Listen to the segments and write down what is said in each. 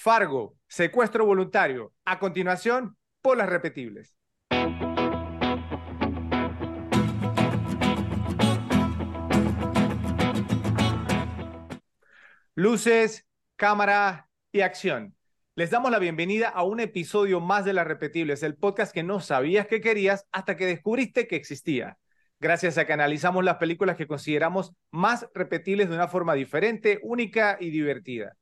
Fargo, secuestro voluntario. A continuación, por las repetibles. Luces, cámara y acción. Les damos la bienvenida a un episodio más de Las Repetibles, el podcast que no sabías que querías hasta que descubriste que existía. Gracias a que analizamos las películas que consideramos más repetibles de una forma diferente, única y divertida.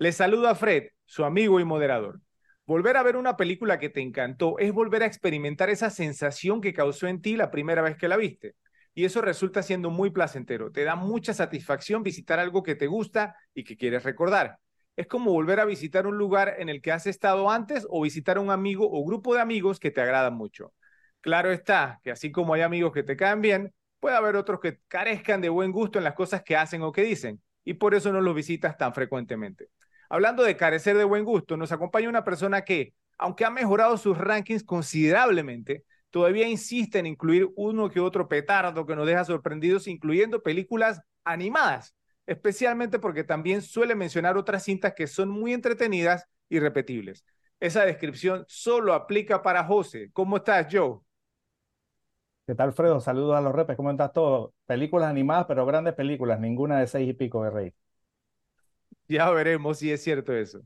Les saluda Fred, su amigo y moderador. Volver a ver una película que te encantó es volver a experimentar esa sensación que causó en ti la primera vez que la viste. Y eso resulta siendo muy placentero. Te da mucha satisfacción visitar algo que te gusta y que quieres recordar. Es como volver a visitar un lugar en el que has estado antes o visitar a un amigo o grupo de amigos que te agradan mucho. Claro está que así como hay amigos que te caen bien, puede haber otros que carezcan de buen gusto en las cosas que hacen o que dicen, y por eso no los visitas tan frecuentemente. Hablando de carecer de buen gusto, nos acompaña una persona que, aunque ha mejorado sus rankings considerablemente, todavía insiste en incluir uno que otro petardo que nos deja sorprendidos, incluyendo películas animadas, especialmente porque también suele mencionar otras cintas que son muy entretenidas y repetibles. Esa descripción solo aplica para José. ¿Cómo estás, Joe? ¿Qué tal, Fredo? Saludos a los repes. ¿Cómo estás todo? Películas animadas, pero grandes películas, ninguna de seis y pico de rey. Ya veremos si es cierto eso.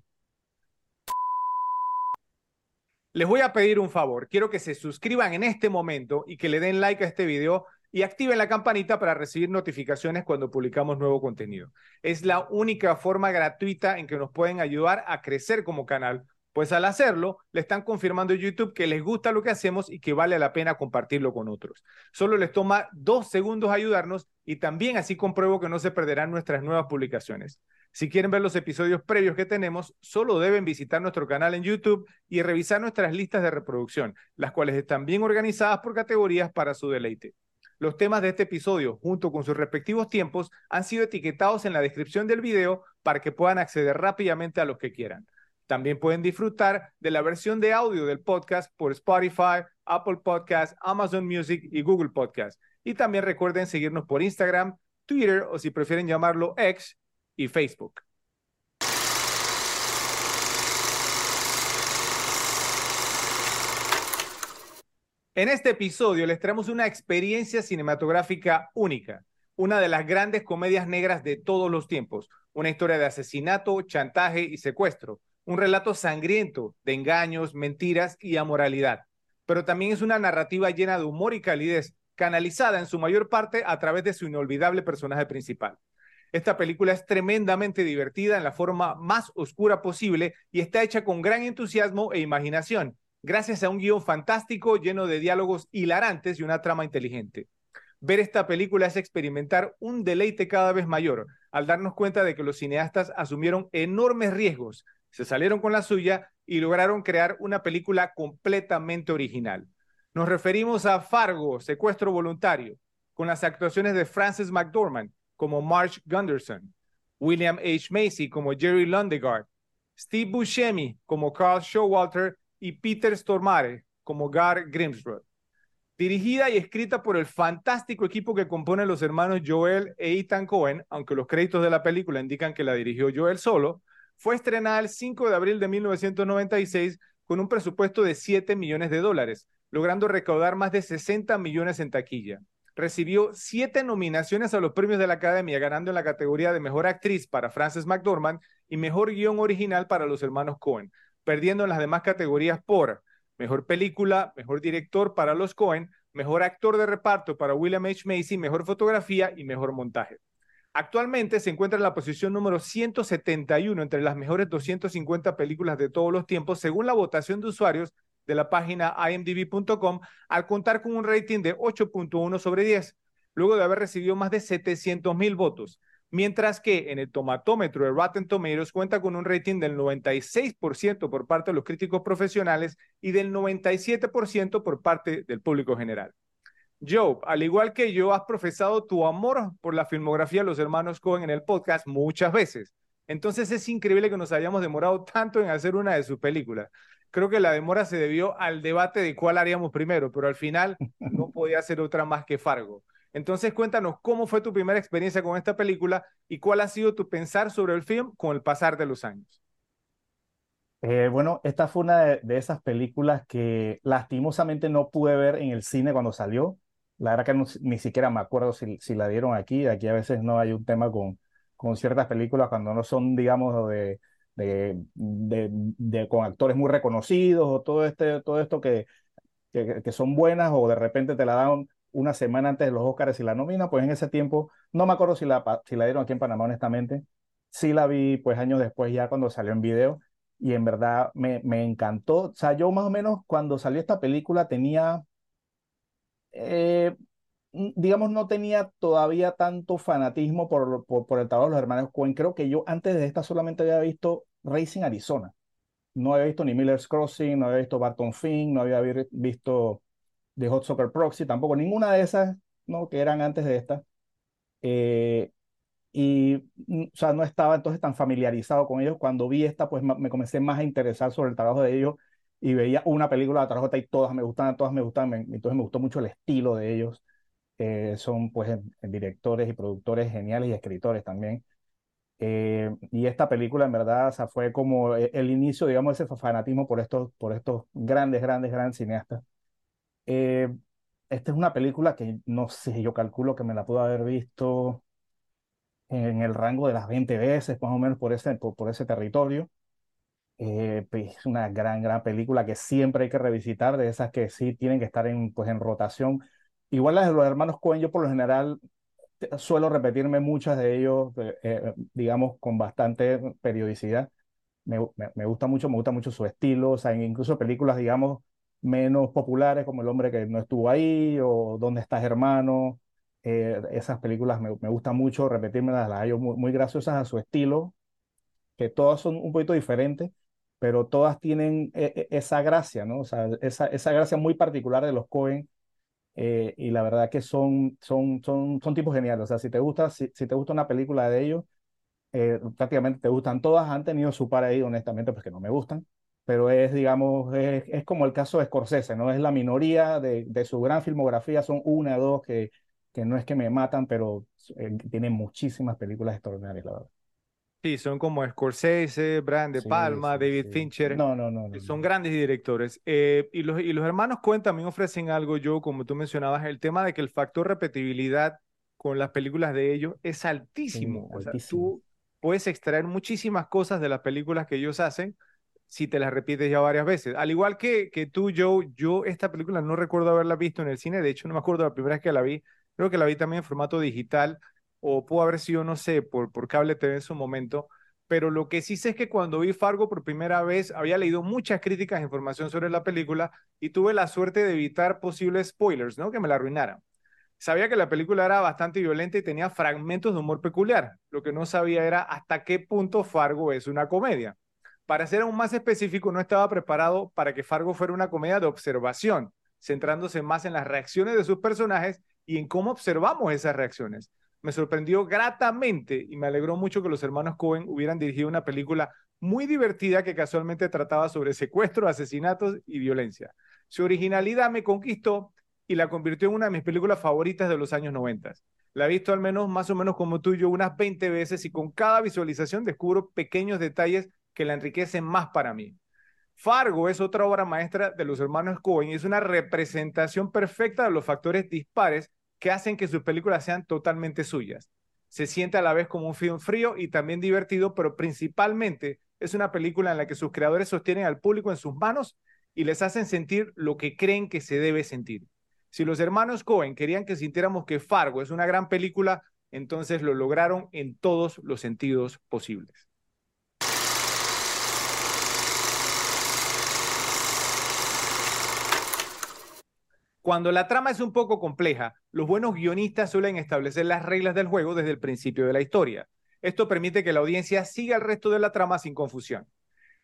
Les voy a pedir un favor. Quiero que se suscriban en este momento y que le den like a este video y activen la campanita para recibir notificaciones cuando publicamos nuevo contenido. Es la única forma gratuita en que nos pueden ayudar a crecer como canal, pues al hacerlo le están confirmando a YouTube que les gusta lo que hacemos y que vale la pena compartirlo con otros. Solo les toma dos segundos ayudarnos y también así compruebo que no se perderán nuestras nuevas publicaciones. Si quieren ver los episodios previos que tenemos, solo deben visitar nuestro canal en YouTube y revisar nuestras listas de reproducción, las cuales están bien organizadas por categorías para su deleite. Los temas de este episodio, junto con sus respectivos tiempos, han sido etiquetados en la descripción del video para que puedan acceder rápidamente a los que quieran. También pueden disfrutar de la versión de audio del podcast por Spotify, Apple Podcasts, Amazon Music y Google Podcasts. Y también recuerden seguirnos por Instagram, Twitter o si prefieren llamarlo X y Facebook. En este episodio les traemos una experiencia cinematográfica única, una de las grandes comedias negras de todos los tiempos, una historia de asesinato, chantaje y secuestro, un relato sangriento de engaños, mentiras y amoralidad, pero también es una narrativa llena de humor y calidez, canalizada en su mayor parte a través de su inolvidable personaje principal. Esta película es tremendamente divertida en la forma más oscura posible y está hecha con gran entusiasmo e imaginación, gracias a un guion fantástico lleno de diálogos hilarantes y una trama inteligente. Ver esta película es experimentar un deleite cada vez mayor, al darnos cuenta de que los cineastas asumieron enormes riesgos, se salieron con la suya y lograron crear una película completamente original. Nos referimos a Fargo, Secuestro Voluntario, con las actuaciones de Frances McDormand, como Marge Gunderson, William H. Macy como Jerry Lundegaard, Steve Buscemi como Carl Showalter y Peter Stormare como Gar Grimsrud. Dirigida y escrita por el fantástico equipo que compone los hermanos Joel e Ethan Cohen, aunque los créditos de la película indican que la dirigió Joel solo, fue estrenada el 5 de abril de 1996 con un presupuesto de 7 millones de dólares, logrando recaudar más de 60 millones en taquilla recibió siete nominaciones a los premios de la Academia, ganando en la categoría de Mejor Actriz para Frances McDormand y Mejor Guión Original para los hermanos Cohen, perdiendo en las demás categorías por Mejor Película, Mejor Director para los Cohen, Mejor Actor de Reparto para William H. Macy, Mejor Fotografía y Mejor Montaje. Actualmente se encuentra en la posición número 171 entre las mejores 250 películas de todos los tiempos, según la votación de usuarios de la página imdb.com al contar con un rating de 8.1 sobre 10, luego de haber recibido más de 700 mil votos, mientras que en el tomatómetro de Rotten Tomatoes cuenta con un rating del 96% por parte de los críticos profesionales y del 97% por parte del público general. Joe, al igual que yo, has profesado tu amor por la filmografía de los hermanos Cohen en el podcast muchas veces. Entonces es increíble que nos hayamos demorado tanto en hacer una de sus películas creo que la demora se debió al debate de cuál haríamos primero, pero al final no podía ser otra más que Fargo. Entonces cuéntanos cómo fue tu primera experiencia con esta película y cuál ha sido tu pensar sobre el film con el pasar de los años. Eh, bueno, esta fue una de, esas películas que lastimosamente no pude ver en el cine cuando salió. La verdad que ni siquiera me acuerdo si, si, la dieron aquí. Aquí a veces no hay un tema con, con ciertas películas cuando no son, digamos, de, de, de, con actores muy reconocidos o todo, este, todo esto que, que, que, son buenas o de repente te la dan una semana antes de los Oscars y la nomina, pues en ese tiempo, no me acuerdo si la, si la dieron aquí en Panamá, honestamente. Sí la vi pues años después ya cuando salió en video y en verdad me, me encantó. O sea, yo más o menos cuando salió esta película tenía, eh, digamos, no tenía todavía tanto fanatismo por, por, por, el trabajo de los hermanos Coen. Creo que yo antes de esta solamente había visto Racing Arizona. No había visto ni Miller's Crossing, no había visto Barton Fink, no había visto The Hot Soccer Proxy, tampoco ninguna de esas, ¿no? Que eran antes de esta. Eh, y, o sea, no estaba entonces tan familiarizado con ellos. Cuando vi esta, pues me comencé más a interesar sobre el trabajo de ellos y veía una película de trabajo y todas me gustan, todas me gustan, entonces me gustó mucho el estilo de ellos. Eh, son pues directores y productores geniales y escritores también. Eh, y esta película en verdad o fue como e, el, inicio, digamos, de ese fanatismo por estos, por estos grandes, grandes, grandes cineastas. Eh, esta es una película que no sé, yo calculo que me la puedo haber visto en el rango de las 20 veces, más o menos por ese, por, ese territorio. Eh, pues, es una gran, gran película que siempre hay que revisitar, de esas que sí tienen que estar en, pues, en rotación. Igual las de los hermanos Coen, yo por lo general suelo repetirme muchas de ellos, eh, digamos, con bastante periodicidad. Me, me, gusta mucho, me gusta mucho su estilo, o sea, incluso películas, digamos, menos populares como El hombre que no estuvo ahí o ¿Dónde estás hermano? Eh, esas películas me, me gustan mucho, repetirme las hallo muy, muy graciosas a su estilo, que todas son un poquito diferentes, pero todas tienen e, e, esa gracia, ¿no? O sea, esa, esa gracia muy particular de los Cohen. Eh, y la verdad que son, son, son, son tipos geniales. O sea, si te gusta, si, si te gusta una película de ellos, eh, prácticamente te gustan todas. Han tenido su par ahí, honestamente, pues que no me gustan. Pero es, digamos, es, es como el caso de Scorsese, ¿no? Es la minoría de, de su gran filmografía, son una o dos que que no es que me matan, pero eh, tienen muchísimas películas extraordinarias, la verdad. Sí, son como Scorsese, Brian De Palma, David Fincher. No, no, no, Son grandes directores. Eh, y, los, y los hermanos Coen también ofrecen algo, yo, como tú mencionabas, el tema de que el factor repetibilidad con las películas de ellos es altísimo. o sea, tú puedes extraer muchísimas cosas de las películas que ellos hacen si te las repites ya varias veces. Al igual que, que tú, Joe, yo esta película no recuerdo haberla visto en el cine, de hecho no me acuerdo la primera vez que la vi, Creo que la vi también en formato digital o pudo haber sido, no sé, por, por cable TV en su momento. Pero lo que sí sé es que cuando vi Fargo por primera vez, había leído muchas críticas e información sobre la película y tuve la suerte de evitar posibles spoilers, ¿no? Que me la arruinaran. Sabía que la película era bastante violenta y tenía fragmentos de humor peculiar. Lo que no sabía era hasta qué punto Fargo es una comedia. Para ser aún más específico, no estaba preparado para que Fargo fuera una comedia de observación, centrándose más en las reacciones de sus personajes y en cómo observamos esas reacciones. Me sorprendió gratamente y me alegró mucho que los hermanos Cohen hubieran dirigido una película muy divertida que casualmente trataba sobre secuestros, asesinatos y violencia. Su originalidad me conquistó y la convirtió en una de mis películas favoritas de los años 90. La he visto al menos más o menos como tú y yo unas 20 veces y con cada visualización descubro pequeños detalles que la enriquecen más para mí. Fargo es otra obra maestra de los hermanos Cohen y es una representación perfecta de los factores dispares que hacen que sus películas sean totalmente suyas. Se siente a la vez como un film frío y también divertido, pero principalmente es una película en la que sus creadores sostienen al público en sus manos y les hacen sentir lo que creen que se debe sentir. Si los hermanos Cohen querían que sintiéramos que Fargo es una gran película, entonces lo lograron en todos los sentidos posibles. Cuando la trama es un poco compleja, los buenos guionistas suelen establecer las reglas del juego desde el principio de la historia. Esto permite que la audiencia siga el resto de la trama sin confusión.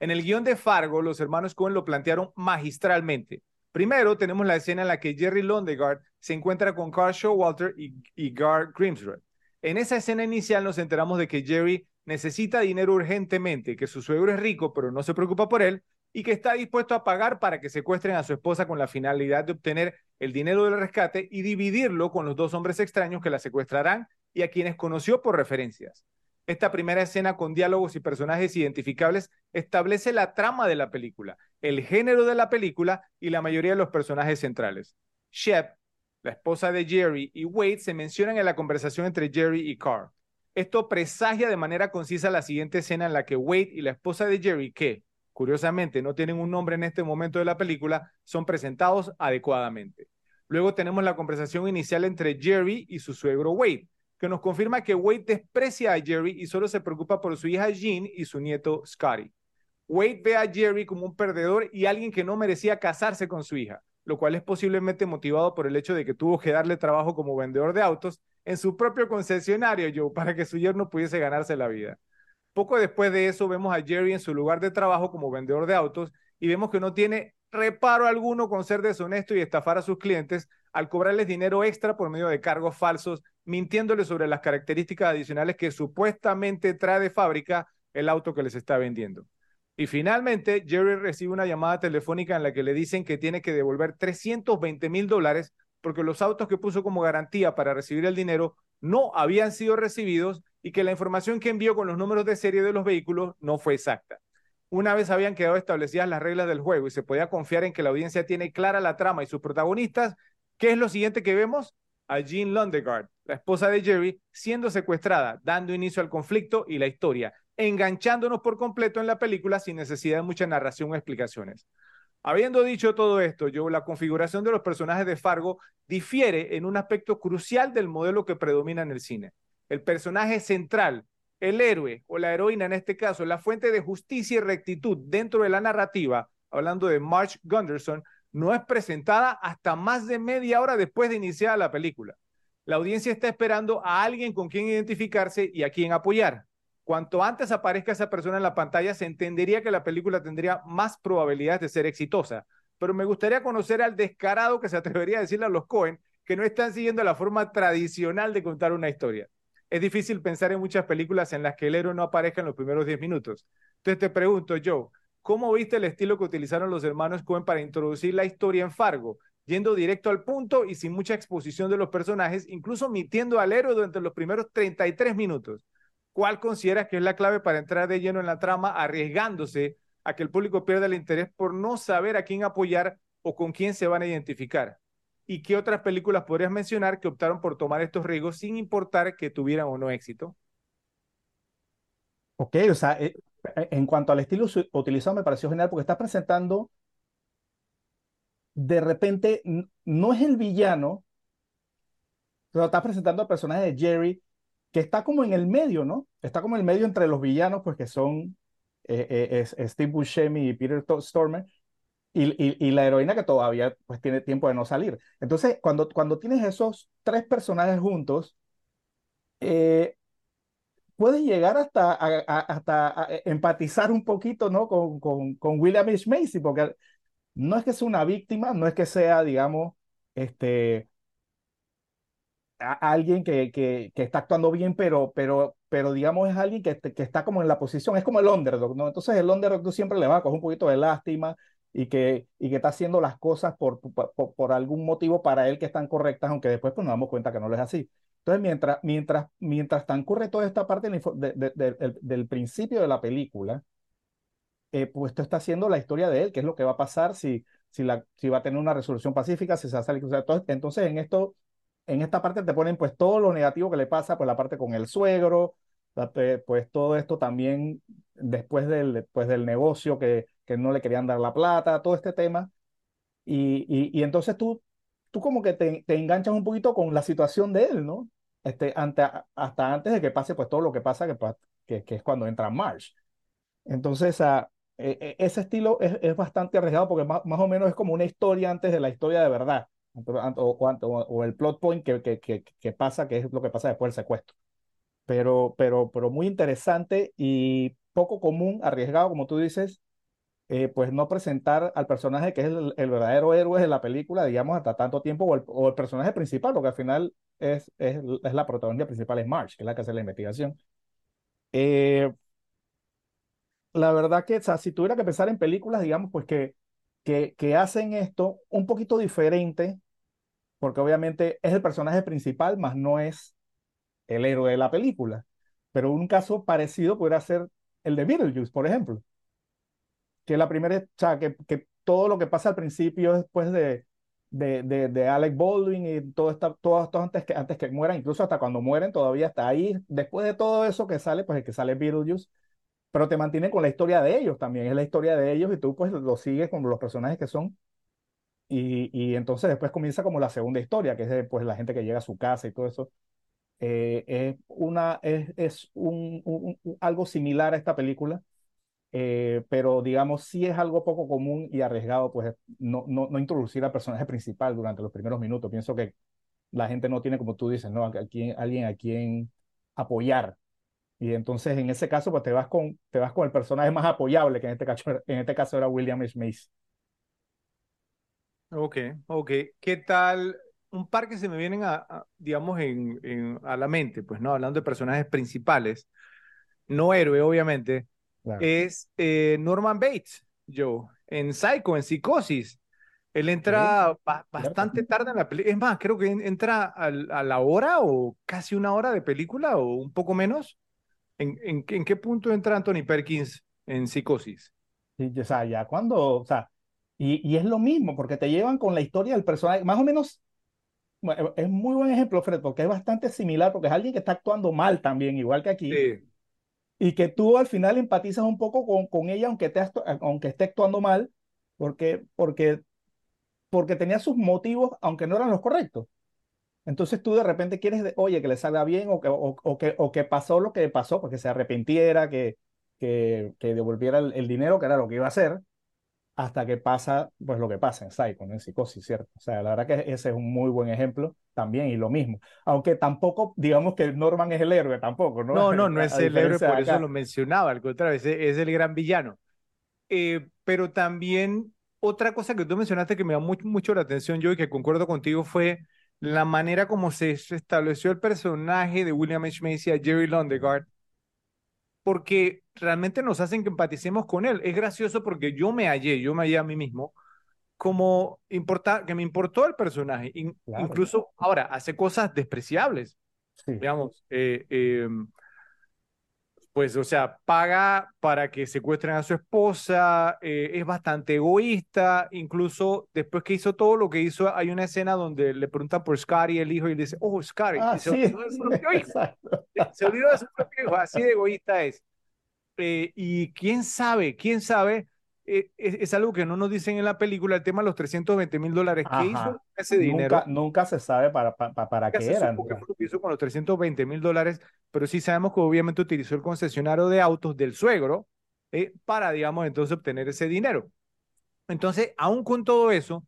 En el guion de Fargo, los hermanos Cohen lo plantearon magistralmente. Primero, tenemos la escena en la que Jerry Londegaard se encuentra con Carl Showalter y, y Gar Grimsrud. En esa escena inicial nos enteramos de que Jerry necesita dinero urgentemente, que su suegro es rico pero no se preocupa por él y que está dispuesto a pagar para que secuestren a su esposa con la finalidad de obtener el dinero del rescate y dividirlo con los dos hombres extraños que la secuestrarán y a quienes conoció por referencias. Esta primera escena con diálogos y personajes identificables establece la trama de la película, el género de la película y la mayoría de los personajes centrales. Shep, la esposa de Jerry, y Wade se mencionan en la conversación entre Jerry y Carr. Esto presagia de manera concisa la siguiente escena en la que Wade y la esposa de Jerry, que curiosamente no tienen un nombre en este momento de la película, son presentados adecuadamente. Luego tenemos la conversación inicial entre Jerry y su suegro Wade, que nos confirma que Wade desprecia a Jerry y solo se preocupa por su hija Jean y su nieto Scotty. Wade ve a Jerry como un perdedor y alguien que no merecía casarse con su hija, lo cual es posiblemente motivado por el hecho de que tuvo que darle trabajo como vendedor de autos en su propio concesionario, Joe, para que su yerno pudiese ganarse la vida. Poco después de eso vemos a Jerry en su lugar de trabajo como vendedor de autos y vemos que no tiene reparo alguno con ser deshonesto y estafar a sus clientes al cobrarles dinero extra por medio de cargos falsos, mintiéndoles sobre las características adicionales que supuestamente trae de fábrica el auto que les está vendiendo. Y finalmente, Jerry recibe una llamada telefónica en la que le dicen que tiene que devolver 320 mil dólares porque los autos que puso como garantía para recibir el dinero no habían sido recibidos y que la información que envió con los números de serie de los vehículos no fue exacta. Una vez habían quedado establecidas las reglas del juego y se podía confiar en que la audiencia tiene clara la trama y sus protagonistas, ¿qué es lo siguiente que vemos? A Jean Londegaard, la esposa de Jerry, siendo secuestrada, dando inicio al conflicto y la historia, enganchándonos por completo en la película sin necesidad de mucha narración o explicaciones. Habiendo dicho todo esto, yo la configuración de los personajes de Fargo difiere en un aspecto crucial del modelo que predomina en el cine. El personaje central, el héroe o la heroína en este caso, la fuente de justicia y rectitud dentro de la narrativa, hablando de March Gunderson, no es presentada hasta más de media hora después de iniciar la película. La audiencia está esperando a alguien con quien identificarse y a quien apoyar. Cuanto antes aparezca esa persona en la pantalla, se entendería que la película tendría más probabilidades de ser exitosa. Pero me gustaría conocer al descarado que se atrevería a decirle a los Cohen que no están siguiendo la forma tradicional de contar una historia. Es difícil pensar en muchas películas en las que el héroe no aparezca en los primeros 10 minutos. Entonces te pregunto, Joe, ¿cómo viste el estilo que utilizaron los hermanos Cohen para introducir la historia en Fargo? Yendo directo al punto y sin mucha exposición de los personajes, incluso omitiendo al héroe durante los primeros 33 minutos. ¿Cuál consideras que es la clave para entrar de lleno en la trama, arriesgándose a que el público pierda el interés por no saber a quién apoyar o con quién se van a identificar? ¿Y qué otras películas podrías mencionar que optaron por tomar estos riesgos sin importar que tuvieran o no éxito? Ok, o sea, eh, eh, en cuanto al estilo utilizado me pareció genial porque estás presentando, de repente, no es el villano, pero estás presentando al personaje de Jerry que está como en el medio, ¿no? Está como en el medio entre los villanos, pues que son eh, Steve Buscemi y Peter Stormer, y, y, la heroína que todavía pues tiene tiempo de no salir. Entonces, cuando, cuando tienes esos tres personajes juntos, eh, puedes llegar hasta, hasta empatizar un poquito, ¿no? Con, con, con William H. Macy, porque no es que sea una víctima, no es que sea, digamos, este, alguien que, que, que, está actuando bien, pero, pero, pero digamos es alguien que, que, está como en la posición, es como el underdog, ¿no? Entonces el underdog tú siempre le vas a coger un poquito de lástima y que, y que está haciendo las cosas por, por, por, algún motivo para él que están correctas, aunque después pues nos damos cuenta que no lo es así. Entonces mientras, mientras, mientras transcurre toda esta parte de, de, del principio de la película, eh, pues esto está haciendo la historia de él, qué es lo que va a pasar si, si, la, si va a tener una resolución pacífica, si se va a salir. entonces en esto en esta parte te ponen pues todo lo negativo que le pasa, pues la parte con el suegro, pues todo esto también después del, pues, del negocio que, que no le querían dar la plata, todo este tema. Y, y, entonces tú, tú como que te, te, enganchas un poquito con la situación de él, ¿no? Este, ante, hasta antes de que pase pues todo lo que pasa, que, que, que es cuando entra Marsh. Entonces, a, e, e, ese estilo es, es, bastante arriesgado porque más, más o menos es como una historia antes de la historia de verdad o, o, el plot point que, que, pasa, que es lo que pasa después del secuestro. Pero, pero, pero muy interesante y poco común, arriesgado, como tú dices, eh, pues no presentar al personaje que es el, verdadero héroe de la película, digamos, hasta tanto tiempo, o el, personaje principal, porque al final es, es, es la protagonista principal, es March, que es la que hace la investigación. Eh, la verdad que, o sea, si tuviera que pensar en películas, digamos, pues que, que, que hacen esto un poquito diferente porque obviamente es el personaje principal, más no es el héroe de la película. pero un caso parecido podría ser el de Beetlejuice, por ejemplo. Que la primera, o sea, que, que todo lo que pasa al principio después de, de, de, de Alec Baldwin y todo esto, todo esto antes que, antes que mueran, incluso hasta cuando mueren todavía está ahí. Después de todo eso que sale, pues el que sale Beetlejuice, pero te mantiene con la historia de ellos también, es la historia de ellos y tú pues lo sigues con los personajes que son. Y, y entonces después comienza como la segunda historia, que es pues la gente que llega a su casa y todo eso. Eh, es, una, es, es un, algo similar a esta película, eh, pero digamos, sí es algo poco común y arriesgado, pues no, no, no introducir al personaje principal durante los primeros minutos. Pienso que la gente no tiene, como tú dices, ¿no? A alguien a quien apoyar. Y entonces en ese caso, pues te vas con, te vas con el personaje más apoyable, que en este caso, en este caso era William Smith. Ok, ok. ¿Qué tal un par que se me vienen a, digamos, en, en, a la mente, pues, ¿no? Hablando de personajes principales, no héroe, obviamente, claro. es eh, Norman Bates, Joe, en Psycho, en Psicosis. Él entra sí, ba bastante tarde en la película. Es más, creo que entra a, a, la hora o casi una hora de película o un poco menos. ¿En, en, en qué punto entra Anthony Perkins en Psicosis? Sí, o sea, ya cuando, o sea, y, y, es lo mismo, porque te llevan con la historia del personaje, más o menos bueno, es muy buen ejemplo, Fred, porque es bastante similar, porque es alguien que está actuando mal también, igual que aquí. Sí. Y que tú al final empatizas un poco con, con ella, aunque, te, aunque esté actuando mal, porque, porque, porque tenía sus motivos, aunque no eran los correctos. Entonces tú de repente quieres, oye, que le salga bien o que, o, o que, o que pasó lo que pasó, porque se arrepintiera, que, que, que devolviera el, el, dinero, que era lo que iba a hacer hasta que pasa pues lo que pasa en Psycho, en Psicosis, ¿cierto? O sea, la verdad que ese es un muy buen ejemplo también y lo mismo. Aunque tampoco, digamos que Norman es el héroe tampoco, ¿no? No, no, no es el héroe, por eso lo mencionaba, al contrario, es, es el gran villano. Eh, pero también otra cosa que tú mencionaste que me da mucho, mucho la atención, yo y que concuerdo contigo, fue la manera como se estableció el personaje de William H. Macy a Jerry Londegaard porque realmente nos hacen que empaticemos con él. Es gracioso porque yo me hallé, yo me hallé a mí mismo como importa, que me importó el personaje. In, claro. Incluso ahora hace cosas despreciables. Sí. Digamos, eh, eh, pues, o sea, paga para que secuestren a su esposa, eh, es bastante egoísta, incluso después que hizo todo lo que hizo, hay una escena donde le preguntan por Scary, el hijo, y le dice, oh, Scary, ah, se, sí. olvidó de su propio hijo. se olvidó de su propio hijo, así de egoísta es. Eh, y quién sabe, quién sabe, eh, es, es, algo que no nos dicen en la película, el tema de los 320 mil dólares. ¿Qué hizo ese dinero? Nunca, se sabe para, para, para qué eran. Qué fue lo que hizo con los 320 mil dólares, pero sí sabemos que obviamente utilizó el concesionario de autos del suegro eh, para, digamos, entonces obtener ese dinero. Entonces, aún con todo eso,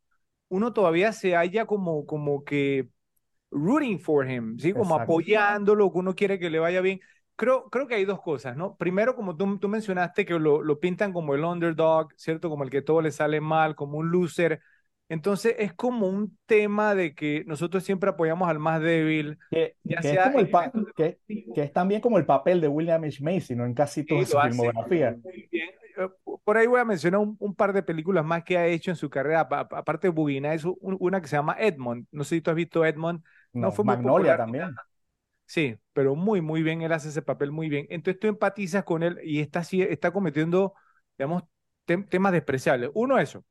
uno todavía se halla como, como que rooting for him, ¿sí? Como Exacto. apoyándolo, que uno quiere que le vaya bien creo, creo que hay dos cosas, ¿no? Primero, como tú, tú mencionaste, que lo, lo, pintan como el underdog, ¿cierto? Como el que todo le sale mal, como un loser. Entonces es como un tema de que nosotros siempre apoyamos al más débil. Que, ya que sea es, como el que, que, es también como el papel de William H. Macy, ¿no? En casi toda su filmografía. Eh, por ahí voy a mencionar un, un, par de películas más que ha hecho en su carrera, aparte de Boogie Nights, una que se llama Edmond. No sé si tú has visto Edmond. No, no fue Magnolia también. Sí, pero muy, muy bien, él hace ese papel muy bien. Entonces tú empatizas con él y está, está cometiendo, digamos, te temas despreciables. Uno, eso.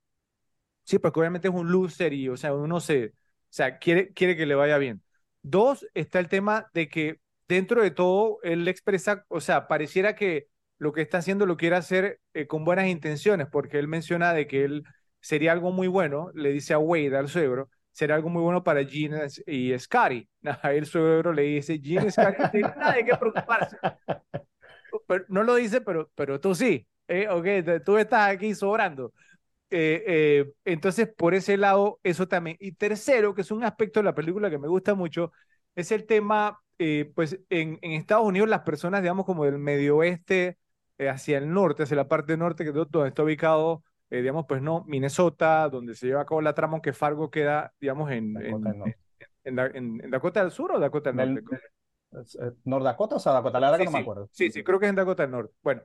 Sí, porque obviamente es un loser y, o sea, uno se, o sea, quiere, quiere que le vaya bien. Dos, está el tema de que dentro de todo, él expresa, o sea, pareciera que lo que está haciendo lo quiere hacer eh, con buenas intenciones, porque él menciona de que él sería algo muy bueno, le dice a Wade, al suegro, será algo muy bueno para Gene y Scary. El suegro le dice, Gene Scary, no tiene nada de qué preocuparse. Pero, no lo dice, pero, pero tú sí. ¿eh? Ok, tú estás aquí sobrando. Eh, eh, entonces, por ese lado, eso también. Y tercero, que es un aspecto de la película que me gusta mucho, es el tema, eh, pues en, en, Estados Unidos las personas, digamos, como del medio oeste hacia el norte, hacia la parte norte, que donde está ubicado eh, digamos, pues no, Minnesota, donde se lleva a cabo la trama, aunque Fargo queda, digamos, en, Dakota, en, en, en, en, Dakota del Sur o Dakota del Norte. Eh, ¿Nordakota o sea, Dakota? La verdad sí, que no sí, me acuerdo. Sí, sí, creo que es en Dakota del Norte. Bueno,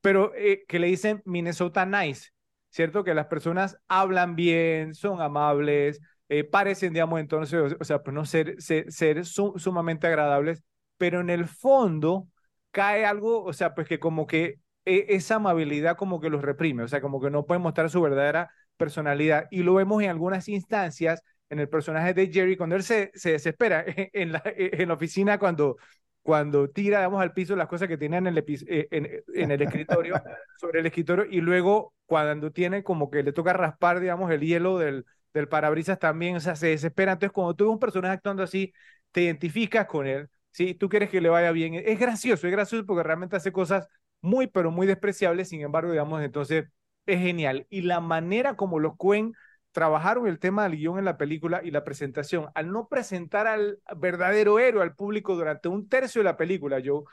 pero eh, que le dicen Minnesota Nice, ¿cierto? Que las personas hablan bien, son amables, eh, parecen, digamos, entonces, o, o sea, pues no ser, ser, ser sum, sumamente agradables, pero en el fondo cae algo, o sea, pues que como que esa amabilidad como que los reprime, o sea, como que no pueden mostrar su verdadera personalidad. Y lo vemos en algunas instancias en el personaje de Jerry, cuando él se, se desespera en la, en la oficina, cuando, cuando tira, digamos, al piso las cosas que tiene en el, eh, en, en el escritorio, sobre el escritorio, y luego cuando tiene como que le toca raspar, digamos, el hielo del, del parabrisas también, o sea, se desespera. Entonces, cuando tú ves un personaje actuando así, te identificas con él, ¿sí? Tú quieres que le vaya bien. Es gracioso, es gracioso porque realmente hace cosas muy, pero muy despreciables, sin embargo, digamos, entonces es genial. Y la manera como los Coen trabajaron el tema del guion en la película y la presentación, al no presentar al verdadero héroe al público durante un tercio de la película, yo,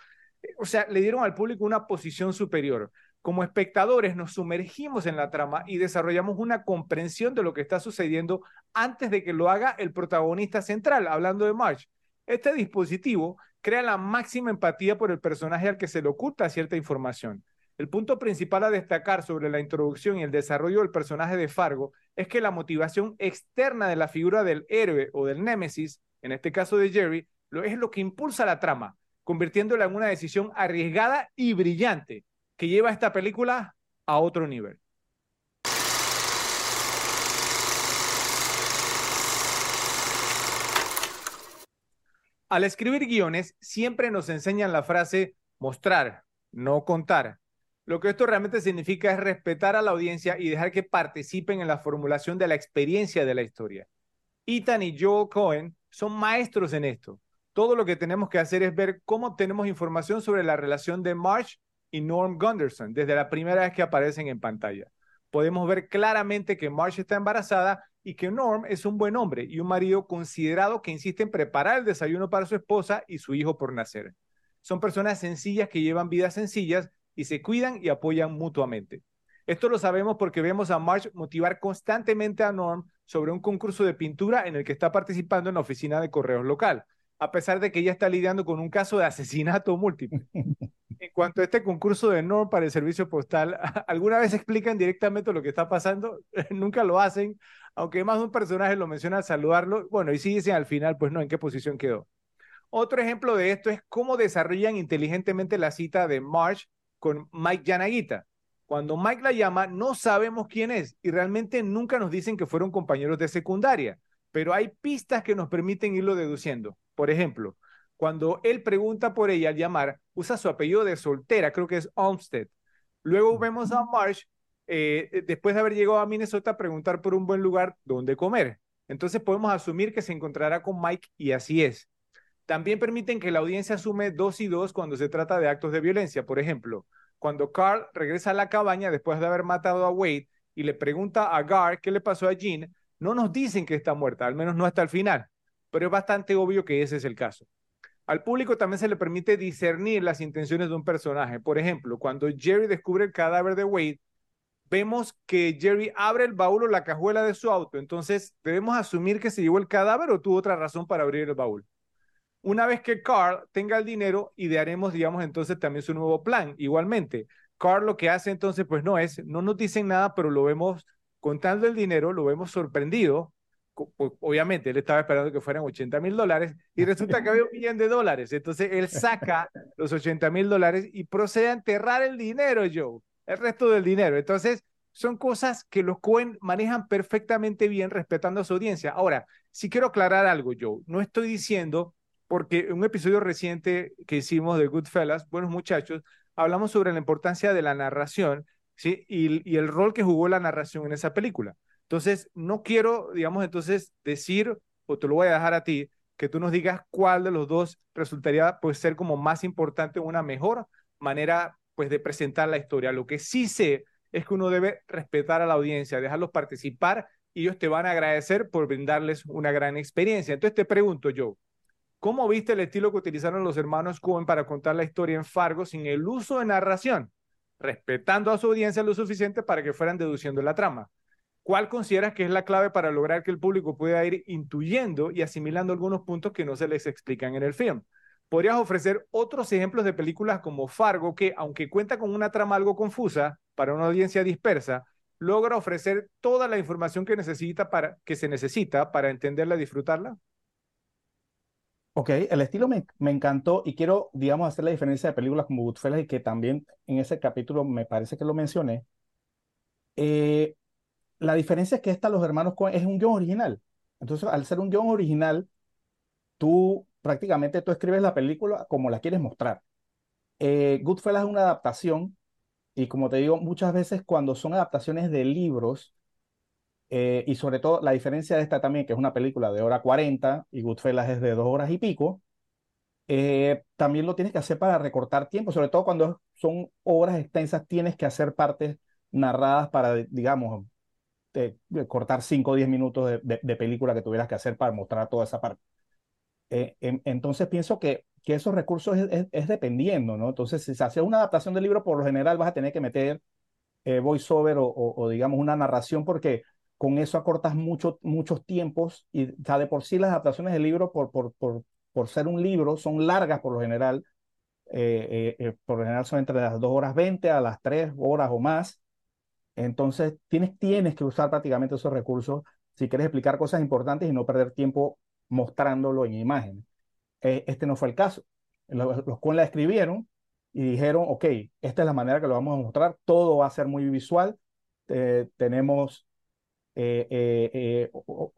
o sea, le dieron al público una posición superior. Como espectadores nos sumergimos en la trama y desarrollamos una comprensión de lo que está sucediendo antes de que lo haga el protagonista central, hablando de March. Este dispositivo crea la máxima empatía por el personaje al que se le oculta cierta información. El punto principal a destacar sobre la introducción y el desarrollo del personaje de Fargo es que la motivación externa de la figura del héroe o del némesis, en este caso de Jerry, lo, es lo que impulsa la trama, convirtiéndola en una decisión arriesgada y brillante que lleva esta película a otro nivel. Al escribir guiones, siempre nos enseñan la frase mostrar, no contar. Lo que esto realmente significa es respetar a la audiencia y dejar que participen en la formulación de la experiencia de la historia. Ethan y Joel Cohen son maestros en esto. Todo lo que tenemos que hacer es ver cómo obtenemos información sobre la relación de Marsh y Norm Gunderson desde la primera vez que aparecen en pantalla. Podemos ver claramente que Marsh está embarazada y que Norm es un buen hombre y un marido considerado que insiste en preparar el desayuno para su esposa y su hijo por nacer. Son personas sencillas que llevan vidas sencillas y se cuidan y apoyan mutuamente. Esto lo sabemos porque vemos a Marsh motivar constantemente a Norm sobre un concurso de pintura en el que está participando en la oficina de correos local, a pesar de que ella está lidiando con un caso de asesinato múltiple. En cuanto a este concurso de Norm para el servicio postal, ¿alguna vez explican directamente lo que está pasando? Nunca lo hacen, aunque más de un personaje lo menciona al saludarlo, bueno, y sí dicen al final, pues no, en qué posición quedó. Otro ejemplo de esto es cómo desarrollan inteligentemente la cita de March con Mike Yanaguita. Cuando Mike la llama, no sabemos quién es y realmente nunca nos dicen que fueron compañeros de secundaria, pero hay pistas que nos permiten irlo deduciendo. Por ejemplo, cuando él pregunta por ella al llamar, usa su apellido de soltera, creo que es Olmsted. Luego vemos a Marsh eh, eh, después de haber llegado a Minnesota, preguntar por un buen lugar donde comer. Entonces podemos asumir que se encontrará con Mike y así es. También permiten que la audiencia asume dos y dos cuando se trata de actos de violencia. Por ejemplo, cuando Carl regresa a la cabaña después de haber matado a Wade y le pregunta a Gar qué le pasó a Jean, no nos dicen que está muerta, al menos no hasta el final, pero es bastante obvio que ese es el caso. Al público también se le permite discernir las intenciones de un personaje. Por ejemplo, cuando Jerry descubre el cadáver de Wade, vemos que Jerry abre el baúl o la cajuela de su auto. Entonces, debemos asumir que se llevó el cadáver o tuvo otra razón para abrir el baúl. Una vez que Carl tenga el dinero, idearemos, digamos, entonces también su nuevo plan. Igualmente, Carl lo que hace entonces, pues no es, no nos dicen nada, pero lo vemos contando el dinero, lo vemos sorprendido. Pues, obviamente, él estaba esperando que fueran 80 mil dólares y resulta que había un millón de dólares. Entonces, él saca los 80 mil dólares y procede a enterrar el dinero, Joe el resto del dinero. Entonces, son cosas que los Cohen manejan perfectamente bien respetando a su audiencia. Ahora, si quiero aclarar algo, yo no estoy diciendo, porque en un episodio reciente que hicimos de Goodfellas, Buenos Muchachos, hablamos sobre la importancia de la narración ¿sí? y, y el rol que jugó la narración en esa película. Entonces, no quiero, digamos, entonces decir, o te lo voy a dejar a ti, que tú nos digas cuál de los dos resultaría pues ser como más importante, una mejor manera pues de presentar la historia. Lo que sí sé es que uno debe respetar a la audiencia, dejarlos participar y ellos te van a agradecer por brindarles una gran experiencia. Entonces te pregunto yo, ¿cómo viste el estilo que utilizaron los hermanos Cohen para contar la historia en Fargo sin el uso de narración, respetando a su audiencia lo suficiente para que fueran deduciendo la trama? ¿Cuál consideras que es la clave para lograr que el público pueda ir intuyendo y asimilando algunos puntos que no se les explican en el film? podrías ofrecer otros ejemplos de películas como Fargo, que aunque cuenta con una trama algo confusa para una audiencia dispersa, logra ofrecer toda la información que, necesita para, que se necesita para entenderla y disfrutarla? Ok, el estilo me, me, encantó y quiero, digamos, hacer la diferencia de películas como Goodfellas y que también en ese capítulo me parece que lo mencioné. Eh, la diferencia es que esta, Los Hermanos Coen, es un guion original. Entonces, al ser un guion original, tú prácticamente tú escribes la película como la quieres mostrar. Eh, Goodfellas es una adaptación y como te digo, muchas veces cuando son adaptaciones de libros, eh, y sobre todo la diferencia de esta también, que es una película de hora 40 y Goodfellas es de dos horas y pico, eh, también lo tienes que hacer para recortar tiempo, sobre todo cuando son obras extensas, tienes que hacer partes narradas para, digamos, cortar 5 o 10 minutos de, película que tuvieras que hacer para mostrar toda esa parte. Eh, entonces pienso que, que esos recursos es, dependiendo, ¿no? Entonces, si se hace una adaptación del libro, por lo general vas a tener que meter eh, voiceover o, o, digamos, una narración porque con eso acortas mucho, muchos tiempos y de por sí las adaptaciones del libro, por, por, por, por ser un libro, son largas por lo general. Eh, eh, por lo general son entre las 2 horas 20 a las 3 horas o más. Entonces, tienes, tienes que usar prácticamente esos recursos si quieres explicar cosas importantes y no perder tiempo mostrándolo en imagen. Eh, este no fue el caso. Los, los la escribieron y dijeron, ok, esta es la manera que lo vamos a mostrar, todo va a ser muy visual, eh, tenemos eh,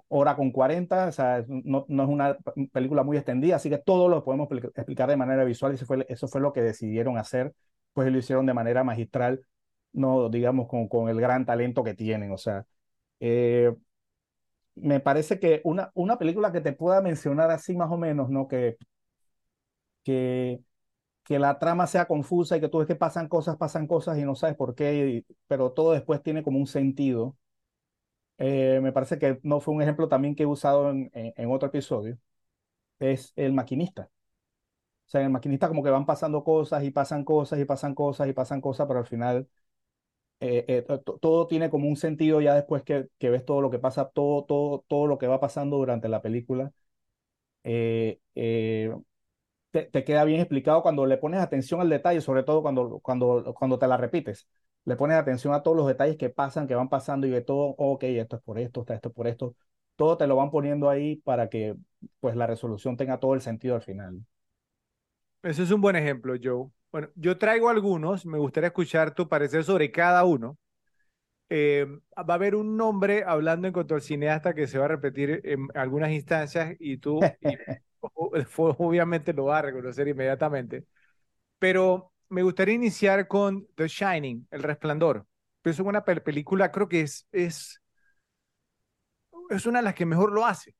hora con 40, o sea, no, no, es una película muy extendida, así que todo lo podemos explicar de manera visual y eso fue, eso fue lo que decidieron hacer, pues lo hicieron de manera magistral, no digamos con, con el gran talento que tienen, o sea, me parece que una, una película que te pueda mencionar así más o menos, ¿no? Que, que, que la trama sea confusa y que tú ves que pasan cosas, pasan cosas y no sabes por qué, pero todo después tiene como un sentido. Eh, me parece que no fue un ejemplo también que he usado en, en, otro episodio. Es el maquinista. O sea, en el maquinista como que van pasando cosas y pasan cosas y pasan cosas y pasan cosas, pero al final eh, eh, todo tiene como un sentido ya después que, que, ves todo lo que pasa, todo, todo, todo lo que va pasando durante la película. Eh, te, te, queda bien explicado cuando le pones atención al detalle, sobre todo cuando, cuando, cuando te la repites. Le pones atención a todos los detalles que pasan, que van pasando y de todo, ok, esto es por esto, esto es por esto. Todo te lo van poniendo ahí para que pues la resolución tenga todo el sentido al final. Ese es un buen ejemplo, Joe. Bueno, yo traigo algunos, me gustaría escuchar tu parecer sobre cada uno. Eh, va a haber un nombre hablando en cuanto al cineasta que se va a repetir en algunas instancias y tú obviamente lo vas a reconocer inmediatamente. Pero me gustaría iniciar con The Shining, El Resplandor. Es una película, creo que es, es, es una de las que mejor lo hace.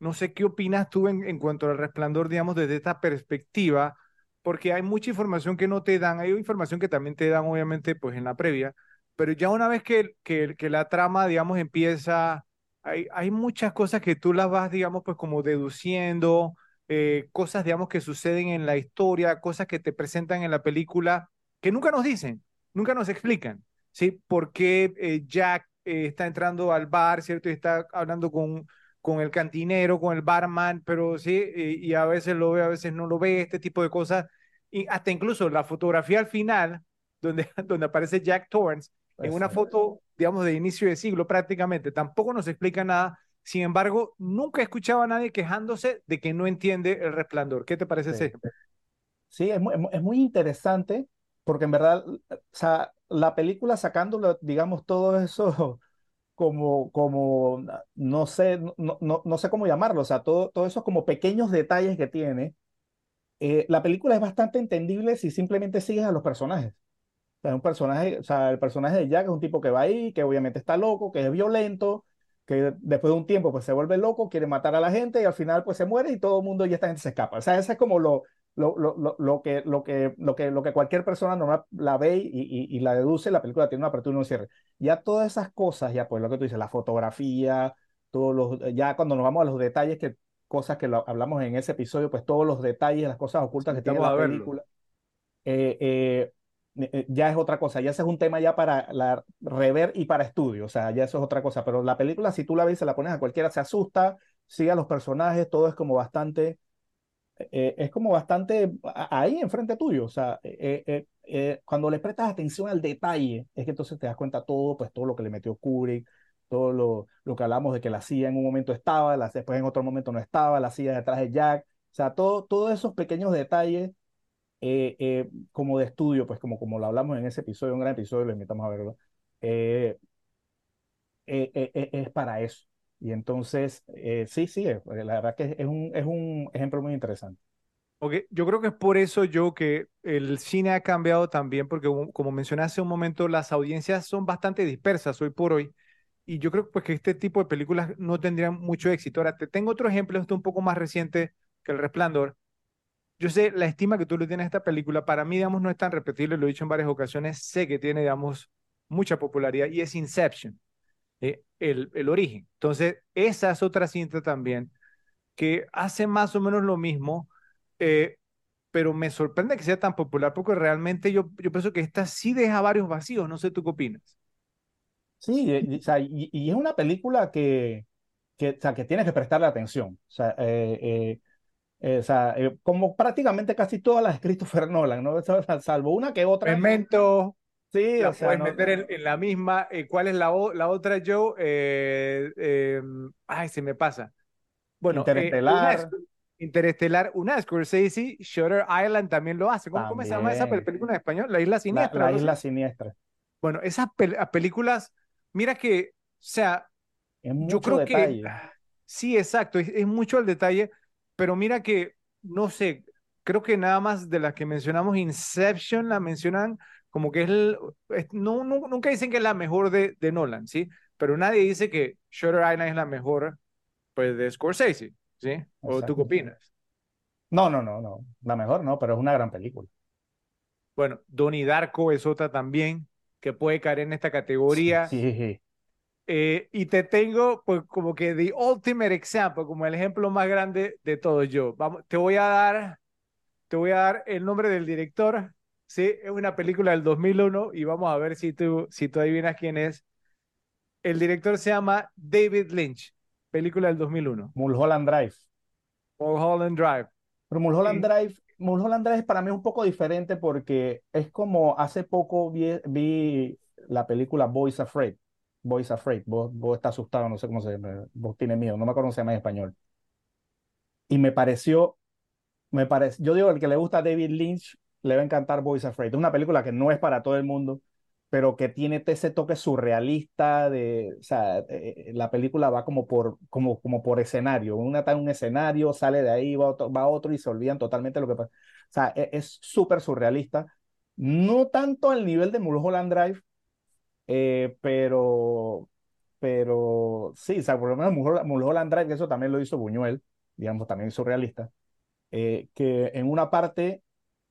No sé qué opinas tú en, en cuanto al Resplandor, digamos, desde esta perspectiva porque hay mucha información que no te dan, hay información que también te dan obviamente pues en la previa, pero ya una vez que, que, la trama, digamos, empieza, hay, hay muchas cosas que tú las vas, digamos, pues como deduciendo, eh, cosas, digamos, que suceden en la historia, cosas que te presentan en la película, que nunca nos dicen, nunca nos explican, ¿sí? ¿Por qué eh, Jack eh, está entrando al bar, ¿cierto? Y está hablando con con el cantinero, con el barman, pero sí, y, a veces lo ve, a veces no lo ve, este tipo de cosas. Y hasta incluso la fotografía al final, donde, donde aparece Jack Torrance, en una foto, digamos, de inicio de siglo prácticamente, tampoco nos explica nada. Sin embargo, nunca he escuchado a nadie quejándose de que no entiende el resplandor. ¿Qué te parece sí. ese? Sí, es muy, es muy interesante porque en verdad, o sea, la película sacándolo, digamos, todo eso como, como no sé, no, no, no sé cómo llamarlo, o sea, todo, todo esos como pequeños detalles que tiene. Eh, la película es bastante entendible si simplemente sigues a los personajes. O sea, un personaje, o sea, el personaje de Jack es un tipo que va ahí, que obviamente está loco, que es violento, que después de un tiempo pues se vuelve loco, quiere matar a la gente y al final pues se muere y todo el mundo y esta gente se escapa. O sea, ese es como lo, lo, lo, lo, que, lo, que, lo, que, lo que cualquier persona normal la ve y, y, y, la deduce, la película tiene una apertura y un cierre. Ya todas esas cosas, ya pues lo que tú dices, la fotografía, todos los, ya cuando nos vamos a los detalles, que cosas que lo, hablamos en ese episodio, pues todos los detalles, las cosas ocultas que tiene la película, eh, eh, eh, ya es otra cosa, ya ese es un tema ya para la rever y para estudio, o sea, ya eso es otra cosa, pero la película si tú la ves, se la pones a cualquiera, se asusta, sigue a los personajes, todo es como bastante eh, es como bastante ahí enfrente tuyo. O sea, eh, eh, cuando le prestas atención al detalle, es que entonces te das cuenta todo, pues todo lo que le metió Kubrick, todo lo, lo que hablamos de que la silla en un momento estaba, la, después en otro momento no estaba, la silla detrás de Jack, O sea, todo, todos esos pequeños detalles como de estudio, pues como, como lo hablamos en ese episodio, un gran episodio, lo invitamos a verlo, es para eso. Y entonces, sí, sí, la verdad que es un, es un ejemplo muy interesante. Okay. Yo creo que es por eso yo que el cine ha cambiado también, porque como mencioné hace un momento, las audiencias son bastante dispersas hoy por hoy. Y yo creo pues, que este tipo de películas no tendrían mucho éxito. Ahora, te tengo otro ejemplo, esto un poco más reciente que El Resplandor, yo sé la estima que tú le tienes a esta película, para mí, digamos, no es tan repetible, lo he dicho en varias ocasiones, sé que tiene, digamos, mucha popularidad y es Inception, eh, el, el origen. Entonces, esa es otra cinta también que hace más o menos lo mismo, eh, pero me sorprende que sea tan popular porque realmente yo, yo pienso que esta sí deja varios vacíos, no sé tú qué opinas. Sí, y, y, es una película que, que, o sea, que tienes que prestarle atención. O sea, eh, eh, o sea, eh, como prácticamente casi todas las de Christopher Nolan, ¿no? Salvo una que otra. Memento. Sí, la o sea, puedes meter en, la misma. Eh, ¿Cuál es la, la otra, Joe? Em, ay, se me pasa. Bueno, Interestelar. Una, Interestelar, una Scorsese, Shutter Island también lo hace. ¿Cómo, ¿cómo se llama esa película en español? La Isla Siniestra. La, Isla Siniestra. Bueno, esas películas, mira que, o sea, yo creo que. Sí, exacto, es, es mucho el detalle pero mira que, no sé, creo que nada más de las que mencionamos, Inception la mencionan como que es, el, no, nunca dicen que es la mejor de, de Nolan, ¿sí? Pero nadie dice que Shutter Island es la mejor, pues, de Scorsese, ¿sí? ¿O tú qué opinas? No, no, no, no, la mejor no, pero es una gran película. Bueno, Donnie Darko es otra también que puede caer en esta categoría. Sí, sí. Eh, y te tengo, pues, como que the ultimate example, como el ejemplo más grande de todo yo. Vamos, te voy a dar, te voy a dar el nombre del director. Sí, es una película del 2001 y vamos a ver si tú, si tú adivinas quién es. El director se llama David Lynch, película del 2001. Mulholland Drive. Mulholland Drive. Pero Mulholland Drive, Mulholland Drive para mí es un poco diferente porque es como hace poco vi, vi la película Boys Afraid. Boys Afraid, vos, vos estás asustado, no sé cómo se llama, vos tienes miedo, no me acuerdo cómo se llama en español. Y me pareció, me parece, yo digo, el que le gusta a David Lynch le va a encantar Boys Afraid. Es una película que no es para todo el mundo, pero que tiene ese toque surrealista de, o sea, eh, la película va como por, como, como por escenario. Una está en un escenario, sale de ahí, va otro, va otro y se olvidan totalmente lo que pasa. O sea, e, es súper surrealista. No tanto al nivel de Mulholland Drive, eh, pero, pero sí, o sea, por lo menos Mulholland Drive, que eso también lo hizo Buñuel, digamos, también surrealista, eh, que en una parte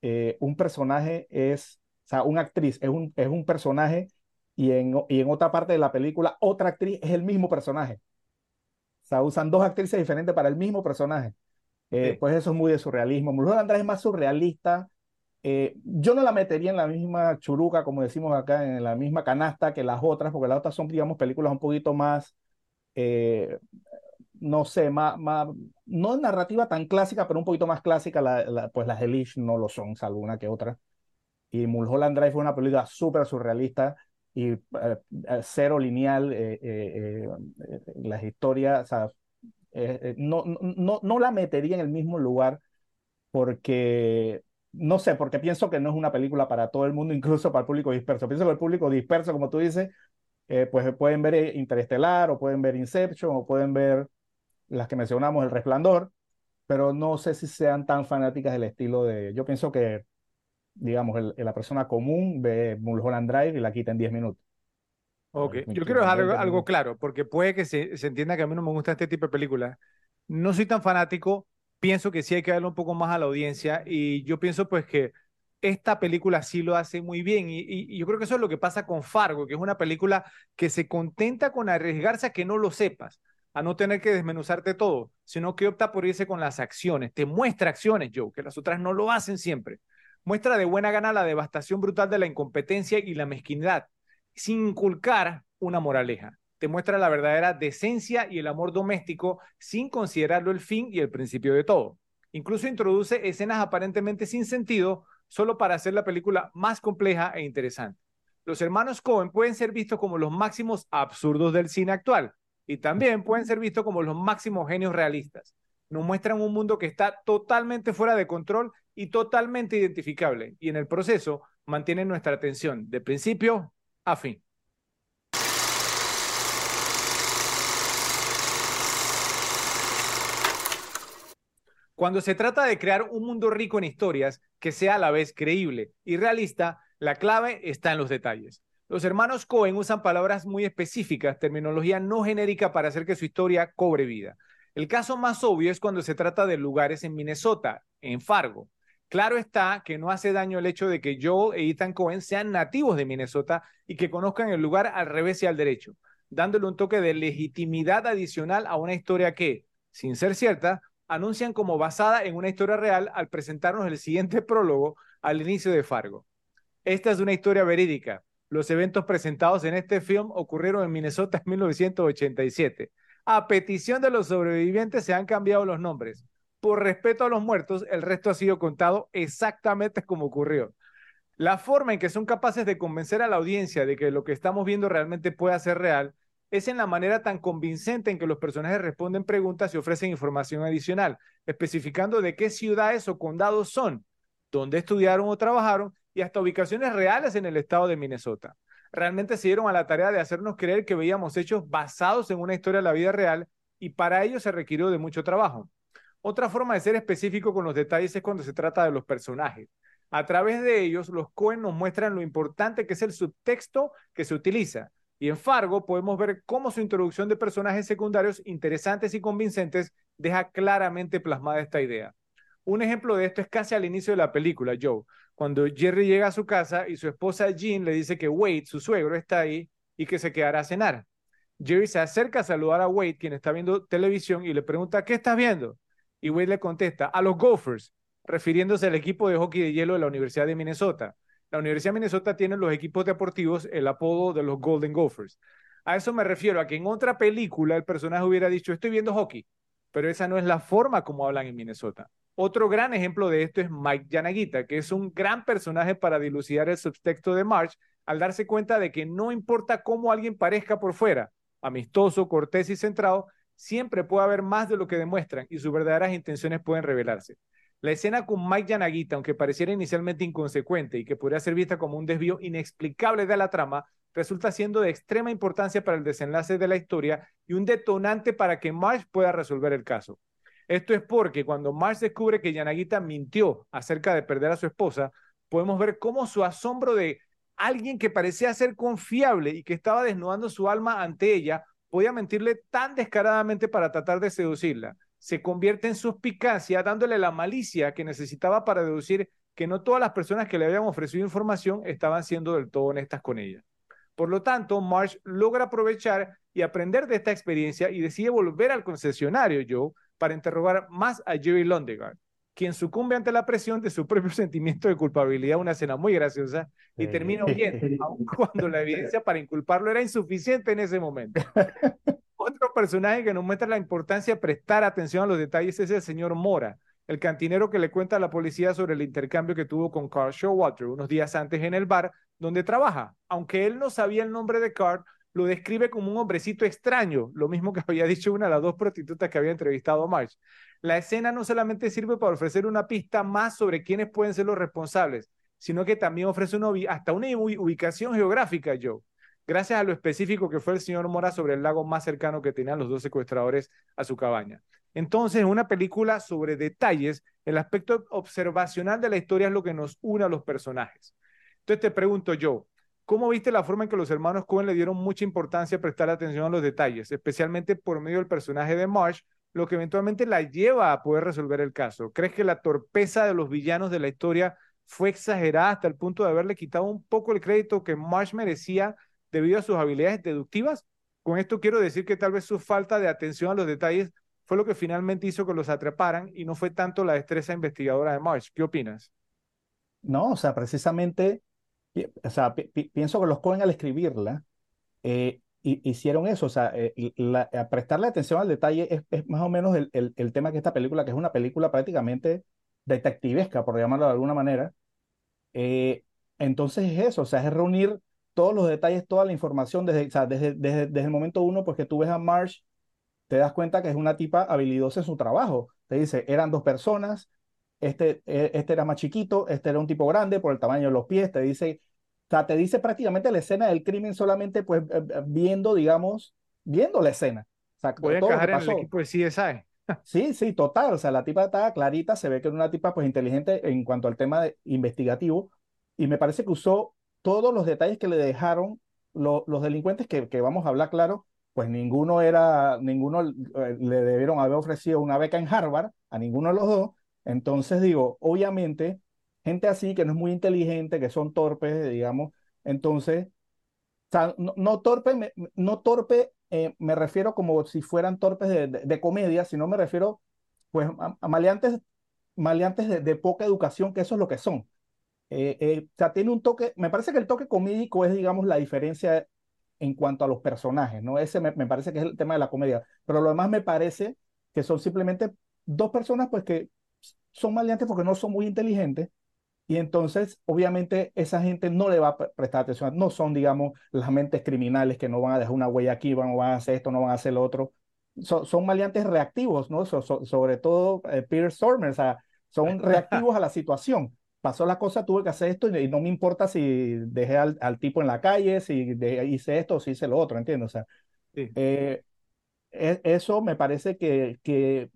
eh, un personaje es, o sea, una actriz es un, es un personaje y en, y en otra parte de la película otra actriz es el mismo personaje. O sea, usan dos actrices diferentes para el mismo personaje. Pues eso es muy de surrealismo. Mulholland Drive es más surrealista, eh, yo no la metería en la misma churuca, como decimos acá, en la misma canasta que las otras, porque las otras son, digamos, películas un poquito más, eh, no sé, más, más, no narrativa tan clásica, pero un poquito más clásica, la, pues las de no lo son, salvo una que otra. Y Mulholland Drive fue una película súper surrealista y eh, cero lineal, las historias, o no, no, no la metería en el mismo lugar porque no sé, porque pienso que no es una película para todo el mundo, incluso para el público disperso. Pienso que el público disperso, como tú dices, eh, pues pueden ver Interestelar, o pueden ver Inception, o pueden ver las que mencionamos, El Resplandor, pero no sé si sean tan fanáticas del estilo de... Yo pienso que, digamos, la persona común ve Mulholland Drive y la quita en 10 minutos. Ok, yo quiero dejar algo, algo, claro, porque puede que se, se entienda que a mí no me gusta este tipo de películas. No soy tan fanático, pienso que sí hay que darle un poco más a la audiencia y yo pienso pues que esta película sí lo hace muy bien y, yo creo que eso es lo que pasa con Fargo, que es una película que se contenta con arriesgarse a que no lo sepas, a no tener que desmenuzarte todo, sino que opta por irse con las acciones, te muestra acciones, Joe, que las otras no lo hacen siempre. Muestra de buena gana la devastación brutal de la incompetencia y la mezquindad, sin inculcar una moraleja te muestra la verdadera decencia y el amor doméstico sin considerarlo el fin y el principio de todo. Incluso introduce escenas aparentemente sin sentido solo para hacer la película más compleja e interesante. Los hermanos Cohen pueden ser vistos como los máximos absurdos del cine actual y también pueden ser vistos como los máximos genios realistas. nos muestran un mundo que está totalmente fuera de control y totalmente identificable, y en el proceso mantienen nuestra atención de principio a fin. Cuando se trata de crear un mundo rico en historias que sea a la vez creíble y realista, la clave está en los detalles. Los hermanos Cohen usan palabras muy específicas, terminología no genérica para hacer que su historia cobre vida. El caso más obvio es cuando se trata de lugares en Minnesota, en Fargo. Claro está que no hace daño el hecho de que Joel e Ethan Cohen sean nativos de Minnesota y que conozcan el lugar al revés y al derecho, dándole un toque de legitimidad adicional a una historia que, sin ser cierta, anuncian como basada en una historia real al presentarnos el siguiente prólogo al inicio de Fargo. Esta es una historia verídica. Los eventos presentados en este film ocurrieron en Minnesota en 1987. A petición de los sobrevivientes se han cambiado los nombres. Por respeto a los muertos, el resto ha sido contado exactamente como ocurrió. La forma en que son capaces de convencer a la audiencia de que lo que estamos viendo realmente puede ser real es en la manera tan convincente en que los personajes responden preguntas y ofrecen información adicional, especificando de qué ciudades o condados son, dónde estudiaron o trabajaron y hasta ubicaciones reales en el estado de Minnesota. Realmente se dieron a la tarea de hacernos creer que veíamos hechos basados en una historia de la vida real y para ello se requirió de mucho trabajo. Otra forma de ser específico con los detalles es cuando se trata de los personajes. A través de ellos, los Cohen nos muestran lo importante que es el subtexto que se utiliza, y en Fargo podemos ver cómo su introducción de personajes secundarios interesantes y convincentes deja claramente plasmada esta idea. Un ejemplo de esto es casi al inicio de la película, Joe, cuando Jerry llega a su casa y su esposa Jean le dice que Wade, su suegro, está ahí y que se quedará a cenar. Jerry se acerca a saludar a Wade, quien está viendo televisión, y le pregunta, ¿qué estás viendo? Y Wade le contesta, a los Gophers, refiriéndose al equipo de hockey de hielo de la Universidad de Minnesota la Universidad de Minnesota tiene los equipos deportivos el apodo de los Golden Gophers. A eso me refiero, a que en otra película el personaje hubiera dicho, estoy viendo hockey, pero esa no es la forma como hablan en Minnesota. Otro gran ejemplo de esto es Mike Yanagita, que es un gran personaje para dilucidar el subtexto de March al darse cuenta de que no importa cómo alguien parezca por fuera, amistoso, cortés y centrado, siempre puede haber más de lo que demuestran y sus verdaderas intenciones pueden revelarse. La escena con Mike Yanagita, aunque pareciera inicialmente inconsecuente y que podría ser vista como un desvío inexplicable de la trama, resulta siendo de extrema importancia para el desenlace de la historia y un detonante para que Marsh pueda resolver el caso. Esto es porque cuando Marsh descubre que Yanagita mintió acerca de perder a su esposa, podemos ver cómo su asombro de alguien que parecía ser confiable y que estaba desnudando su alma ante ella podía mentirle tan descaradamente para tratar de seducirla se convierte en suspicacia, dándole la malicia que necesitaba para deducir que no todas las personas que le habían ofrecido información estaban siendo del todo honestas con ella. Por lo tanto, Marsh logra aprovechar y aprender de esta experiencia y decide volver al concesionario Joe para interrogar más a Jerry Londegaard, quien sucumbe ante la presión de su propio sentimiento de culpabilidad, una escena muy graciosa, y termina huyendo, aun cuando la evidencia para inculparlo era insuficiente en ese momento. Otro personaje que nos muestra la importancia de prestar atención a los detalles es el señor Mora, el cantinero que le cuenta a la policía sobre el intercambio que tuvo con Carl Showalter unos días antes en el bar donde trabaja. Aunque él no sabía el nombre de Carl, lo describe como un hombrecito extraño, lo mismo que había dicho una de las dos prostitutas que había entrevistado a March. La escena no solamente sirve para ofrecer una pista más sobre quiénes pueden ser los responsables, sino que también ofrece una, hasta una ubicación geográfica, Joe gracias a lo específico que fue el señor Mora sobre el lago más cercano que tenían los dos secuestradores a su cabaña. Entonces, en una película sobre detalles, el aspecto observacional de la historia es lo que nos une a los personajes. Entonces te pregunto yo, ¿cómo viste la forma en que los hermanos Cohen le dieron mucha importancia a prestar atención a los detalles, especialmente por medio del personaje de Marsh, lo que eventualmente la lleva a poder resolver el caso? ¿Crees que la torpeza de los villanos de la historia fue exagerada hasta el punto de haberle quitado un poco el crédito que Marsh merecía debido a sus habilidades deductivas. Con esto quiero decir que tal vez su falta de atención a los detalles fue lo que finalmente hizo que los atraparan y no fue tanto la destreza investigadora de March. ¿Qué opinas? No, o sea, precisamente, o sea, pienso que los Cohen al escribirla eh, hicieron eso, o sea, eh, prestarle atención al detalle es, más o menos el, tema que esta película, que es una película prácticamente detectivesca, por llamarlo de alguna manera. Eh, entonces es eso, o sea, es reunir todos los detalles, toda la información desde, desde, desde, el momento uno, pues que tú ves a Marsh te das cuenta que es una tipa habilidosa en su trabajo. Te dice, eran dos personas, este, e, este era más chiquito, este era un tipo grande por el tamaño de los pies, te dice, o sea, te dice prácticamente la escena del crimen solamente pues eh, eh, viendo, digamos, viendo la escena. O sea, Voy a encajar en el equipo de CSI. Sí, sí, total. O sea, la tipa estaba clarita, se ve que era una tipa pues inteligente en cuanto al tema de investigativo y me parece que usó todos los detalles que le dejaron los delincuentes que, que, vamos a hablar claro, pues ninguno era, ninguno eh, le debieron haber ofrecido una beca en Harvard, a ninguno de los dos. Entonces digo, obviamente, gente así que no es muy inteligente, que son torpes, digamos, entonces, o sea, no, torpe, no torpe eh, me refiero como si fueran torpes de, de, comedia, sino me refiero pues a, maleantes, maleantes de, poca educación, que eso es lo que son. Eh, eh, o sea, tiene un toque, me parece que el toque comédico es, digamos, la diferencia en cuanto a los personajes, ¿no? Ese me, me, parece que es el tema de la comedia, pero lo demás me parece que son simplemente dos personas, pues, que son maleantes porque no son muy inteligentes, y entonces, obviamente, esa gente no le va a prestar atención. No son, digamos, las mentes criminales que no van a dejar una huella aquí, van, van a hacer esto, no van a hacer lo otro. son maleantes reactivos, ¿no? sobre todo eh, Peter Stormer, o sea, son reactivos a la situación. Pasó la cosa, tuve que hacer esto y, no me importa si dejé al, tipo en la calle, si hice esto o si hice lo otro, ¿entiendes? O sea, eh, e, eso me parece que, que,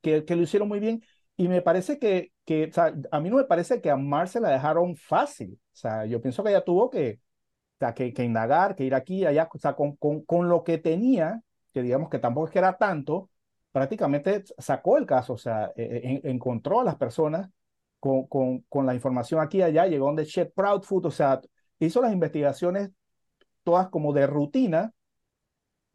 que, que, lo hicieron muy bien y me parece que, que a mí no me parece que a Mar se la dejaron fácil. O sea, yo pienso que ella tuvo que, o que, que, indagar, que ir aquí, allá, o sea, con, con, con, lo que tenía, que digamos que tampoco que era tanto, prácticamente sacó el caso, o sea, e, e, encontró a las personas con, con, con, la información aquí y allá, llegó donde Chet Proudfoot, o sea, hizo las investigaciones todas como de rutina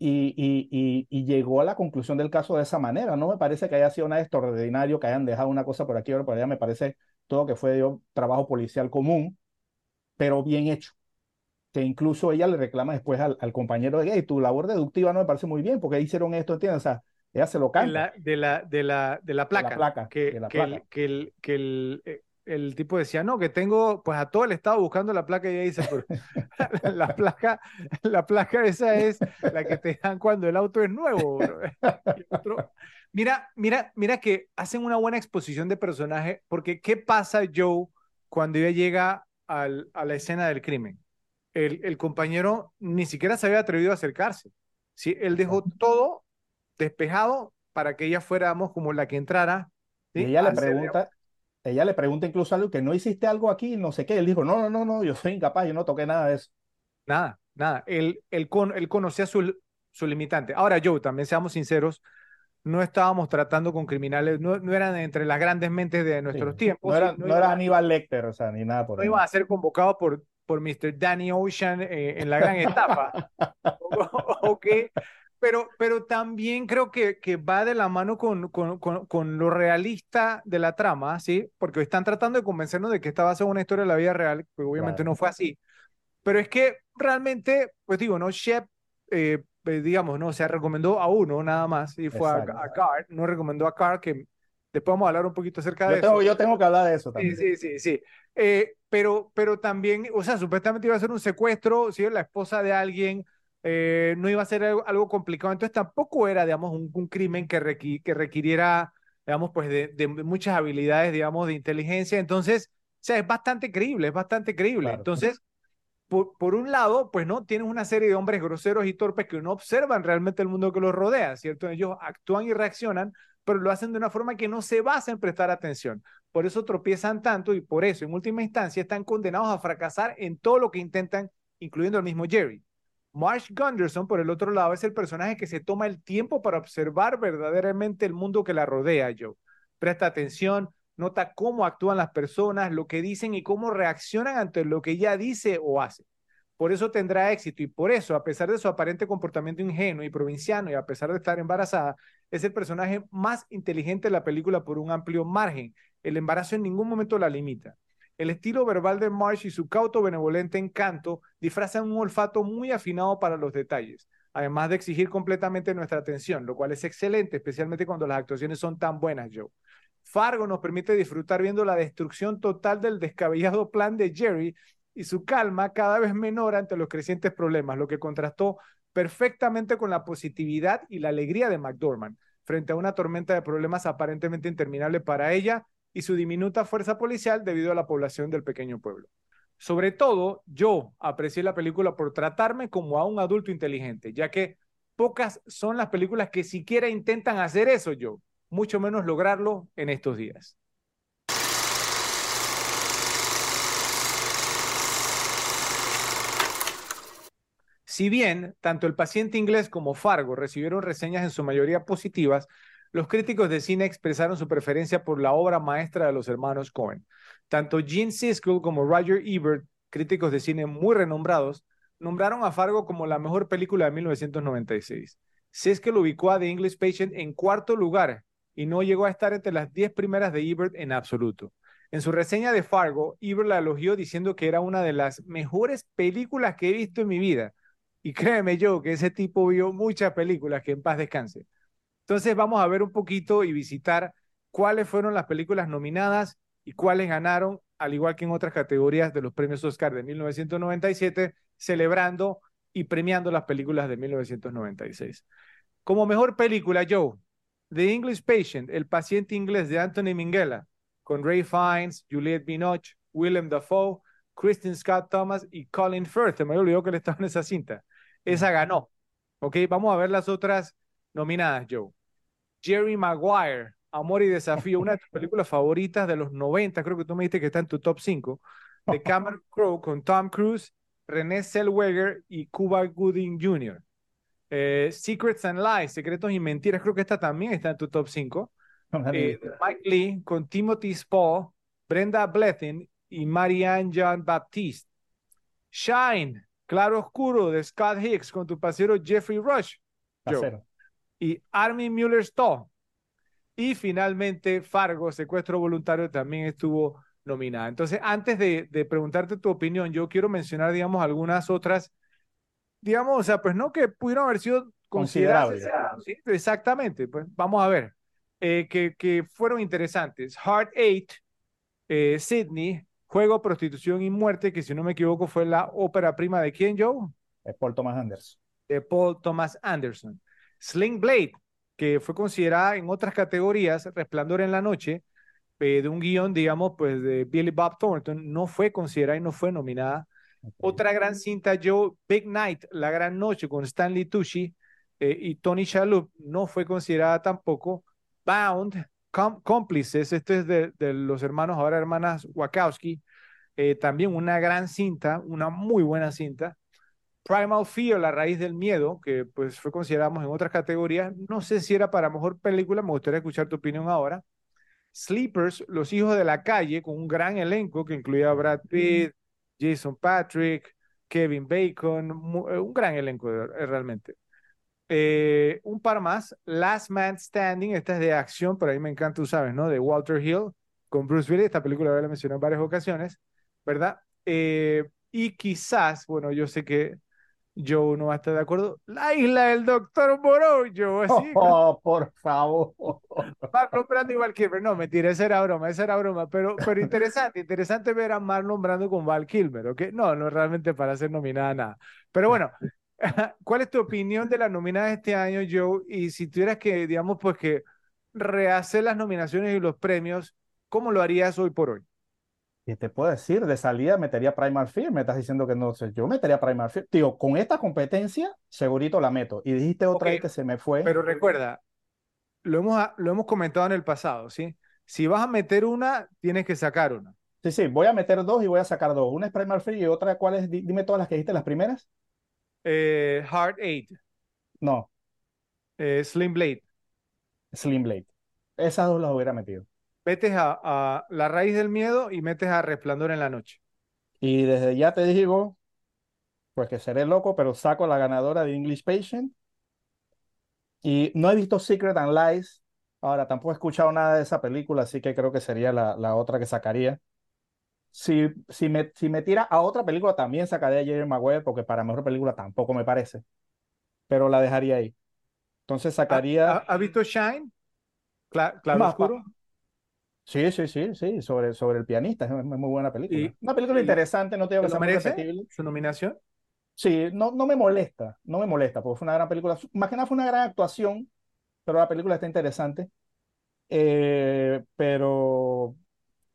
y, y, llegó a la conclusión del caso de esa manera. No me parece que haya sido nada extraordinario, que hayan dejado una cosa por aquí o por allá. Me parece todo que fue trabajo policial común, pero bien hecho. Que incluso ella le reclama después al, compañero de gay, tu labor deductiva no me parece muy bien, porque hicieron esto, ¿entiendes? O sea, ella se lo canta. De la, de la, de la, placa. placa. Que, que, que, el, que el, eh, el tipo decía, no, que tengo pues a todo el estado buscando la placa y ella dice, pero la placa, la placa esa es la que te dan cuando el auto es nuevo. mira, mira, mira que hacen una buena exposición de personaje, porque ¿qué pasa Joe cuando ella llega al, a la escena del crimen? El, el, compañero ni siquiera se había atrevido a acercarse. ¿sí? Él dejó todo despejado para que ella fuéramos como la que entrara. Y ella le pregunta, ella le pregunta incluso algo que no hiciste algo aquí, no sé qué. Él dijo, no, no, no, no, yo soy incapaz, yo no toqué nada de eso. Nada, nada. Él, él, con, él conocía su, su limitante. Ahora, Joe, también seamos sinceros, no estábamos tratando con criminales, no, no eran entre las grandes mentes de nuestros tiempos. No era, no, era Aníbal Lecter, o sea, ni nada por No iba a ser convocado por, por Mr. Danny Ocean eh, en la gran etapa. ok, pero, pero también creo que, que va de la mano con, con, con, lo realista de la trama, ¿sí? Porque están tratando de convencernos de que esta va a ser una historia de la vida real, que obviamente no fue así. Pero es que realmente, pues digo, ¿no? Shep, eh, pues, digamos, ¿no? Se recomendó a uno nada más y fue a, a Carr, no recomendó a Carr, que después vamos a hablar un poquito acerca de eso. Yo tengo que hablar de eso también. Sí, sí, sí, sí. Eh, pero, pero también, o sea, supuestamente iba a ser un secuestro, ¿sí? La esposa de alguien eh, no iba a ser algo, complicado, entonces tampoco era, digamos, un, crimen que, que requiriera, digamos, pues de, muchas habilidades, digamos, de inteligencia, entonces, o sea, es bastante creíble, es bastante creíble. Entonces, por, por, un lado, pues no, tienes una serie de hombres groseros y torpes que no observan realmente el mundo que los rodea, ¿cierto? Ellos actúan y reaccionan, pero lo hacen de una forma que no se basa en prestar atención. Por eso tropiezan tanto y por eso, en última instancia, están condenados a fracasar en todo lo que intentan, incluyendo el mismo Jerry. Marsh Gunderson, por el otro lado, es el personaje que se toma el tiempo para observar verdaderamente el mundo que la rodea, Joe. Presta atención, nota cómo actúan las personas, lo que dicen y cómo reaccionan ante lo que ella dice o hace. Por eso tendrá éxito y por eso, a pesar de su aparente comportamiento ingenuo y provinciano y a pesar de estar embarazada, es el personaje más inteligente de la película por un amplio margen. El embarazo en ningún momento la limita. El estilo verbal de Marsh y su cauto benevolente encanto disfrazan un olfato muy afinado para los detalles, además de exigir completamente nuestra atención, lo cual es excelente, especialmente cuando las actuaciones son tan buenas, Joe. Fargo nos permite disfrutar viendo la destrucción total del descabellado plan de Jerry y su calma cada vez menor ante los crecientes problemas, lo que contrastó perfectamente con la positividad y la alegría de McDormand frente a una tormenta de problemas aparentemente interminable para ella y su diminuta fuerza policial debido a la población del pequeño pueblo. Sobre todo, yo aprecié la película por tratarme como a un adulto inteligente, ya que pocas son las películas que siquiera intentan hacer eso yo, mucho menos lograrlo en estos días. Si bien tanto el paciente inglés como Fargo recibieron reseñas en su mayoría positivas, los críticos de cine expresaron su preferencia por la obra maestra de los hermanos Cohen. Tanto Gene Siskel como Roger Ebert, críticos de cine muy renombrados, nombraron a Fargo como la mejor película de 1996. Siskel ubicó a The English Patient en cuarto lugar y no llegó a estar entre las diez primeras de Ebert en absoluto. En su reseña de Fargo, Ebert la elogió diciendo que era una de las mejores películas que he visto en mi vida. Y créeme yo que ese tipo vio muchas películas que en paz descanse. Entonces vamos a ver un poquito y visitar cuáles fueron las películas nominadas y cuáles ganaron, al igual que en otras categorías de los premios Oscar de 1997, celebrando y premiando las películas de 1996. Como mejor película, Joe, The English Patient, El paciente inglés de Anthony Minghella, con Ray Fiennes, Juliette Binoche, Willem Dafoe, Kristen Scott Thomas y Colin Firth. Me olvidó que le estaba en esa cinta. Esa ganó. Ok, vamos a ver las otras nominadas, Joe. Jerry Maguire, Amor y Desafío, una de tus películas favoritas de los 90, creo que tú me dijiste que está en tu top 5, de Cameron Crowe con Tom Cruise, René Zellweger y Cuba Gooding Jr. Eh, Secrets and Lies, Secretos y Mentiras, creo que esta también está en tu top 5. Eh, Mike Lee con Timothy Spall, Brenda Blethyn y Marianne Jean Baptiste. Shine, Claro Oscuro de Scott Hicks con tu pasero Jeffrey Rush. Joe y Armin Mueller-Stahl. Y finalmente Fargo, Secuestro Voluntario, también estuvo nominada. Entonces, antes de, preguntarte tu opinión, yo quiero mencionar, digamos, algunas otras, digamos, o sea, pues no que pudieron haber sido considerables. ¿sí? Exactamente, pues vamos a ver, eh, que, que, fueron interesantes. Heart Eight, eh, Sydney, Juego, Prostitución y Muerte, que si no me equivoco fue la ópera prima de quién, Joe? De Paul Thomas Anderson. De Paul Thomas Anderson. Sling Blade, que fue considerada en otras categorías, Resplandor en la Noche, eh, de un guion, digamos, pues de Billy Bob Thornton, no fue considerada y no fue nominada. Otra gran cinta, Joe, Big Night, La Gran Noche, con Stanley Tucci eh, y Tony Shalhoub, no fue considerada tampoco. Bound, Cómplices, este es de, los hermanos, ahora hermanas Wachowski, eh, también una gran cinta, una muy buena cinta. Primal Fear, La raíz del miedo, que pues fue consideramos en otras categorías. No sé si era para mejor película, me gustaría escuchar tu opinión ahora. Sleepers, Los hijos de la calle, con un gran elenco que incluía a Brad Pitt, Jason Patrick, Kevin Bacon, eh, un gran elenco eh, realmente. Eh, un par más, Last Man Standing, esta es de acción, pero a mí me encanta, tú sabes, ¿no? De Walter Hill, con Bruce Willis, esta película ya la mencioné en varias ocasiones, ¿verdad? y quizás, bueno, yo sé que Joe no va a estar de acuerdo. La isla del doctor Moreau, Joe, así. Oh, por favor. Marlon Brando y Val Kilmer. No, mentira, esa era broma, esa era broma. Pero, pero interesante, interesante ver a Marlon Brando con Val Kilmer, ¿ok? No, no realmente para ser nominada nada. Pero bueno, ¿cuál es tu opinión de las nominadas este año, Joe? Y si tuvieras que, digamos, pues que rehacer las nominaciones y los premios, ¿cómo lo harías hoy por hoy? ¿Qué te puedo decir? De salida metería Primal Fear. Me estás diciendo que no sé. Yo metería Primal Fear. Tío, con esta competencia, segurito la meto. Y dijiste otra vez que se me fue. Pero recuerda, lo hemos, lo hemos comentado en el pasado, ¿sí? Si vas a meter una, tienes que sacar una. Sí, sí, voy a meter dos y voy a sacar dos. Una es Primal Fear y otra, ¿cuál es? Dime todas las que dijiste, las primeras. Eh, Heart Eight. No. Eh, Slim Blade. Slim Blade. Esas dos las hubiera metido metes a, La raíz del miedo y metes a Resplandor en la noche. Y desde ya te digo, pues que seré loco, pero saco la ganadora de English Patient. Y no he visto Secret and Lies. Ahora, tampoco he escuchado nada de esa película, así que creo que sería la, la otra que sacaría. Si, si, me, si me tira a otra película, también sacaría a Jerry Maguire, porque para mejor película tampoco me parece. Pero la dejaría ahí. Entonces sacaría. ¿Ha, visto Shine? claro, oscuro? Sí, sí, sí, sí, sobre, sobre el pianista, es muy buena película. ¿Y Una película interesante, no tengo que se lo ser muy merece repetible. su nominación? Sí, no, no me molesta, no me molesta, porque fue una gran película. Más que nada fue una gran actuación, pero la película está interesante. Eh, pero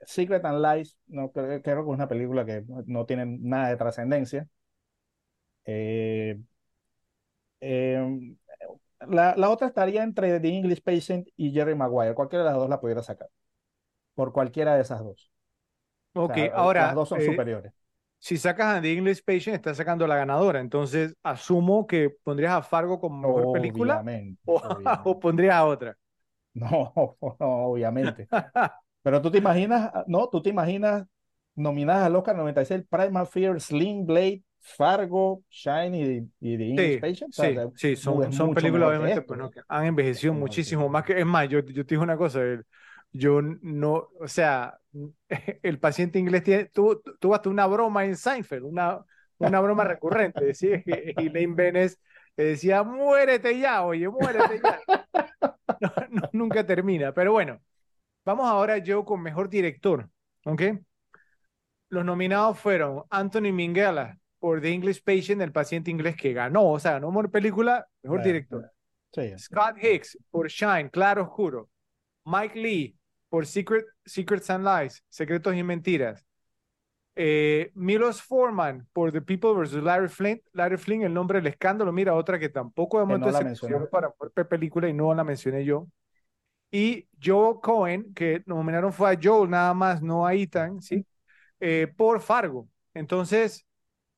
Secret and Lies, no, creo, creo que es una película que no, no tiene nada de trascendencia. Eh, eh, la, la otra estaría entre The English Patient y Jerry Maguire. Cualquiera de las dos la pudiera sacar, por cualquiera de esas dos. O Ok, sea, las ahora, dos son eh, superiores. si sacas a The English Patient, estás sacando la ganadora. Entonces, asumo que pondrías a Fargo como mejor película Obviamente, o, obviamente. o pondrías a otra. No, no, obviamente. Pero tú te imaginas, no, tú te imaginas nominadas al Oscar 96, Primal Fear, Sling Blade, Fargo, Shine y, The English Sí, Patient. O sea, sí, sí, son, son películas obviamente pues, ¿no? que han envejecido muchísimo más que, es más, yo, yo te digo una cosa, el- yo no, o sea, el paciente inglés tiene, tuvo, tuvo hasta una broma en Seinfeld, una, una broma recurrente, que Elaine Benes decía, muérete ya, oye, muérete ya. No, no, nunca termina, pero bueno, vamos ahora yo con mejor director, ¿ok? Los nominados fueron Anthony Minghella por The English Patient, el paciente inglés que ganó, o sea, ganó mejor película, mejor Bueno, director. Sí, Scott Hicks por Shine, Claro Oscuro. Mike Lee por Secret, Secrets and Lies, Secretos y Mentiras. Eh, Milos Forman por The People vs. Larry Flint. Larry Flint, el nombre del escándalo. Mira, otra que tampoco que no para película y no la mencioné yo. Y Joe Cohen, que nominaron fue a Joel nada más, no a Ethan, ¿sí? Eh, por Fargo. Entonces,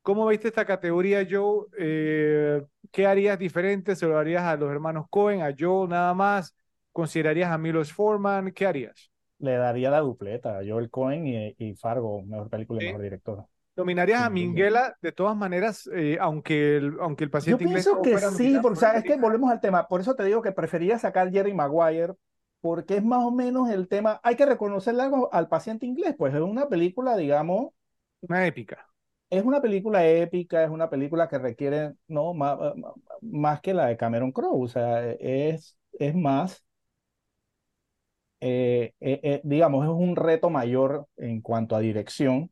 ¿cómo viste esta categoría, Joe? Eh, ¿qué harías diferente? ¿Se lo harías a los hermanos Cohen, a Joel nada más? ¿Considerarías a Milos Forman? ¿Qué harías? Le daría la dupleta a Joel Cohen y, y Fargo, mejor película y mejor director. ¿Nominarías a. Minghella de todas maneras, eh, aunque, el, aunque el Yo paciente inglés pienso que sí, porque o sea, es que volvemos al tema. Por eso te digo que prefería sacar Jerry Maguire, porque es más o menos el tema. Hay que reconocerle algo al paciente inglés, pues es una película, digamos, Una épica. es una película épica, es una película que requiere, no, más, más que la de Cameron Crowe, o sea, es, es más, eh, eh, eh, digamos, es un reto mayor en cuanto a dirección.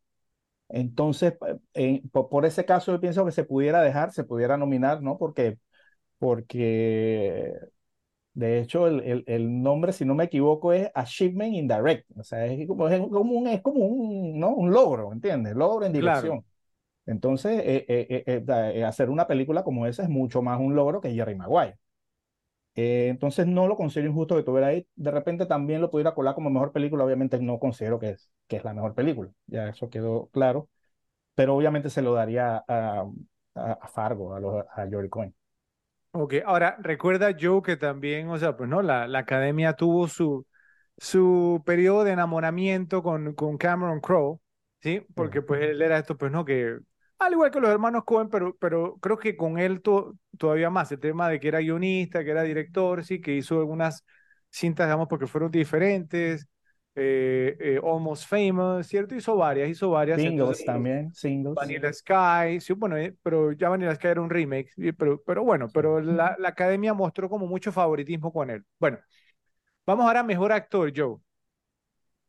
Entonces, en- por, por ese caso, yo pienso que se pudiera dejar, se pudiera nominar, ¿no? Porque, porque de hecho, el, el, el nombre, si no me equivoco, es Achievement Indirect. O sea, es como, es como un, es como un, ¿no? un logro, ¿entiendes? Logro en Claro. dirección. Entonces, eh, eh, eh, eh, eh, hacer una película como esa es mucho más un logro que Jerry Maguire. Eh, entonces, no lo considero injusto que tuviera ahí. De repente también lo pudiera colar como mejor película. Obviamente no considero que es, que es la mejor película. Ya eso quedó claro. Pero obviamente se lo daría a, a, a Fargo, a, los, a Joel Cohen. Ok, ahora recuerda Joe que también, o sea, pues no, la, la academia tuvo su, su periodo de enamoramiento con, con Cameron Crowe, ¿sí? Porque pues él era esto, pues no, que al igual que los hermanos Cohen, pero, pero creo que con él to- todavía más, el tema de que era guionista, que era director, sí, que hizo algunas cintas, digamos, porque fueron diferentes, eh, eh, Almost Famous, ¿cierto? Hizo varias, hizo varias. Singles entonces, también, singles. Vanilla Sky, sí, bueno, eh, pero ya Vanilla Sky era un remake, pero, pero bueno, pero la, la academia mostró como mucho favoritismo con él. Bueno, vamos ahora a mejor actor, Joe.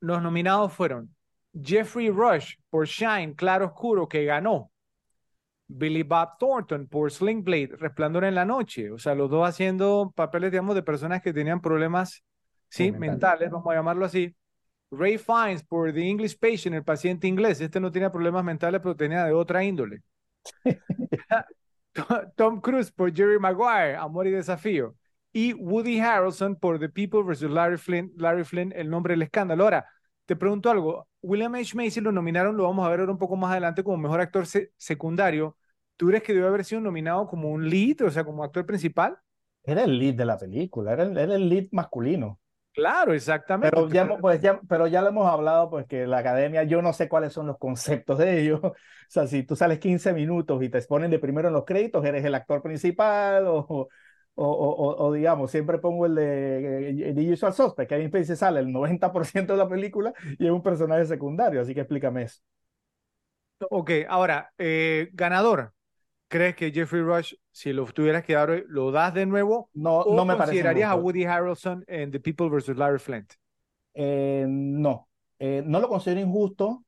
Los nominados fueron Jeffrey Rush por Shine, Claro Oscuro, que ganó. Billy Bob Thornton por Sling Blade, Resplandor en la Noche. O sea, los dos haciendo papeles, digamos, de personas que tenían problemas, sí, Sí, mentales, mentales. vamos a llamarlo así. Ray Fiennes por The English Patient, el paciente inglés. Este no tenía problemas mentales, pero tenía de otra índole. Tom Cruise por Jerry Maguire, Amor y Desafío. Y Woody Harrelson por The People vs. Larry Flynn, Larry Flynn, El Nombre del Escándalo. Ahora, te pregunto algo. William H. Macy lo nominaron, lo vamos a ver ahora un poco más adelante como mejor actor se- secundario. ¿Tú crees que debe haber sido nominado como un lead, o sea, como actor principal? Era el lead de la película, era el, era el lead masculino. Claro, exactamente. Pero ya, pues, ya, pero ya lo hemos hablado, pues que la academia, yo no sé cuáles son los conceptos de ellos. O sea, si tú sales 15 minutos y te ponen de primero en los créditos, eres el actor principal o, o, o, o- digamos, siempre pongo el de The Usual Suspect, que Kevin Spacey sale el 90% de la película y es un personaje secundario, así que explícame eso. Ok, ahora, eh, ganador. ¿Crees que Jeffrey Rush, si lo tuvieras que dar lo das de nuevo? No, ¿O no me parece considerarías a injusto. Woody Harrelson en The People vs. Larry Flint? Eh, no, eh, no lo considero injusto.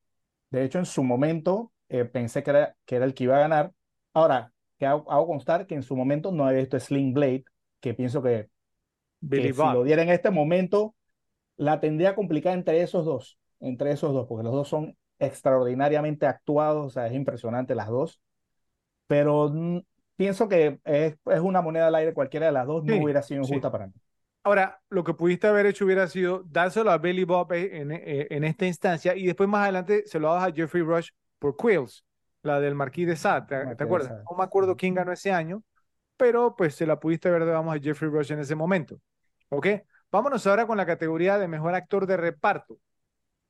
De hecho, en su momento eh, pensé que era, que era el que iba a ganar. Ahora, que hago, hago constar que en su momento no he visto Sling Blade, que pienso que, que si lo diera en este momento, la tendría complicada entre esos dos, entre esos dos, porque los dos son extraordinariamente actuados, o sea, es impresionante las dos, pero pienso que es, es, una moneda al aire, cualquiera de las dos no hubiera sido injusta sí. para mí. Ahora, lo que pudiste haber hecho hubiera sido dárselo a Billy Bob en, en, en, esta instancia y después más adelante se lo das a Jeffrey Rush por Quills, la del Marquis de Sade, ¿te, ¿te acuerdas? No me acuerdo quién ganó ese año, pero pues se la pudiste haber dado a Jeffrey Rush en ese momento. ¿Ok? Vámonos ahora con la categoría de mejor actor de reparto.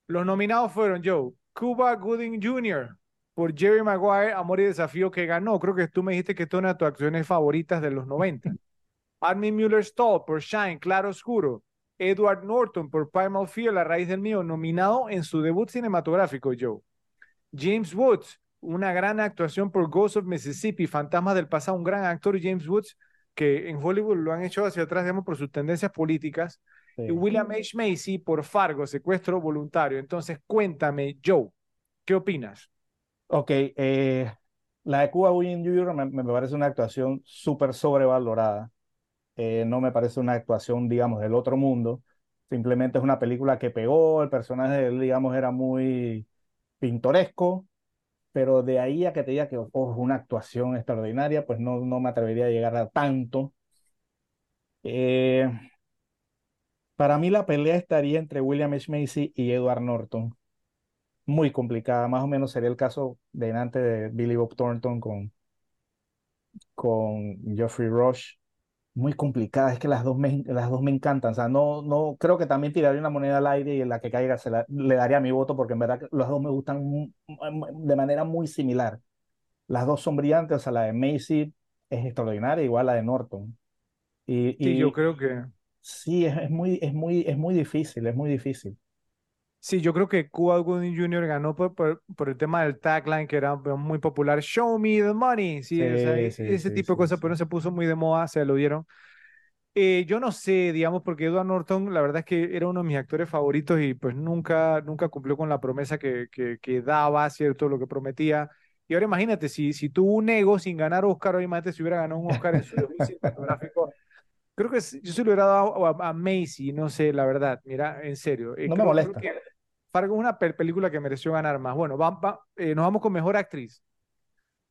Los nominados fueron Joe, Cuba Gooding Jr. por Jerry Maguire, Amor y Desafío, que ganó. Creo que tú me dijiste que esta es una de tus acciones favoritas de los 90. Armin Mueller-Stahl por Shine, Claro Oscuro. Edward Norton por Primal Fear, La Raíz del Mío, nominado en su debut cinematográfico, Joe. James Woods, una gran actuación por Ghost of Mississippi, Fantasmas del Pasado, un gran actor, James Woods, que en Hollywood lo han hecho hacia atrás, digamos, por sus tendencias políticas. Sí. Y William H. Macy por Fargo, secuestro voluntario. Entonces, cuéntame, Joe, ¿qué opinas? Ok, eh, la de Cuba Gooding Jr. Me, parece una actuación súper sobrevalorada. Eh, no me parece una actuación, digamos, del otro mundo. Simplemente es una película que pegó, el personaje de él, digamos, era muy pintoresco, pero de ahí a que te diga que oh, una actuación extraordinaria, pues no, no me atrevería a llegar a tanto. Eh, para mí la pelea estaría entre William H. Macy y Edward Norton. Muy complicada, más o menos sería el caso de delante de Billy Bob Thornton con, con Geoffrey Rush. Muy complicada, es que las dos, me, las dos me encantan. O sea, no, no, creo que también tiraría una moneda al aire y en la que caiga se la, le daría mi voto porque en verdad las dos me gustan de manera muy similar. Las dos son brillantes, o sea, la de Macy es extraordinaria, igual la de Norton. Y, sí, yo creo que Sí, es, es, muy, es, muy, es muy difícil, es muy difícil. Sí, yo creo que Cuba Gooding Jr. ganó por, por, por, el tema del tagline que era muy popular, Show me the money, sí, sí, o sea, sí ese sí, tipo de cosas, pero no se puso muy de moda, se lo dieron. Eh, yo no sé, digamos, porque Edward Norton, la verdad es que era uno de mis actores favoritos y pues nunca, nunca cumplió con la promesa que, que, que daba, ¿cierto? Lo que prometía. Y ahora imagínate, si, si tuvo un ego sin ganar Oscar, hoy imagínate si hubiera ganado un Oscar en su cinematográfico creo que yo se lo hubiera dado a, a, Macy, no sé, la verdad, mira, en serio. Eh, no creo, me molesta. Creo que Fargo es una película que mereció ganar más. Bueno, va, va, eh, nos vamos con Mejor Actriz.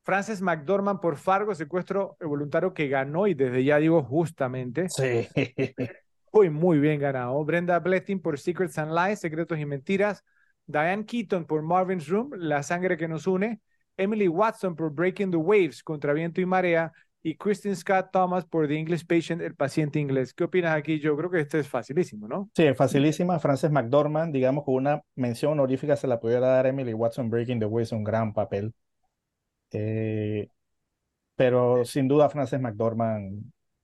Frances McDormand por Fargo, secuestro voluntario que ganó y desde ya digo justamente. Sí. Muy, muy bien ganado. Brenda Blethyn por Secrets and Lies, Secretos y Mentiras. Diane Keaton por Marvin's Room, La Sangre que nos une. Emily Watson por Breaking the Waves, Contra Viento y Marea y Kristen Scott Thomas por The English Patient, el paciente inglés. ¿Qué opinas aquí? Yo creo que este es facilísimo, ¿no? Sí, es facilísima. Frances McDormand, digamos, con una mención honorífica se la pudiera dar Emily Watson Breaking the Waves, un gran papel. Eh, pero sin duda Frances McDormand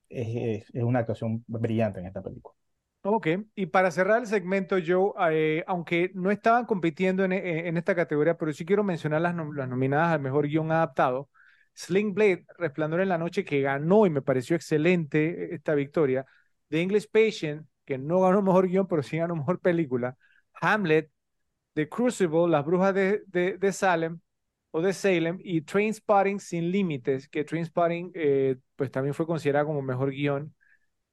es, es, es, una actuación brillante en esta película. Ok, y para cerrar el segmento, Joe, eh, aunque no estaban compitiendo en, en, esta categoría, pero sí quiero mencionar las, las nominadas al mejor guion adaptado. Sling Blade, Resplandor en la Noche, que ganó y me pareció excelente esta victoria. The English Patient, que no ganó mejor guion, pero sí ganó mejor película. Hamlet, The Crucible, Las Brujas de, de, Salem o de Salem y Trainspotting Sin Límites, que Trainspotting eh, pues también fue considerada como mejor guion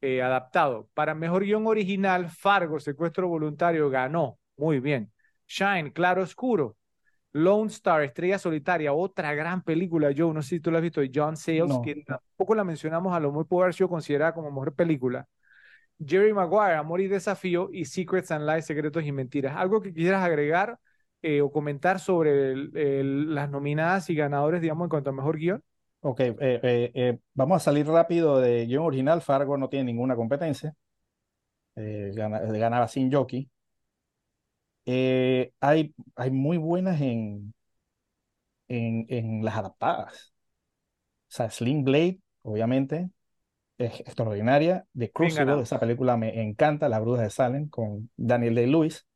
eh, adaptado. Para mejor guion original, Fargo, Secuestro Voluntario, ganó. Muy bien. Shine, Claro Oscuro, Lone Star, Estrella Solitaria, otra gran película, Joe, no sé si tú la has visto, de John Sayles, no. que tampoco la mencionamos, a lo muy puede haber sido considerada como mejor película. Jerry Maguire, Amor y Desafío, y Secrets and Lies, Secretos y Mentiras. ¿Algo que quisieras agregar eh, o comentar sobre el, el, las nominadas y ganadores, digamos, en cuanto a mejor guion? Ok, eh, eh, vamos a salir rápido de guion original. Fargo no tiene ninguna competencia. Gana, ganaba sin jockey. Eh, hay, hay muy buenas en, en, en, las adaptadas. O sea, Sling Blade, obviamente, es extraordinaria. The Crucible, esa película me encanta, Las Brujas de Salem, con Daniel Day-Lewis.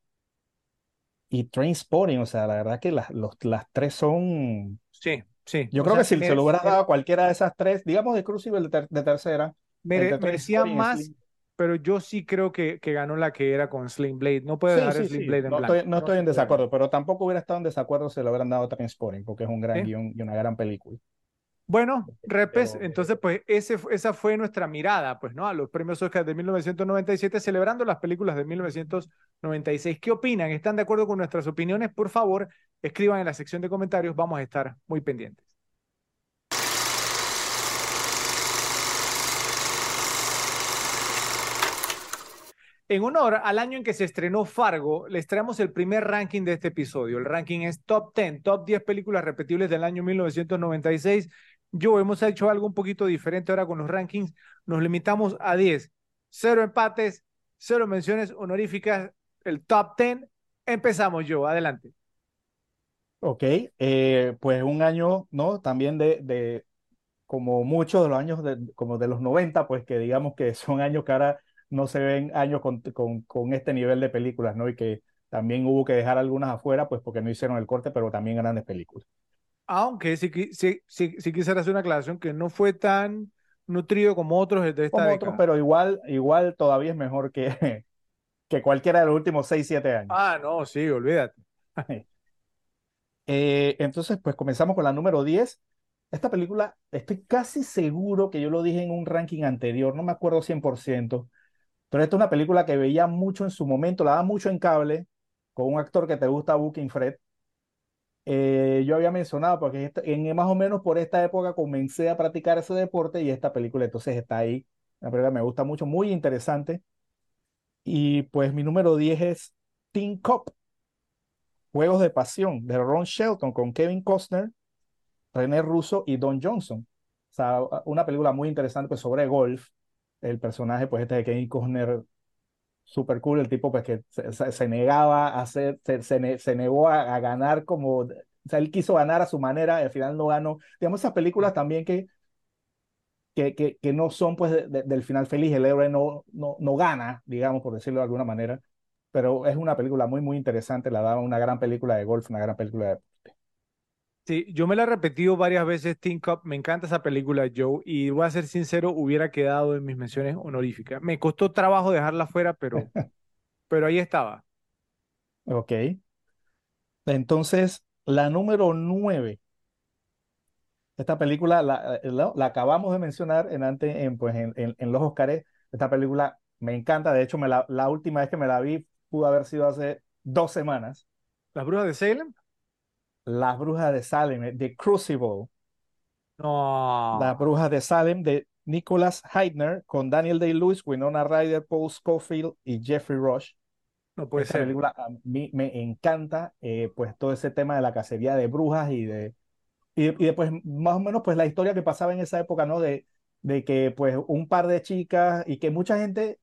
Y Trainspotting, o sea, la verdad que las, los, las tres son... Sí, sí. Yo o creo sea, que si se lo hubieras dado a cualquiera de esas tres, digamos de Crucible de, ter de tercera... Mere, merecía más... Pero yo sí creo que, que ganó la que era con Sling Blade. No puede Sí, dejar sí, sí. Blade en No blanco. estoy, no estoy en puede. desacuerdo, pero tampoco hubiera estado en desacuerdo si le hubieran dado Trainspotting, porque es un gran ¿Eh? guion y una gran película. Bueno, Repes, Pero- entonces pues ese, esa fue nuestra mirada, pues, ¿no? A los premios Oscar de 1997, celebrando las películas de 1996. ¿Qué opinan? ¿Están de acuerdo con nuestras opiniones? Por favor, escriban en la sección de comentarios, vamos a estar muy pendientes. En honor al año en que se estrenó Fargo, les traemos el primer ranking de este episodio. El ranking es Top 10, Top 10 películas repetibles del año 1996. Yo hemos hecho algo un poquito diferente ahora con los rankings. Nos limitamos a 10. Cero empates, cero menciones honoríficas. El Top 10. Empezamos yo. Adelante. Ok, eh, pues un año, ¿no? También de, de como muchos de los años, de, como de los 90, pues que digamos que son años que ahora no se ven años con, con, con este nivel de películas, ¿no? Y que también hubo que dejar algunas afuera, pues porque no hicieron el corte, pero también grandes películas. Aunque sí, qui- sí, sí, sí quisiera hacer una aclaración que no fue tan nutrido como otros de esta Como década. otros, pero igual, igual todavía es mejor que, que cualquiera de los últimos 6, 7 años. Ah, no, sí, olvídate. Eh, entonces, pues comenzamos con la número 10. Esta película, estoy casi seguro que yo lo dije en un ranking anterior, no me acuerdo 100%, pero esta es una película que veía mucho en su momento, la daba mucho en cable, con un actor que te gusta, Booking Fred. Eh, yo había mencionado, porque en, más o menos por esta época comencé a practicar ese deporte y esta película entonces está ahí. La película me gusta mucho, muy interesante. Y pues mi número 10 es Teen Cop. Juegos de Pasión de Ron Shelton con Kevin Costner, René Russo y Don Johnson. O sea, una película muy interesante pues, sobre golf. El personaje, pues este de Kevin Costner, súper cool, el tipo pues que se, negaba a hacer, se, se ne- se negó a, ganar como, él quiso ganar a su manera, al final no ganó. Digamos, esas películas también que, que, que, no son pues de- de- del final feliz, el héroe no, no, no gana, digamos, por decirlo de alguna manera pero es una película muy, muy interesante. La daba una gran película de golf, una gran película de... Sí, yo me la he repetido varias veces, Teen Cup, me encanta esa película, Joe, y voy a ser sincero, hubiera quedado en mis menciones honoríficas. Me costó trabajo dejarla fuera, pero, pero ahí estaba. Ok. Entonces, la número nueve. Esta película la, la, la acabamos de mencionar en, antes, en, pues, en, en, en los Oscars. Esta película me encanta. De hecho, me la, la última vez que me la vi pudo haber sido hace dos semanas. ¿Las brujas de Salem? Las Brujas de Salem, The Crucible. No. Las Brujas de Salem de Nicholas Heidner con Daniel Day-Lewis, Winona Ryder, Paul Scofield y Jeffrey Rush. No puede Esta ser. película a mí me encanta, eh, pues todo ese tema de la cacería de brujas y de, y, y después más o menos pues la historia que pasaba en esa época, ¿no? De, de que pues un par de chicas y que mucha gente,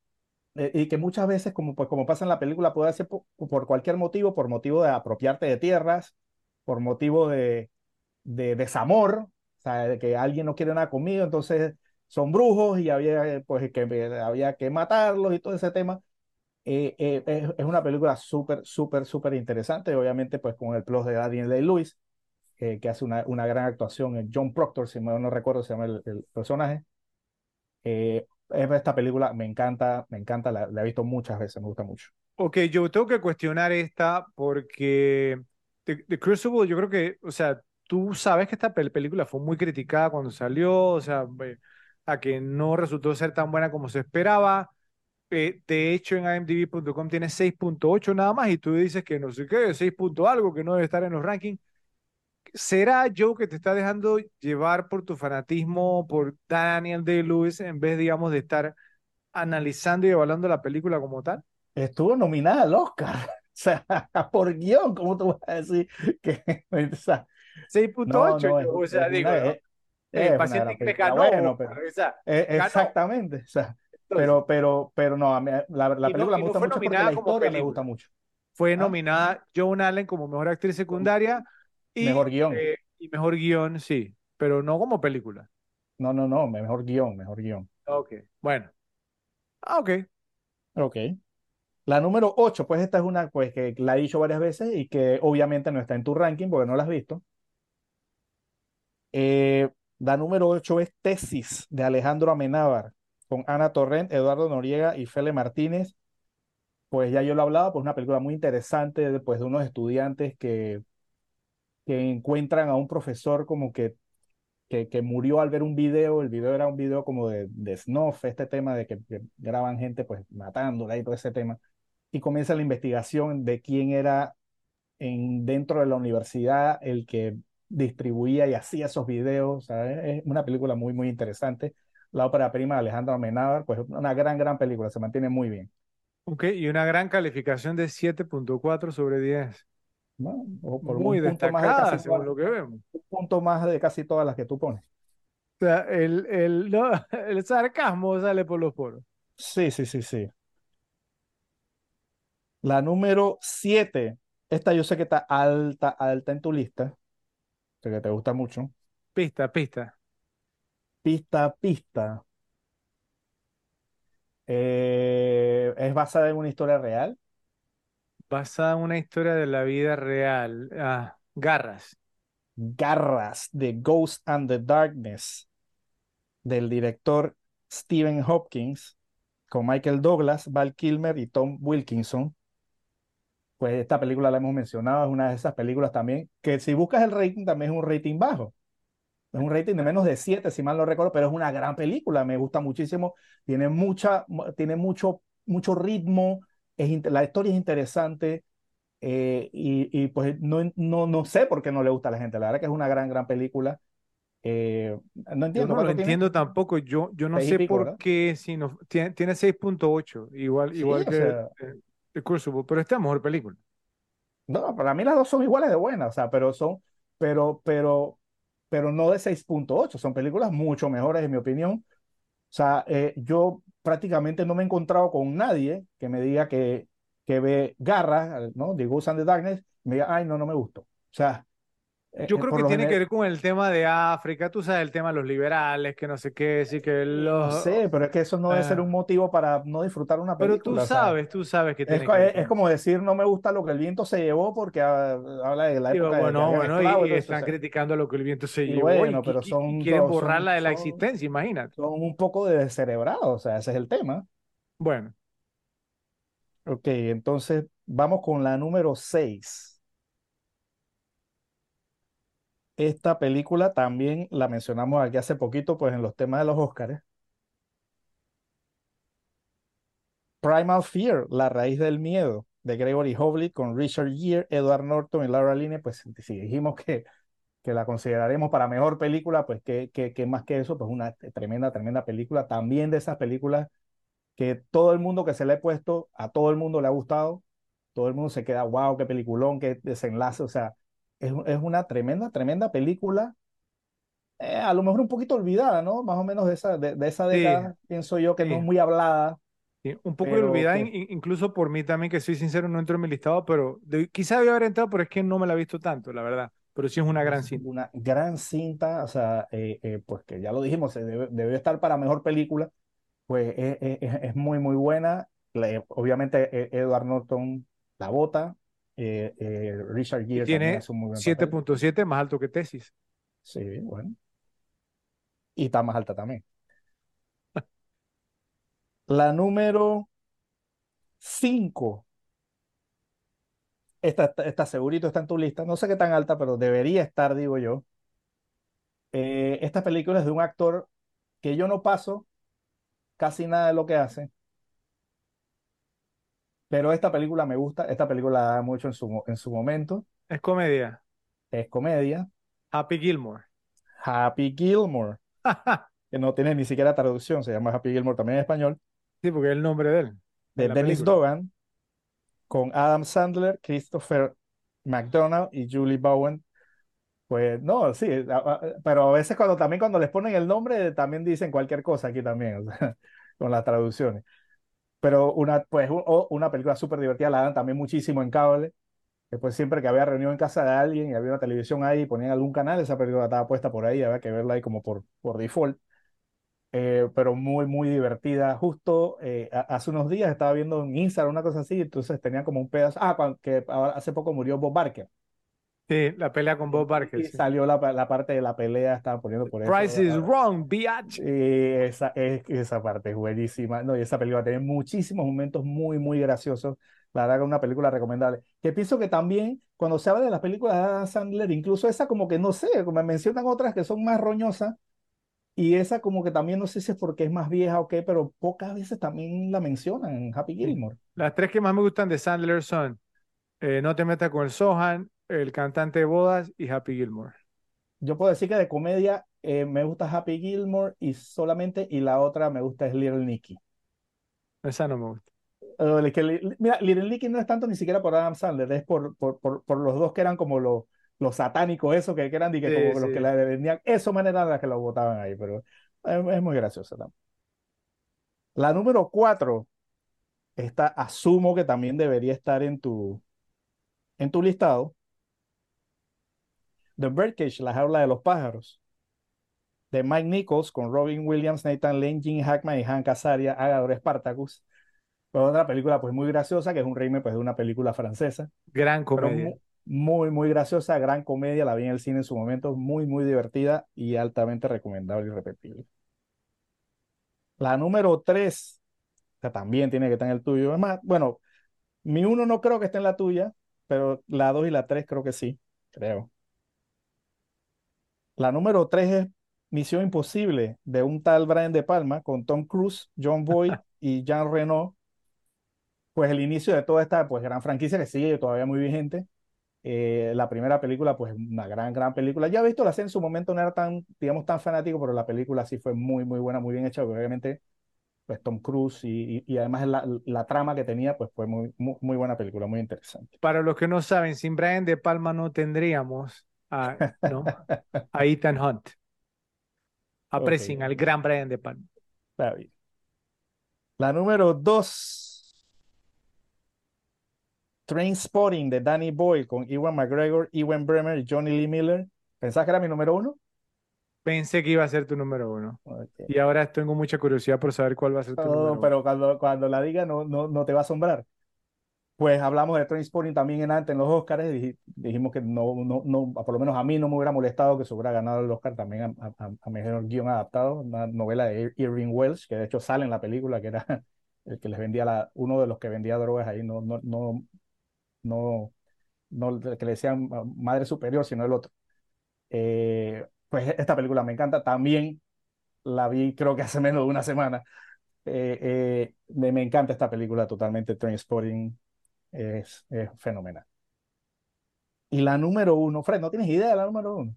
eh, y que muchas veces como, pues, como pasa en la película, puede ser por, por cualquier motivo, por motivo de apropiarte de tierras, por motivo de, de desamor, o sea, de que alguien no quiere nada conmigo, entonces son brujos y había, pues, que, había que matarlos y todo ese tema. Eh, eh, es, es, una película súper, súper, súper interesante, obviamente pues con el plus de Daniel Day-Lewis, eh, que hace una, una gran actuación, en John Proctor, si no, no recuerdo, se llama el, el personaje. Eh, esta película me encanta, me encanta, la, la, he visto muchas veces, me gusta mucho. Ok, yo tengo que cuestionar esta porque The, The Crucible, yo creo que, o sea, tú sabes que esta pel película fue muy criticada cuando salió, o sea, a que no resultó ser tan buena como se esperaba. Eh, de hecho, en imdb.com tiene 6.8 nada más y tú dices que no sé qué, 6. algo, que no debe estar en los rankings. ¿Será Joe que te está dejando llevar por tu fanatismo por Daniel Day-Lewis en vez, digamos, de estar analizando y evaluando la película como tal? Estuvo nominada al Oscar. O sea, por guion, ¿cómo tú vas a decir que... O sea, 6.8, no, no, es- o sea, digo, ¿no? es- el es una paciente película. ganó, Bueno, pero- o sea, eh, ganó. exactamente. O sea, Entonces, pero, pero, pero no, a mí, la, la no- película y me no gusta mucho porque la historia me gusta mucho. fue ¿Ah? nominada Joan Allen como mejor actriz secundaria y Mejor guion. eh, y mejor guion, sí, pero no como película. No, no, no, mejor guion, mejor guion. Ok, bueno. Ah, ok. Ok. La número 8, pues esta es una pues que la he dicho varias veces y que obviamente no está en tu ranking porque no la has visto. Eh, la número 8 es Tesis de Alejandro Amenábar con Ana Torrent, Eduardo Noriega y Fele Martínez. Pues ya yo lo hablaba, pues una película muy interesante pues, de unos estudiantes que, que encuentran a un profesor como que, que, que, murió al ver un video. El video era un video como de, de snuff, este tema de que, que graban gente pues matándola y todo ese tema. Y comienza la investigación de quién era en, dentro de la universidad el que distribuía y hacía esos videos. Es una película muy, muy interesante. La ópera prima de Alejandro Amenábar, pues una gran, gran película, se mantiene muy bien. Ok, y una gran calificación de 7.4 sobre 10. o por muy de destacada, según todas- lo que vemos. un punto más de casi todas las que tú pones. O sea, el, el, no, el sarcasmo sale por los poros. Sí, sí, sí, sí. La número 7, esta yo sé que está alta, alta en tu lista, sé que te gusta mucho. Pista, pista. Pista, pista. Eh, es basada en una historia real. Basada en una historia de la vida real. Ah, garras. Garras de Ghost and the Darkness del director Stephen Hopkins con Michael Douglas, Val Kilmer y Tom Wilkinson. Pues esta película la hemos mencionado, es una de esas películas también que si buscas el rating también es un rating bajo. Es un rating de menos de 7, si mal no recuerdo, pero es una gran película, me gusta muchísimo, tiene mucha, tiene mucho, mucho ritmo, es, la historia es interesante eh, y, y pues no, no, no sé por qué no le gusta a la gente, la verdad que es una gran, gran película. Eh, no Yo entiendo no lo tiene. entiendo tampoco. Yo, yo no sé pico, por ¿verdad? qué. Si no, tiene, tiene 6.8, igual, Sí, igual que sea, eh, The Crucible, pero esta es mejor película. no, para mí las dos son iguales de buenas, o sea, pero son, pero, pero, pero no de 6.8, son películas mucho mejores en mi opinión. O sea, eh, yo prácticamente no me he encontrado con nadie que me diga que, que ve Garra, ¿no? The Ghost and the Darkness, y me diga, ay, no, no me gustó. O sea, Yo eh, creo que tiene que ver con el tema de África, tú sabes, el tema de los liberales, que no sé qué, sí que no los... sé, pero es que eso no debe ser ah, un motivo para no disfrutar una pero tú película, o sea, sabes, tú sabes que es, tiene co- que es, es como decir, no me gusta lo que el viento se llevó porque habla de la época de bueno, habían bueno, y, o están sea, criticando lo que el viento se y llevó bueno, pero y son, quieren son, borrarla de la son, existencia, imagínate. son un poco de descerebrados, o sea, ese es el tema. Bueno, Ok, entonces vamos con la número 6. Esta película también la mencionamos aquí hace poquito, pues en los temas de los Óscares. Primal Fear, La raíz del miedo, de Gregory Hoblit con Richard Gere, Edward Norton y Laura Linney. Pues si dijimos que, que la consideraremos para mejor película, pues ¿qué, qué, qué más que eso? Pues una tremenda, tremenda película. También de esas películas que todo el mundo que se le ha puesto, a todo el mundo le ha gustado. Todo el mundo se queda, wow, qué peliculón, qué desenlace. O sea, es, es una tremenda, tremenda película. eh, a lo mejor un poquito olvidada, ¿no? Más o menos de esa, de, de esa sí, década, pienso yo que no es sí. muy hablada, sí, Un poco olvidada, que incluso por mí también, que soy sincero, no entró en mi listado, pero de- quizá debió haber entrado, pero es que no me la he visto tanto, la verdad. Pero sí es una gran cinta. una gran cinta, o sea, eh, eh, pues que ya lo dijimos, debe, debe estar para mejor película, pues es, es- es- es muy, muy buena. Le- obviamente eh, Edward Norton la bota, eh, eh, Richard Gere tiene hace un muy buen papel. 7.7 más alto que Tesis. Sí, bueno. Y está más alta también. La número 5. Esta, esta, esta segurito está en tu lista. No sé qué tan alta, pero debería estar, digo yo. Eh, esta película es de un actor que yo no paso casi nada de lo que hace, pero esta película me gusta. Esta película la da mucho en su, mo- en su momento. Es comedia. Es comedia. Happy Gilmore. Happy Gilmore, que no tiene ni siquiera traducción, se llama Happy Gilmore también en español, Sí, porque es el nombre de él, de la Dennis película. Dogan, con Adam Sandler, Christopher McDonald y Julie Bowen. Pues no, sí, a- a- pero a veces cuando también cuando les ponen el nombre también dicen cualquier cosa aquí también, o sea, con las traducciones. Pero una, pues, o- una película súper divertida, la dan también muchísimo en cable. Después siempre que había reunión en casa de alguien y había una televisión ahí ponían algún canal, esa película estaba puesta por ahí, había que verla ahí como por, por default. Eh, pero muy, muy divertida. Justo eh, hace unos días estaba viendo en Instagram una cosa así, entonces tenía como un pedazo, ah, que hace poco murió Bob Barker. Sí, la pelea con Bob Barker. Y sí. salió la, la parte de la pelea, estaba poniendo por eso. Price is wrong, biatch. y esa, es, esa parte es buenísima. No, y esa película tiene muchísimos momentos muy, muy graciosos. La verdad que es una película recomendable. Que pienso que también, cuando se habla de las películas de Adam Sandler, incluso esa como que no sé, como me mencionan otras que son más roñosas, y esa como que también no sé si es porque es más vieja o qué, pero pocas veces también la mencionan en Happy Gilmore. Las tres que más me gustan de Sandler son eh, No te metas con el Sohan, El cantante de bodas y Happy Gilmore. Yo puedo decir que de comedia eh, me gusta Happy Gilmore y solamente, y la otra me gusta es Little Nicky. Esa no me gusta. Uh, que, mira, Little Nicky no es tanto ni siquiera por Adam Sandler, es por, por, por, por los dos que eran como los, los satánicos, esos que, que eran y que Sí, como los que la vendían, eso manera en la que lo votaban ahí, pero es, es muy graciosa también. La número cuatro, esta asumo que también debería estar en tu, en tu listado. The Birdcage, la jaula de los pájaros. De Mike Nichols con Robin Williams, Nathan Lane, Gene Hackman y Hank Azaria, Agador Spartacus. Pues otra película pues muy graciosa, que es un remake pues, de una película francesa. Gran comedia. mu- muy, muy graciosa, gran comedia, la vi en el cine en su momento, muy, muy divertida y altamente recomendable y repetible. La número tres, que también tiene que estar en el tuyo. Es más, bueno, mi uno no creo que esté en la tuya, pero la dos y la tres creo que sí, creo. La número tres es Misión Imposible, de un tal Brian De Palma, con Tom Cruise, John Boyd y Jean Reno. Pues el inicio de toda esta pues, gran franquicia que sigue todavía muy vigente. Eh, la primera película, pues una gran, gran película. Ya he visto la serie en su momento, no era tan, digamos, tan fanático, pero la película sí fue muy, muy buena, muy bien hecha, porque obviamente, pues Tom Cruise y, y, y además la, la, trama que tenía, pues fue muy, muy, muy, buena película, muy interesante. Para los que no saben, sin Brian De Palma no tendríamos a, ¿no? a Ethan Hunt. Aprecien Ok. al gran Brian De Palma. Está bien. La número dos. Trainspotting de Danny Boyle con Ewan McGregor, Ewan Bremer y Johnny Lee Miller. ¿Pensás que era mi número uno? Pensé que iba a ser tu número uno. Y ahora tengo mucha curiosidad por saber cuál va a ser tu número uno. pero cuando, cuando la diga no, no, no te va a asombrar. Pues hablamos de Trainspotting también en antes en los Oscars. dij- dijimos que no, no, no, por lo menos a mí no me hubiera molestado que se hubiera ganado el Oscar también a, mejor guion adaptado. Una novela de Irving Welsh, que de hecho sale en la película, que era el que les vendía la, uno de los que vendía drogas ahí, no, no, no, no, no que le decían madre superior, sino el otro. Eh, pues esta película me encanta. También la vi creo que hace menos de una semana. Eh, eh, me, me encanta esta película totalmente. Trainspotting es, es fenomenal. Y la número uno, Fred, ¿no tienes idea de la número uno?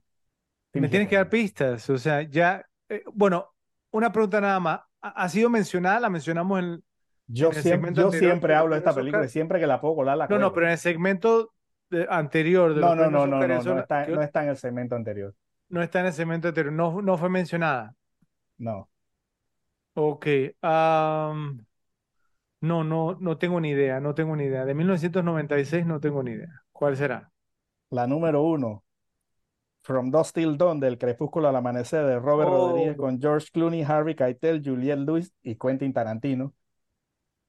Me tienes que dar pistas. O sea, ya. eh, bueno, una pregunta nada más. ¿Ha, ha sido mencionada? ¿La mencionamos en. Yo, en el siempre, yo anterior siempre hablo de esta película y siempre que la puedo colar la No, no, pero en el segmento de- anterior de No, no, no, no, no, no está, no está en el segmento anterior. no está en el segmento anterior. No, no fue mencionada. No. Ok. am, no, no, no tengo ni idea. No tengo ni idea. De 1996 no tengo ni idea. ¿Cuál será? La número uno, From Dusk Till Dawn, del crepúsculo al amanecer, de Robert Oh. Rodríguez con George Clooney, Harvey Keitel, Juliette Lewis y Quentin Tarantino.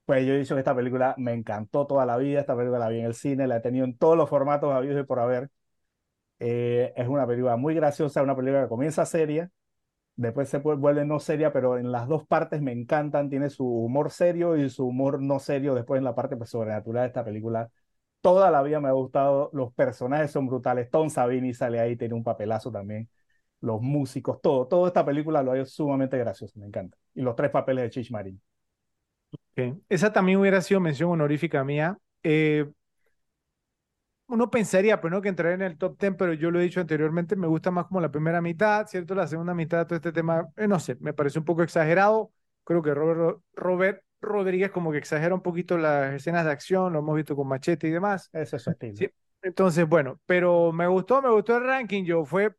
Pues yo he dicho que esta película me encantó toda la vida, esta película la vi en el cine, la he tenido en todos los formatos habidos y por haber. Eh, es una película muy graciosa, una película que comienza seria, después se vuelve no seria, pero en las dos partes me encantan, tiene su humor serio y su humor no serio después en la parte pues, sobrenatural de esta película. Toda la vida me ha gustado, los personajes son brutales, Tom Savini sale ahí, tiene un papelazo también, los músicos, todo, toda esta película lo ha hecho sumamente gracioso, me encanta. Y los tres papeles de Chich Marín. Esa también hubiera sido mención honorífica mía. Eh, uno pensaría, pues no, que entraría en el top 10, pero yo lo he dicho anteriormente, me gusta más como la primera mitad, ¿cierto? La segunda mitad, todo este tema, eh, no sé, me parece un poco exagerado. Creo que Robert, Ro- Robert Rodríguez como que exagera un poquito las escenas de acción, lo hemos visto con Machete y demás. Ese es estilo. Sí. Entonces, bueno, pero me gustó, me gustó el ranking, yo fue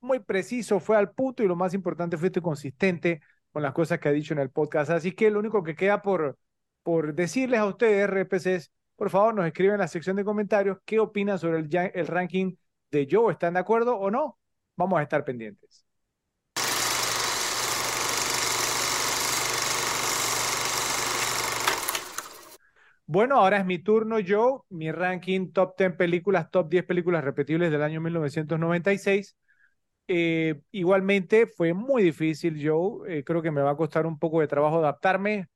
muy preciso, fue al punto y lo más importante fue consistente con las cosas que ha dicho en el podcast. Así que lo único que queda por, por decirles a ustedes, RPCs, por favor nos escriben en la sección de comentarios qué opinan sobre el, ranking de Joe. ¿Están de acuerdo o no? Vamos a estar pendientes. Bueno, ahora es mi turno, Joe. Mi ranking top 10 películas, top 10 películas repetibles del año 1996. Eh, igualmente fue muy difícil, Joe. Eh, creo que me va a costar un poco de trabajo adaptarme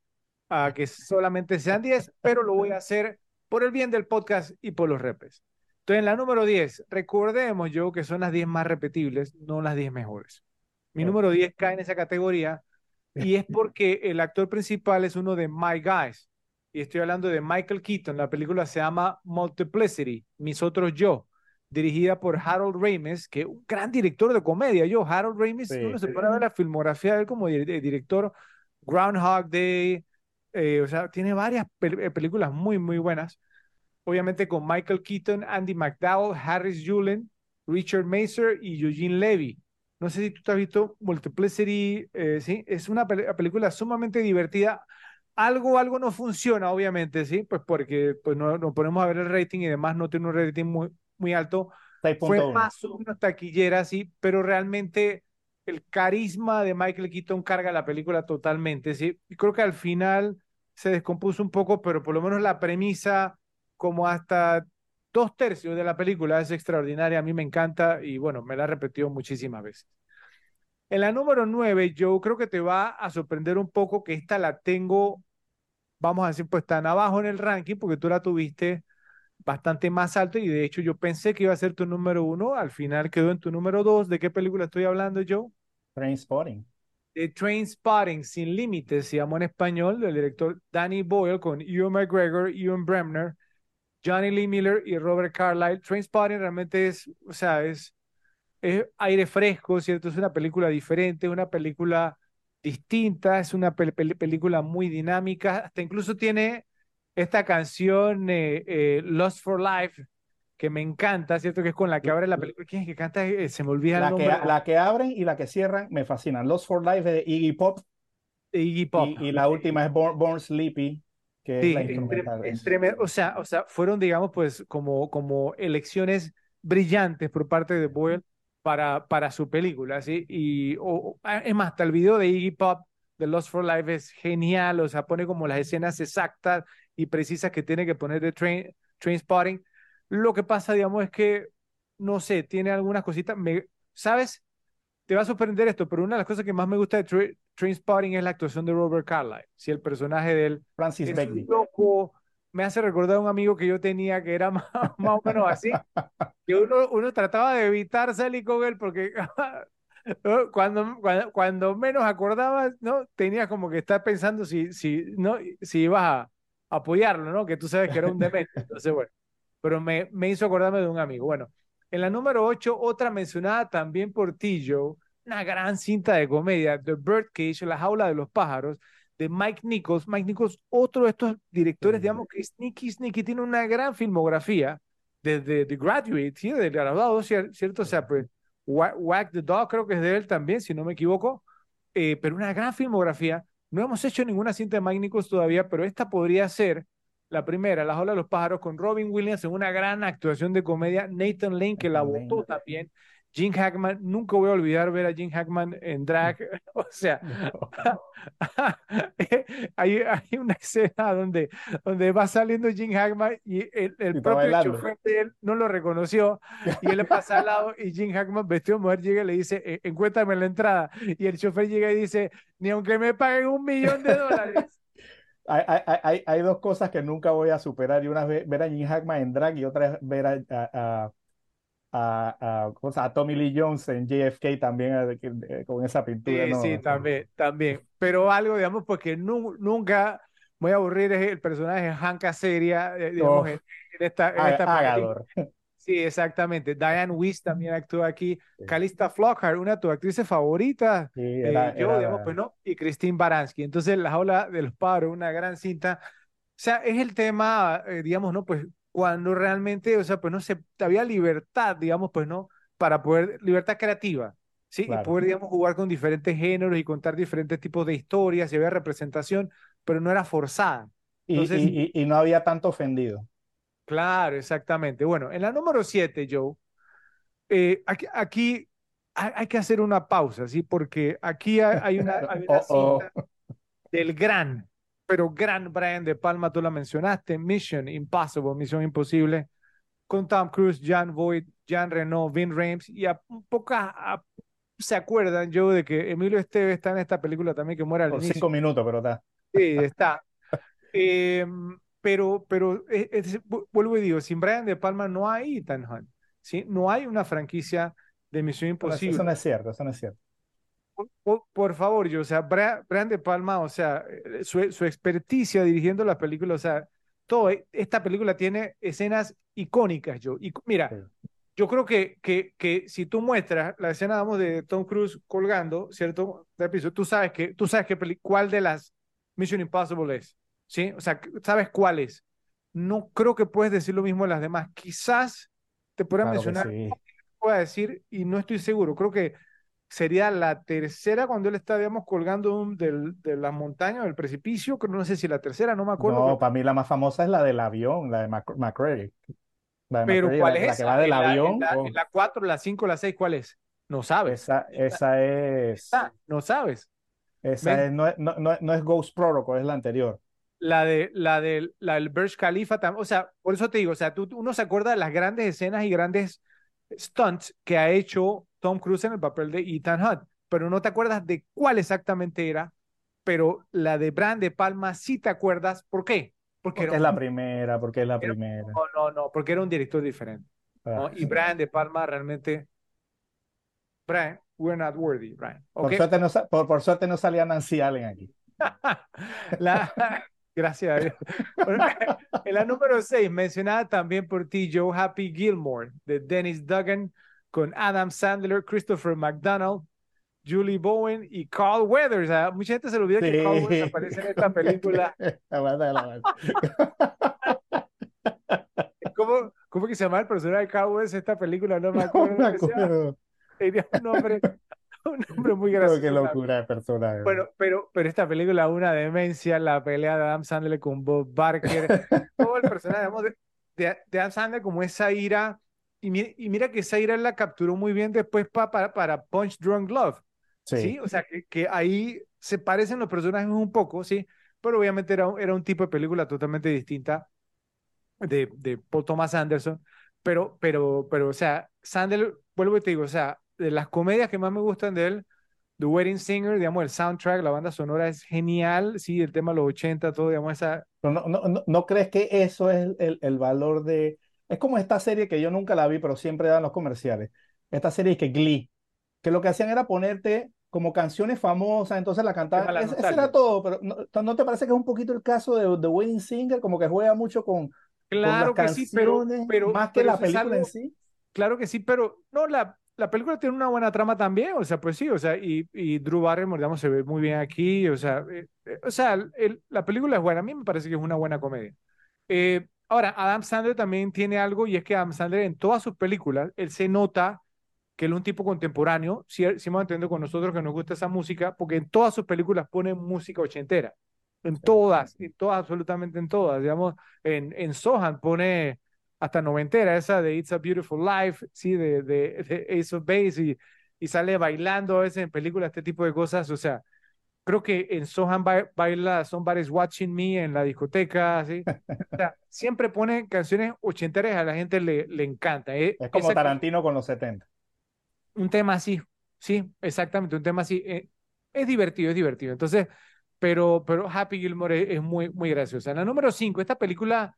a que solamente sean 10, pero lo voy a hacer por el bien del podcast y por los repes. Entonces, en la número 10, recordemos, Joe, que son las 10 más repetibles, no las 10 mejores. Mi número 10 cae en esa categoría y es porque el actor principal es uno de My Guys y estoy hablando de Michael Keaton. La película se llama Multiplicity, Mis Otros Yo, dirigida por Harold Ramis, que es un gran director de comedia. Yo, Harold Ramis, uno se puede ver la filmografía de él como director Groundhog Day, eh, o sea, tiene varias eh, películas muy, muy buenas. Obviamente con Michael Keaton, Andy McDowell, Harris Julen, Richard Maser y Eugene Levy. No sé si tú te has visto Multiplicity, eh, ¿sí? Es una película sumamente divertida algo, algo no funciona, obviamente, ¿sí? Pues porque pues no, no ponemos a ver el rating y demás no tiene un rating muy, muy alto. Fue más o menos taquillera, sí, pero realmente el carisma de Michael Keaton carga la película totalmente, ¿sí? Y creo que al final se descompuso un poco, pero por lo menos la premisa, como hasta dos tercios de la película, es extraordinaria, a mí me encanta y bueno, me la he repetido muchísimas veces. En la número nueve, yo creo que te va a sorprender un poco que esta la tengo vamos a decir, pues tan abajo en el ranking porque tú la tuviste bastante más alto y de hecho yo pensé que iba a ser tu número uno, al final quedó en tu número dos. ¿De qué película estoy hablando yo? Trainspotting. De Trainspotting, Sin Límites, se llamó en español, del director Danny Boyle con Ewan McGregor, Ewan Bremner, Johnny Lee Miller y Robert Carlyle. Trainspotting realmente es, o sea, es, es aire fresco, ¿cierto? Es una película diferente, una película distinta, es una película muy dinámica, hasta incluso tiene esta canción eh, eh, Lost for Life, que me encanta, ¿cierto? Que es con la que abre la película. ¿Quién es que canta? Eh, se me olvida la el nombre. Que, la que abren y la que cierran me fascinan. Lost for Life de Iggy Pop. Iggy Pop. Y, la última es Born, Sleepy, que es la instrumental. o, sea, o sea, fueron, digamos, pues como, como elecciones brillantes por parte de Boyle para, para su película, ¿sí? Y ah, es más, hasta el video de Iggy Pop de Lost for Life es genial, o sea, pone como las escenas exactas y precisas que tiene que poner de Train, train Spotting. Lo que pasa, digamos, es que, no sé, tiene algunas cositas, me, ¿sabes? Te va a sorprender esto, pero una de las cosas que más me gusta de Train Spotting es la actuación de Robert Carlyle, si el personaje de él Francis es loco, me hace recordar a un amigo que yo tenía que era más, o menos así, que uno, uno trataba de evitar salir con él porque cuando, cuando, menos acordabas, ¿no? Tenías como que estar pensando si, si, ¿no? si ibas a apoyarlo, ¿no? Que tú sabes que era un demente. Entonces, bueno, pero me, me hizo acordarme de un amigo. Bueno, en la número 8, otra mencionada también por ti, Joe, una gran cinta de comedia, The Birdcage, La jaula de los pájaros, de Mike Nichols. Mike Nichols, otro de estos directores, digamos que Sneaky Sneaky tiene una gran filmografía desde The Graduate, ¿sí? del graduado, ¿cierto? O sea, pues the Dog creo que es de él también, si no me equivoco, eh, pero una gran filmografía. No hemos hecho ninguna cinta de Mike Nichols todavía, pero esta podría ser la primera, La Ola de los Pájaros, con Robin Williams en una gran actuación de comedia. Nathan Lane, que la votó también. Jim Hackman, nunca voy a olvidar ver a Jim Hackman en drag. O sea, hay, hay, una escena donde, donde va saliendo Jim Hackman y el, el propio chofer de él no lo reconoció y él le pasa al lado y Jim Hackman, vestido de mujer, llega y le dice, e, encuéntame la entrada. Y el chofer llega y dice, ni aunque me paguen un millón de dólares. Hay, hay, hay, dos cosas que nunca voy a superar y una vez ver a Jim Hackman en drag y otra es ver a a, a, Tommy Lee Jones en JFK también con esa pintura. Sí, sí, también, también. Pero algo, digamos, porque nunca voy a aburrir es el personaje de Hank Azaria, eh, digamos, en, esta, en Sí, exactamente. Diane Weiss también actúa aquí. Calista Flockhart, una de tus actrices favoritas. Eh, yo, digamos, pues no. Y Christine Baranski. Entonces, La Jaula de los Pájaros, una gran cinta. O sea, es el tema, digamos, ¿no? Pues cuando realmente, o sea, pues no se, había libertad, digamos, pues no, para poder, libertad creativa, ¿sí? Y poder, digamos, jugar con diferentes géneros y contar diferentes tipos de historias, y había representación, pero no era forzada. Entonces, y, y, no había tanto ofendido. Claro, exactamente. Bueno, en la número 7, Joe, eh, aquí, aquí hay, que hacer una pausa, ¿sí? Porque aquí hay, una, hay una del gran pero gran Brian De Palma, tú la mencionaste, Mission Impossible, Misión Imposible, con Tom Cruise, John Voight, Jean Reno, Vin Rames, y a pocas se acuerdan, yo, de que Emilio Esteve está en esta película también, que muere al Por inicio. cinco minutos, pero está. Sí, está. Eh, pero, pero vuelvo y digo, sin Brian De Palma no hay Ethan Hunt, ¿sí? No hay una franquicia de Misión Imposible. Eso no es cierto, eso no es cierto. Por, favor, yo, o sea, Brian, De Palma, o sea, eh, su, su experticia dirigiendo la película, o sea, todo, eh, esta película tiene escenas icónicas, yo. Y mira, yo creo que, que, que si tú muestras la escena, vamos, de Tom Cruise colgando, ¿cierto? tú sabes que, tú sabes que cuál de las Mission Impossible es, ¿sí? O sea, sabes cuál es. No creo que puedes decir lo mismo de las demás. Quizás te pueda mencionar, sí. pueda decir, y no estoy seguro. Creo que sería la tercera cuando él está, digamos, colgando del, de la montaña, del precipicio, que no sé si la tercera, no me acuerdo. No, para mí la más famosa es la del avión, la de McCready. Pero ¿cuál es la, que va del avión. La, la 4, la 5, la 6, ¿cuál es? No sabes. Esa, esa es. no sabes. Esa es, no, no, no, no, es Ghost Protocol, es la anterior. La de la de la del Burj Khalifa, o sea, por eso te digo, o sea, tú, uno se acuerda de las grandes escenas y grandes stunts que ha hecho Tom Cruise en el papel de Ethan Hunt, pero no te acuerdas de cuál exactamente era, pero la de Brand de Palma sí te acuerdas, ¿por qué? Porque, es la primera, porque es la primera. No, no, no, porque era un director diferente. Ah, y Brian De Palma realmente. Brian, we're not worthy, Brian. Por, suerte no, por, suerte no salía Nancy Allen aquí. la, gracias a Dios. en la número 6, mencionada también por ti, Joe Happy Gilmore, de Dennis Duggan, con Adam Sandler, Christopher McDonald, Julie Bowen y Carl Weathers. mucha gente se olvida que Carl Weathers aparece en esta película. ¿Cómo, ¿Cómo que se llama el personaje de Carl Weathers en esta película? No me acuerdo. No me acuerdo. Tenía un nombre, un nombre muy gracioso. Qué locura de personaje. Bueno, pero, pero esta película, una demencia, la pelea de Adam Sandler con Bob Barker, todo el personaje de, de, de Adam Sandler como esa ira. Y mira, y mira que esa ira la capturó muy bien después para, para Punch Drunk Love. Sí. O sea, que, que, ahí se parecen los personajes un poco, ¿sí? Pero obviamente era, era un tipo de película totalmente distinta de, de Paul Thomas Anderson. Pero, pero, pero, o sea, Sandler, vuelvo y te digo, o sea, de las comedias que más me gustan de él, The Wedding Singer, digamos, el soundtrack, la banda sonora es genial, sí, el tema de los 80, todo, digamos, esa... no, no, no, ¿no crees que eso es el, el valor de... Es como esta serie que yo nunca la vi, pero siempre dan los comerciales. Esta serie que Glee, que lo que hacían era ponerte como canciones famosas, entonces la cantaba. Eso era todo, pero ¿no, te parece que es un poquito el caso de The Wedding Singer? Como que juega mucho con, claro que sí, pero, pero más que la película en sí. Claro que sí, pero no, la, la película tiene una buena trama también, o sea, pues sí, o sea, y, y Drew Barrymore, digamos, se ve muy bien aquí, o sea, eh, eh, o sea, el, la película es buena, a mí me parece que es una buena comedia. Eh, ahora, Adam Sandler también tiene algo, y es que Adam Sandler en todas sus películas, él se nota que él es un tipo contemporáneo, si, si me entiendo con nosotros que nos gusta esa música, porque en todas sus películas pone música ochentera, en todas, en todas, absolutamente en todas, digamos, en, en Sohan pone hasta noventera, esa de It's a Beautiful Life, sí, de, de, Ace of Base, y, y, sale bailando a veces en películas, este tipo de cosas, o sea, creo que en Sohan baila Somebody's Watching Me en la discoteca, ¿sí? o sea, siempre pone canciones ochenteras, a la gente le, le encanta. ¿eh? Es como Tarantino con los 70 un tema así, sí, exactamente, un tema así. Eh, es divertido, es divertido. Entonces, pero, pero Happy Gilmore es, muy, muy graciosa. En la número 5, esta película,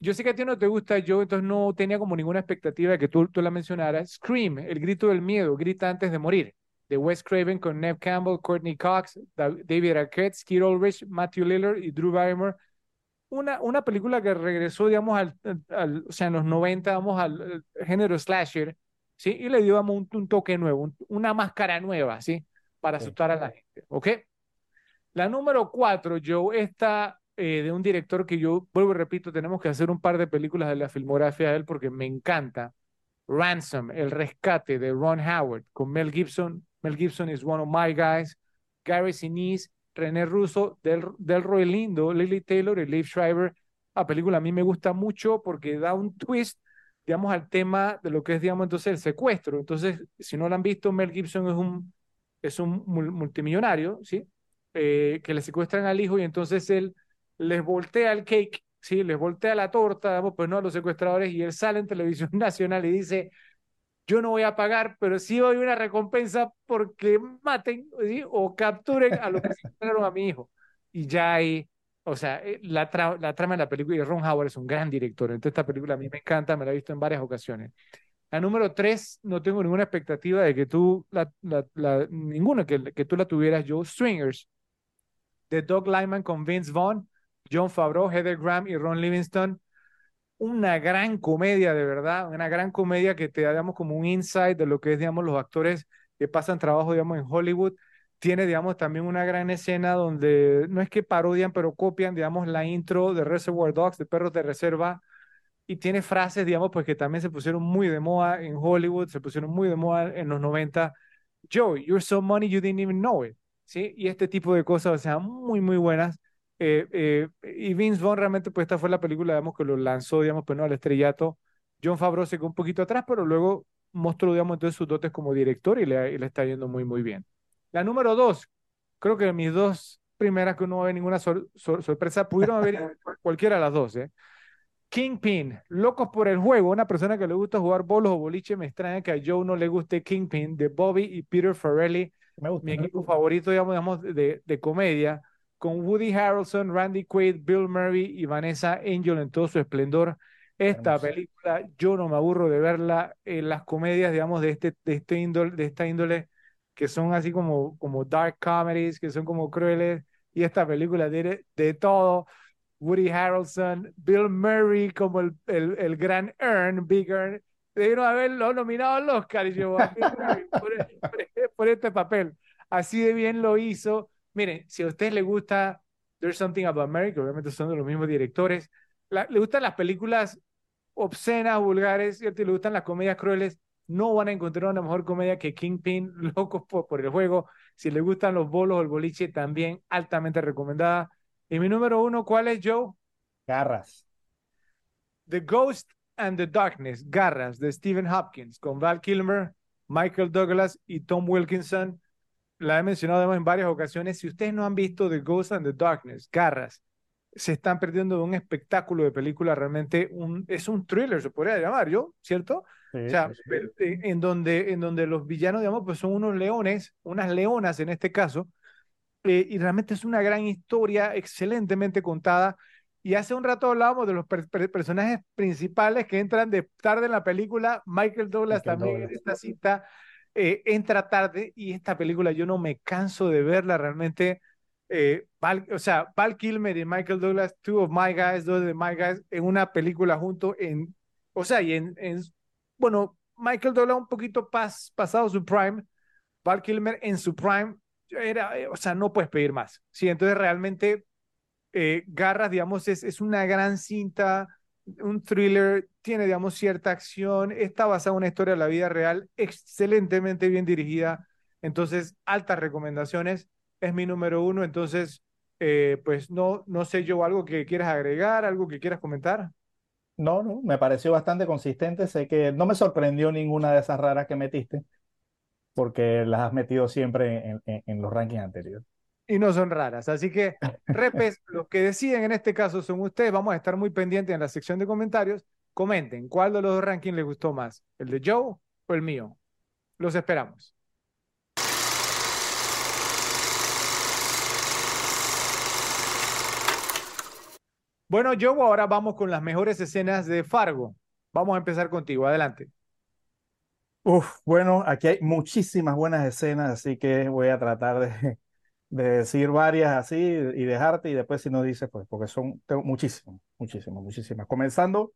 yo sé que a ti no te gusta, yo entonces no tenía como ninguna expectativa de que tú, tú la mencionaras. Scream, el grito del miedo, grita antes de morir. De Wes Craven con Neve Campbell, Courtney Cox, David Arquette, Skid Ulrich, Matthew Lillard y Drew Barrymore. Una, una película que regresó, digamos, al, al, o sea, en los 90, vamos, al género slasher, ¿sí? Y le dio un, un toque nuevo, una máscara nueva, ¿sí? Para asustar a la gente, ¿ok? La número cuatro, Joe, esta eh, de un director que yo, vuelvo y repito, tenemos que hacer un par de películas de la filmografía de él porque me encanta. Ransom, El Rescate de Ron Howard, con Mel Gibson. Mel Gibson is one of my guys. Gary Sinise, René Russo, Del, Delroy Lindo, Lily Taylor y Liv Schreiber. La película a mí me gusta mucho porque da un twist digamos, al tema de lo que es, digamos, entonces el secuestro. Entonces, si no lo han visto, Mel Gibson es un, es un multimillonario, ¿sí? eh, que le secuestran al hijo y entonces él les voltea el cake, ¿sí? les voltea la torta, digamos, pues no a los secuestradores y él sale en televisión nacional y dice, yo no voy a pagar, pero sí doy una recompensa porque maten o capturen a los que secuestraron a mi hijo. Y ya hay, o sea, eh, la, la trama de la película, y Ron Howard es un gran director, entonces esta película a mí me encanta, me la he visto en varias ocasiones. La número tres, no tengo ninguna expectativa de que tú, la, la, ninguna que, que tú la tuvieras, Joe Swingers, de Doug Lyman con Vince Vaughn, John Favreau, Heather Graham y Ron Livingston. Una gran comedia, de verdad, una gran comedia que te da, digamos, como un insight de lo que es, digamos, los actores que pasan trabajo, digamos, en Hollywood. Tiene, digamos, también una gran escena donde no es que parodian, pero copian, digamos, la intro de Reservoir Dogs, de Perros de Reserva, y tiene frases, digamos, pues que también se pusieron muy de moda en Hollywood, se pusieron muy de moda en los 90. Joey, you're so money you didn't even know it. ¿Sí? Y este tipo de cosas, o sea, muy, muy buenas. Eh, eh, y Vince Vaughn realmente, pues esta fue la película, digamos, que lo lanzó, digamos, pues no al estrellato. John Favreau se quedó un poquito atrás, pero luego mostró, digamos, entonces sus dotes como director y le, le está yendo muy, muy bien. La número dos, creo que mis dos primeras que no va a ninguna sorpresa, pudieron haber cualquiera de las dos, ¿eh? Kingpin, Locos por el Juego, una persona que le gusta jugar bolos o boliche, me extraña que a Joe no le guste Kingpin, de Bobby y Peter Farrelly, mi equipo favorito, digamos, digamos de, de comedia con Woody Harrelson, Randy Quaid, Bill Murray y Vanessa Angel en todo su esplendor. Esta película, yo no me aburro de verla en las comedias, digamos, de, este, de, este índole, de esta índole, que son así como, como dark comedies, que son como crueles, y esta película tiene de todo. Woody Harrelson, Bill Murray como el, el, el gran Earn, Big Earn, debieron haberlo nominado al Oscar y llevó por este papel. Así de bien lo hizo Miren, si a usted le gusta There's Something About America, obviamente son de los mismos directores, le gustan las películas obscenas, vulgares, ¿cierto? y le gustan las comedias crueles, no van a encontrar una mejor comedia que Kingpin, Locos por, el Juego. Si le gustan los bolos o el boliche, también altamente recomendada. Y mi número uno, ¿cuál es, Joe? Garras. The Ghost and the Darkness, Garras, de Stephen Hopkins, con Val Kilmer, Michael Douglas y Tom Wilkinson la he mencionado en varias ocasiones, si ustedes no han visto The Ghost and the Darkness, Garras, se están perdiendo de un espectáculo de película, realmente un, es un thriller, se podría llamar yo, ¿cierto? o sea, En, donde, en donde los villanos, digamos, pues son unos leones, unas leonas en este caso, eh, y realmente es una gran historia, excelentemente contada. Y hace un rato hablábamos de los personajes principales que entran de tarde en la película, Michael Douglas también en esta cita, eh, entra tarde y esta película yo no me canso de verla realmente. Eh, o sea, Val Kilmer y Michael Douglas, two of my guys, dos de my guys, en una película junto en, o sea, y en, en bueno, Michael Douglas un poquito pas, pasado su prime, Val Kilmer en su prime, era, eh, o sea, no puedes pedir más. Sí, entonces realmente Garras, digamos, es, es una gran cinta un thriller, tiene, digamos, cierta acción, está basada en una historia de la vida real, excelentemente bien dirigida, entonces, altas recomendaciones, es mi número uno, entonces, eh, pues no, no sé yo, algo que quieras agregar, algo que quieras comentar. No, no, me pareció bastante consistente, sé que no me sorprendió ninguna de esas raras que metiste, porque las has metido siempre en, en los rankings anteriores y no son raras. Así que, repes, los que deciden en este caso son ustedes. Vamos a estar muy pendientes en la sección de comentarios. Comenten cuál de los dos rankings les gustó más, el de Joe o el mío. Los esperamos. Bueno, Joe, ahora vamos con las mejores escenas de Fargo. Vamos a empezar contigo. Adelante. Uf, bueno, aquí hay muchísimas buenas escenas, así que voy a tratar de, de decir varias así y dejarte y después si no dices, pues, porque son muchísimas, muchísimas, muchísimas. Comenzando,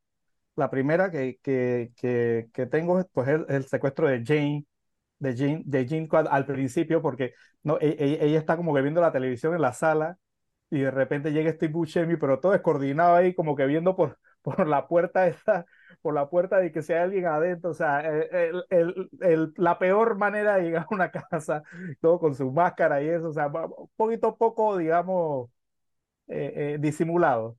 la primera que, que, que, que tengo pues es el, secuestro de Jane, de Jane, de Jane al principio, porque no, e, e, ella, está como que viendo la televisión en la sala y de repente llega Steve Buscemi, pero todo es coordinado ahí, como que viendo por, por la puerta esa por la puerta de que sea alguien adentro, o sea, eh, el, el, la peor manera de llegar a una casa, todo con su máscara y eso, o sea, un poquito poco, digamos, eh, eh, disimulado,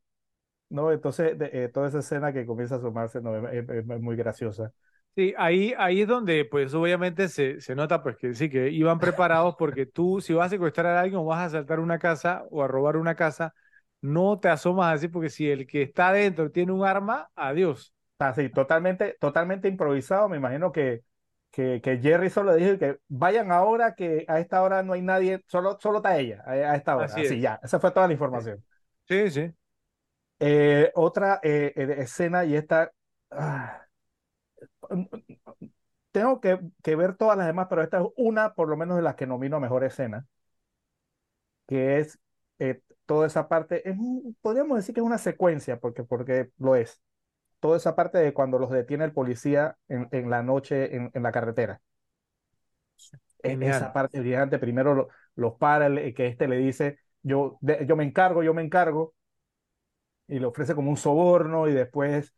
¿no? Entonces, toda esa escena que comienza a sumarse no, es, muy graciosa. Sí, ahí, ahí es donde, pues obviamente se, se nota, pues que sí, que iban preparados porque tú, si vas a secuestrar a alguien o vas a asaltar una casa o a robar una casa, no te asomas así porque si el que está adentro tiene un arma, adiós. Así, totalmente, totalmente improvisado. Me imagino que, que, que Jerry solo dijo que vayan ahora, que a esta hora no hay nadie, solo, solo está ella, a, a esta hora. Así ya, esa fue toda la información. Sí, sí. Eh, otra eh, eh, escena y esta, ah, tengo que, que ver todas las demás, pero esta es una, por lo menos, de las que nomino mejor escena, que es eh, toda esa parte, es podríamos decir que es una secuencia, porque, porque lo es. Toda esa parte de cuando los detiene el policía en, en la noche en, en la carretera. E- Genial. Esa parte brillante, primero lo- los para, el- que este le dice, yo, de- yo me encargo, yo me encargo, y le ofrece como un soborno, y después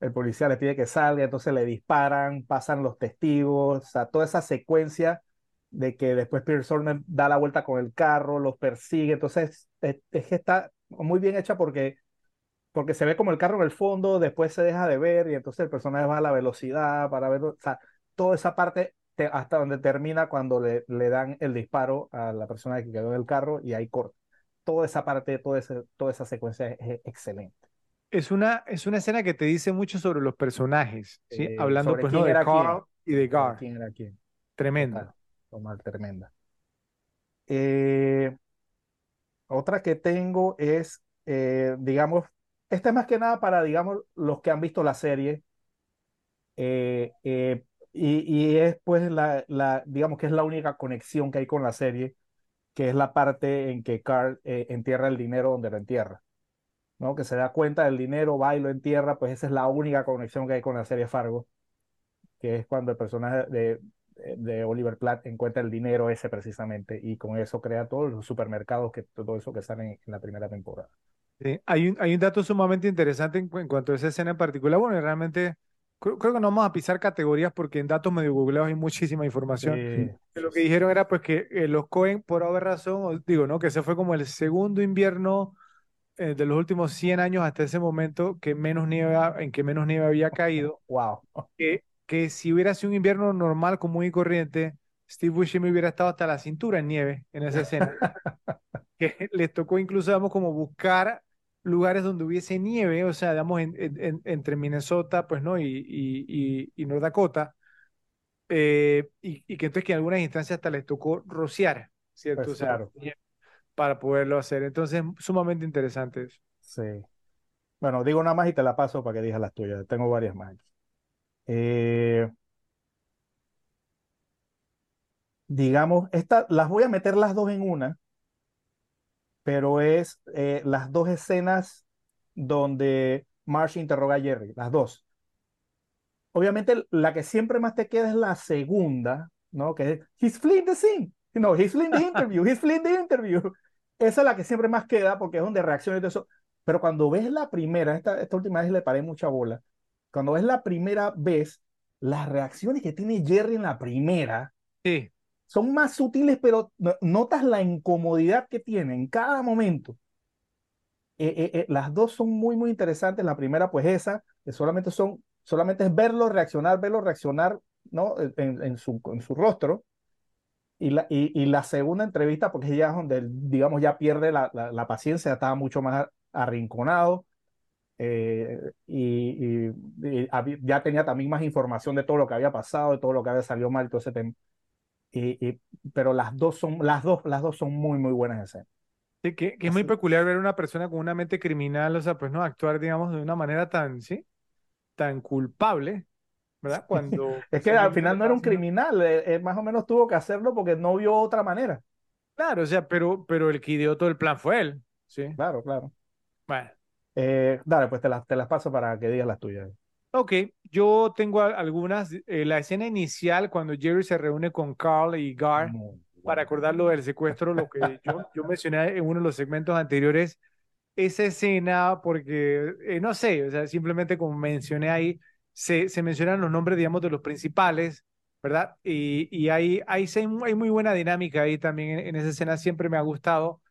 el policía le pide que salga, entonces le disparan, pasan los testigos, o sea, toda esa secuencia de que después Pierce da la vuelta con el carro, los persigue, entonces es, es que está muy bien hecha porque, porque se ve como el carro en el fondo, después se deja de ver y entonces el personaje va a la velocidad para ver, o sea, toda esa parte te- hasta donde termina cuando le, le dan el disparo a la persona que quedó en el carro y ahí corta. Toda esa parte, toda esa, toda esa secuencia es, es excelente. Es una, es una escena que te dice mucho sobre los personajes, ¿sí? Eh, Hablando pues no de quién. Carl y de Gar. ¿Quién era quién? Tremendo. Total, tremenda. Eh, otra que tengo es, eh, digamos, esta es más que nada para, digamos, los que han visto la serie. eh, y, es pues la, digamos que es la única conexión que hay con la serie, que es la parte en que Carl entierra el dinero donde lo entierra, ¿no? Que se da cuenta del dinero, va y lo entierra, pues esa es la única conexión que hay con la serie Fargo, que es cuando el personaje de, de Oliver Platt encuentra el dinero ese precisamente y con eso crea todos los supermercados, que todo eso que sale en, en la primera temporada. Sí, Hay un, hay un dato sumamente interesante en, en cuanto a esa escena en particular. Bueno, realmente creo, creo que no vamos a pisar categorías porque en datos medio googleados hay muchísima información. Sí, Que Lo que dijeron era pues que eh, los Cohen, por haber razón, digo, ¿no? Que ese fue como el segundo invierno eh, de los últimos 100 años hasta ese momento que menos nieve, en que menos nieve había caído. wow. Que, que si hubiera sido un invierno normal, común y corriente, Steve Buscemi hubiera estado hasta la cintura en nieve en esa escena. que les tocó incluso, digamos, como buscar lugares donde hubiese nieve, o sea, digamos, en- en- en- entre Minnesota, pues, ¿no? Y, y, y, y North Dakota, eh, y, y que entonces que en algunas instancias hasta les tocó rociar, ¿cierto? Pues O sea, claro. para poderlo hacer. Entonces, sumamente interesante eso. Sí. Bueno, digo una más y te la paso para que digas las tuyas. Tengo varias más. Eh, digamos, esta, las voy a meter las dos en una, pero es eh, las dos escenas donde Marsh interroga a Jerry, las dos. Obviamente, la que siempre más te queda es la segunda, ¿no? Que es, he's fleeing the scene. No, he's fleeing the interview, he's fleeing the interview. Esa es la que siempre más queda porque es donde reacciona y todo eso. Pero cuando ves la primera, esta, esta última vez le paré mucha bola, cuando ves la primera vez, las reacciones que tiene Jerry en la primera Sí, son más sutiles, pero no- notas la incomodidad que tiene en cada momento. Eh, eh, eh, las dos son muy, muy interesantes. La primera, pues esa, que solamente son, solamente es verlo reaccionar, verlo reaccionar, ¿no? En, en su, en su rostro. Y la, y, y la segunda entrevista, porque ya es donde, digamos, ya pierde la, la, la paciencia, estaba mucho más arrinconado. Eh, y, y- y había- ya tenía también más información de todo lo que había pasado, de todo lo que había salido mal, todo ese tema. Y, y- pero las dos son, las dos, las dos son muy, muy buenas escenas. sí, que, que es muy peculiar ver a una persona con una mente criminal, o sea, pues, ¿no? Actuar, digamos, de una manera tan, ¿sí? Tan culpable, ¿verdad? Cuando Es que al final no era un criminal, eh, eh, más o menos tuvo que hacerlo porque no vio otra manera. Claro, o sea, pero, pero el que ideó todo el plan fue él, ¿sí? Claro, claro. Bueno. Eh, dale, pues te las, te las paso para que digas las tuyas. Ok, yo tengo algunas. eh, la escena inicial, cuando Jerry se reúne con Carl y Gar para acordar lo del secuestro, lo que yo, yo mencioné en uno de los segmentos anteriores, esa escena, porque, eh, no sé, o sea, simplemente como mencioné ahí, se, se mencionan los nombres, digamos, de los principales, ¿verdad? Y, y hay, hay, hay muy buena dinámica ahí también en, en esa escena, siempre me ha gustado.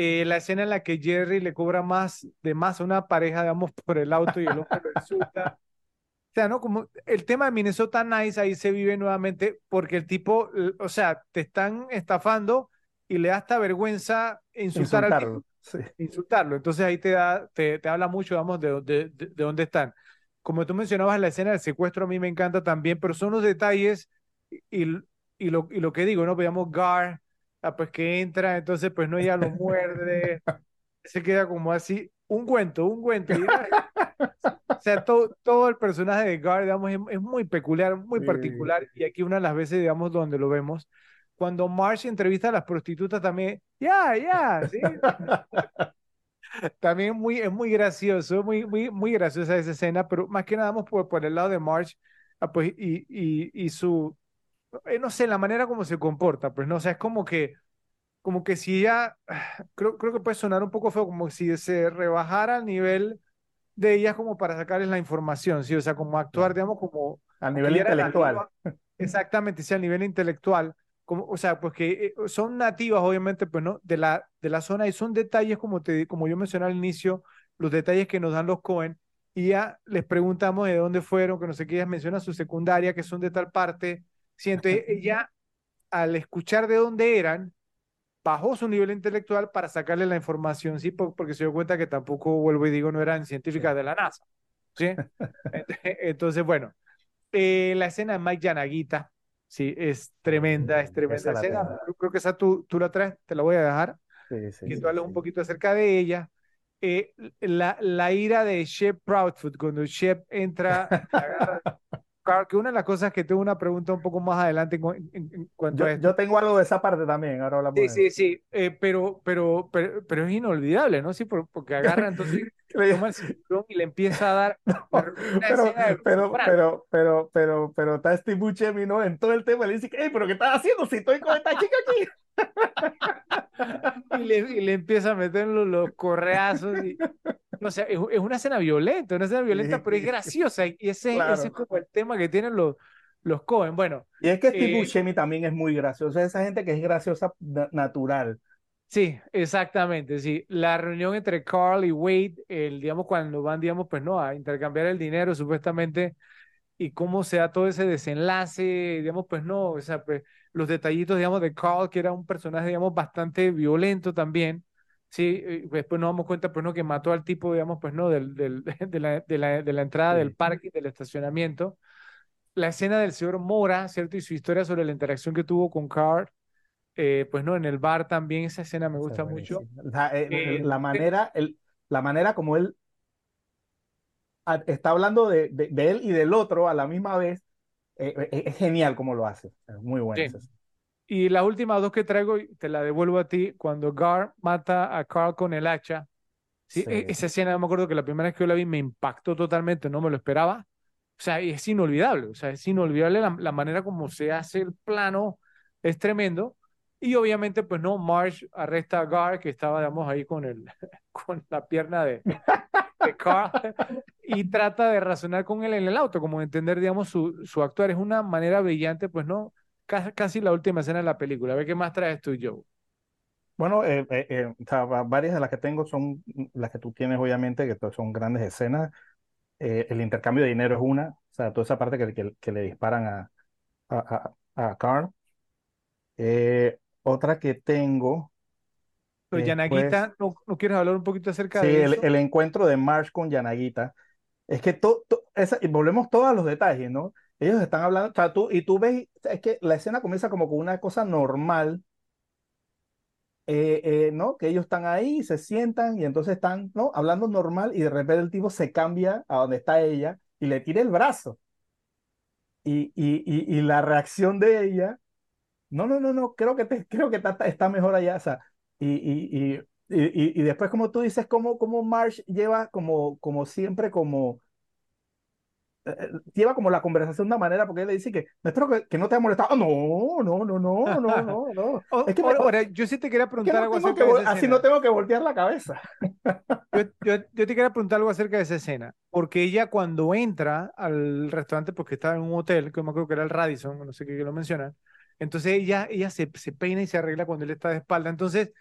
Eh, la escena en la que Jerry le cobra más de más a una pareja, digamos, por el auto y el hombre lo insulta. O sea, ¿no? Como el tema de Minnesota Nice ahí se vive nuevamente porque el tipo, o sea, te están estafando y le da hasta vergüenza insultar Insultarlo, al sí. insultarlo. Entonces ahí te da, te, te habla mucho, vamos, de, de, de, de dónde están. Como tú mencionabas, la escena del secuestro a mí me encanta también, pero son los detalles y, y, lo, y lo que digo, ¿no? Veamos Gar, ah, pues que entra, entonces pues no, ella lo muerde, se queda como así, un cuento, un cuento. y- o sea, todo, todo el personaje de Gar, digamos, es, es muy peculiar, muy Sí. particular, y aquí una de las veces, digamos, donde lo vemos, cuando Marsh entrevista a las prostitutas también, ya, ya, sí, también muy, es muy gracioso, muy, muy, muy graciosa esa escena, pero más que nada vamos por, por el lado de March, ah, pues, y, y, y su, no sé, la manera como se comporta, pues, no, o sea, es como que, como que si ah, creo, creo que puede sonar un poco feo, como si se rebajara al nivel de ellas como para sacarles la información, sí, o sea, como actuar, digamos, como... A nivel intelectual. nativa, exactamente, sí, a nivel intelectual, como, o sea, pues que eh, son nativas, obviamente, pues, ¿no? De la, de la zona y son detalles, como, te, como yo mencioné al inicio, los detalles que nos dan los Cohen, y ya les preguntamos de dónde fueron, que no sé qué, ellas mencionan su secundaria, que son de tal parte, sí, entonces ella, al escuchar de dónde eran, bajó su nivel intelectual para sacarle la información, sí, por- porque se dio cuenta que tampoco, vuelvo y digo, no eran científicas de la NASA, ¿sí? Entonces, bueno, eh, la escena de Mike Yanagita, sí, es tremenda, es tremenda Esa la escena. Yo creo que esa tú, tú la traes, te la voy a dejar, Sí, sí, que tú hables un poquito acerca de ella. Eh, la, la ira de Shep Proudfoot, cuando Shep entra, agarra- Que una de las cosas que tengo una pregunta un poco más adelante en, en- en cuanto Yo, a esto. yo tengo algo de esa parte también, ahora hablamos Sí, de sí, sí, eh, pero, pero, pero, pero es inolvidable, ¿no? Sí, por- porque agarra entonces, toma el cinturón y le empieza a dar Pero, pero, Soprano. pero, pero, pero, pero está Steve Buscemi, ¿no? En todo el tema le dice, hey, pero ¿qué estás haciendo si estoy con esta chica aquí? y le, y le empieza a meter los, los correazos. Y, no sé, es, es una escena violenta, una escena violenta, pero es graciosa. Y ese, Claro. ese es como el tema que tienen los, los Cohen. Bueno, Y es que Steve Eh, Buscemi también es muy gracioso, esa gente que es graciosa na- natural. sí, exactamente, sí. La reunión entre Carl y Wade, el, digamos, cuando van, digamos, pues no, a intercambiar el dinero, supuestamente, y cómo se da todo ese desenlace, digamos, pues no, o sea, pues los detallitos, digamos, de Carl, que era un personaje, digamos, bastante violento también. Sí, después nos damos cuenta, pues no, que mató al tipo, digamos, pues no, del, del, de la, de la, de la entrada Sí. del parque, del estacionamiento. La escena del señor Mora, ¿cierto? Y su historia sobre la interacción que tuvo con Carl, eh, pues no, en el bar también, esa escena me gusta mucho. La, eh, Eh, la manera, el, la manera como él está hablando de, de, de él y del otro a la misma vez, eh, es genial como lo hace. Es muy bueno. Sí. Y las últimas dos que traigo, te la devuelvo a ti, cuando Gar mata a Carl con el hacha. Sí, Sí. e- esa escena, me acuerdo que la primera vez que yo la vi me impactó totalmente, no me lo esperaba. O sea, es inolvidable, o sea, es inolvidable la, la manera como se hace el plano, es tremendo. Y obviamente, pues no, Marsh arresta a Gar, que estaba, digamos, ahí con, el, con la pierna de, de Carl, y trata de razonar con él en el auto, como de entender, digamos, su, su actuar. Es una manera brillante, pues no, casi, la última escena de la película. A ver qué más traes tú, Joe. Bueno, eh, eh, eh, o sea, va- varias de las que tengo son las que tú tienes, obviamente, que son grandes escenas. Eh, el intercambio de dinero es una, o sea, toda esa parte que, que- que le disparan a, a, a, a Carl. Eh, otra que tengo, Pero Después- Yanaguita, ¿no, ¿no quieres hablar un poquito acerca sí, de el, eso? el encuentro de Marsh con Yanagita. Es que to- to- esa, y volvemos todos a los detalles, ¿no? Ellos están hablando, o sea, tú, y tú ves, es que la escena comienza como con una cosa normal, eh, eh, ¿no? Que ellos están ahí, se sientan y entonces están, ¿no? Hablando normal y de repente el tipo se cambia a donde está ella y le tira el brazo. Y, y, y, y la reacción de ella, no, no, no, no, creo que, te, creo que está, está mejor allá, o sea, y, y, y, después como tú dices, como, como Marsh lleva como, como siempre, como lleva como la conversación de una manera, porque él le dice que, espero que, que no te haya molestado. Ah, no, no, no, no, no, no, no. O- Es que me- ahora, yo sí te quería que preguntar no algo acerca que de esa así escena. no tengo que voltear la cabeza. Yo, yo, yo te quería preguntar algo acerca de esa escena, porque ella cuando entra al restaurante, porque estaba en un hotel, que me acuerdo que era el Radisson, no sé qué que lo mencionan, entonces ella, ella se, se peina y se arregla cuando él está de espalda. Entonces,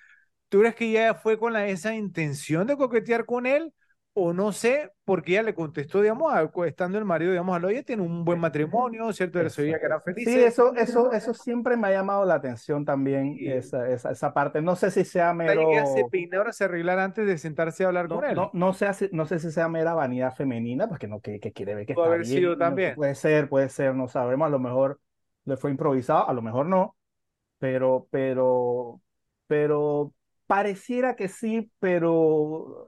¿tú crees que ella fue con la, esa intención de coquetear con él? O no sé, porque ella le contestó, digamos, estando el marido, digamos, a ella tiene un buen matrimonio, ¿cierto? Veía que era feliz. Sí, eso, eso, eso siempre me ha llamado la atención también, esa, esa, esa, parte. No sé si sea mero... que se ahora se arreglar antes de sentarse a hablar no, con él. No, no, sé, no sé si sea mera vanidad femenina, porque no, que, que quiere ver que puede está haber sido también. Puede ser, puede ser, no sabemos, a lo mejor le fue improvisado, a lo mejor no, pero, pero, pero pareciera que sí, pero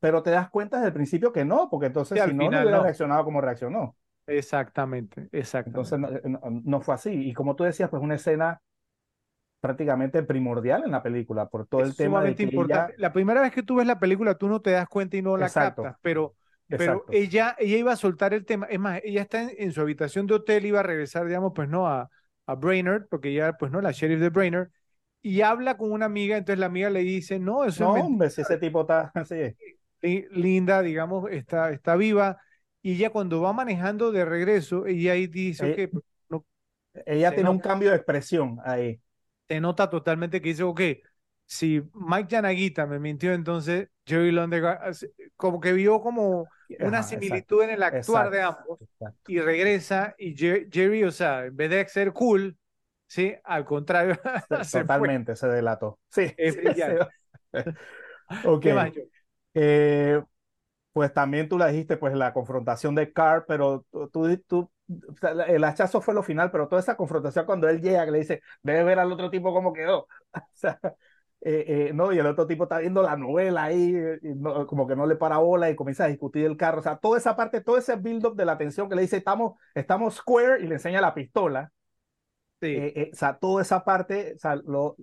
pero te das cuenta desde el principio que no, porque entonces si no, no hubiera reaccionado como reaccionó. Exactamente, exactamente. Entonces no, fue así. Y como tú decías, pues una escena prácticamente primordial en la película por todo el tema de importante. La primera vez que tú ves la película tú no te das cuenta y no la captas, pero, pero ella, ella iba a soltar el tema. Es más, ella está en, su habitación de hotel, iba a regresar, digamos, pues no a, a Brainerd, porque ella, pues no, la sheriff de Brainerd, y habla con una amiga, entonces la amiga le dice, no, eso no, es hombre, si ese tipo está así linda, digamos, está, está viva, y ella cuando va manejando de regreso, ella ahí dice, que pues, no, ella tiene un cambio de expresión ahí. Se nota totalmente que dice, ok, si Mike Yanaguita me mintió, entonces Jerry Londegaard como que vio como una similitud en el actuar de ambos y regresa y Jerry, o sea, en vez de ser cool, sí, al contrario, totalmente se, delató. Sí, es brillante. okay. Eh, pues también tú la dijiste, pues la confrontación de Carr, pero tú, tú, el hachazo fue lo final, pero toda esa confrontación cuando él llega, que le dice, debe ver al otro tipo cómo quedó. o sea, eh, eh, no, y el otro tipo está viendo la novela ahí, como que no le para bola y comienza a discutir el carro. O sea, toda esa parte, todo ese build-up de la tensión que le dice, estamos, estamos square y le enseña la pistola. Sí. o sea, toda esa parte, o sea, lo,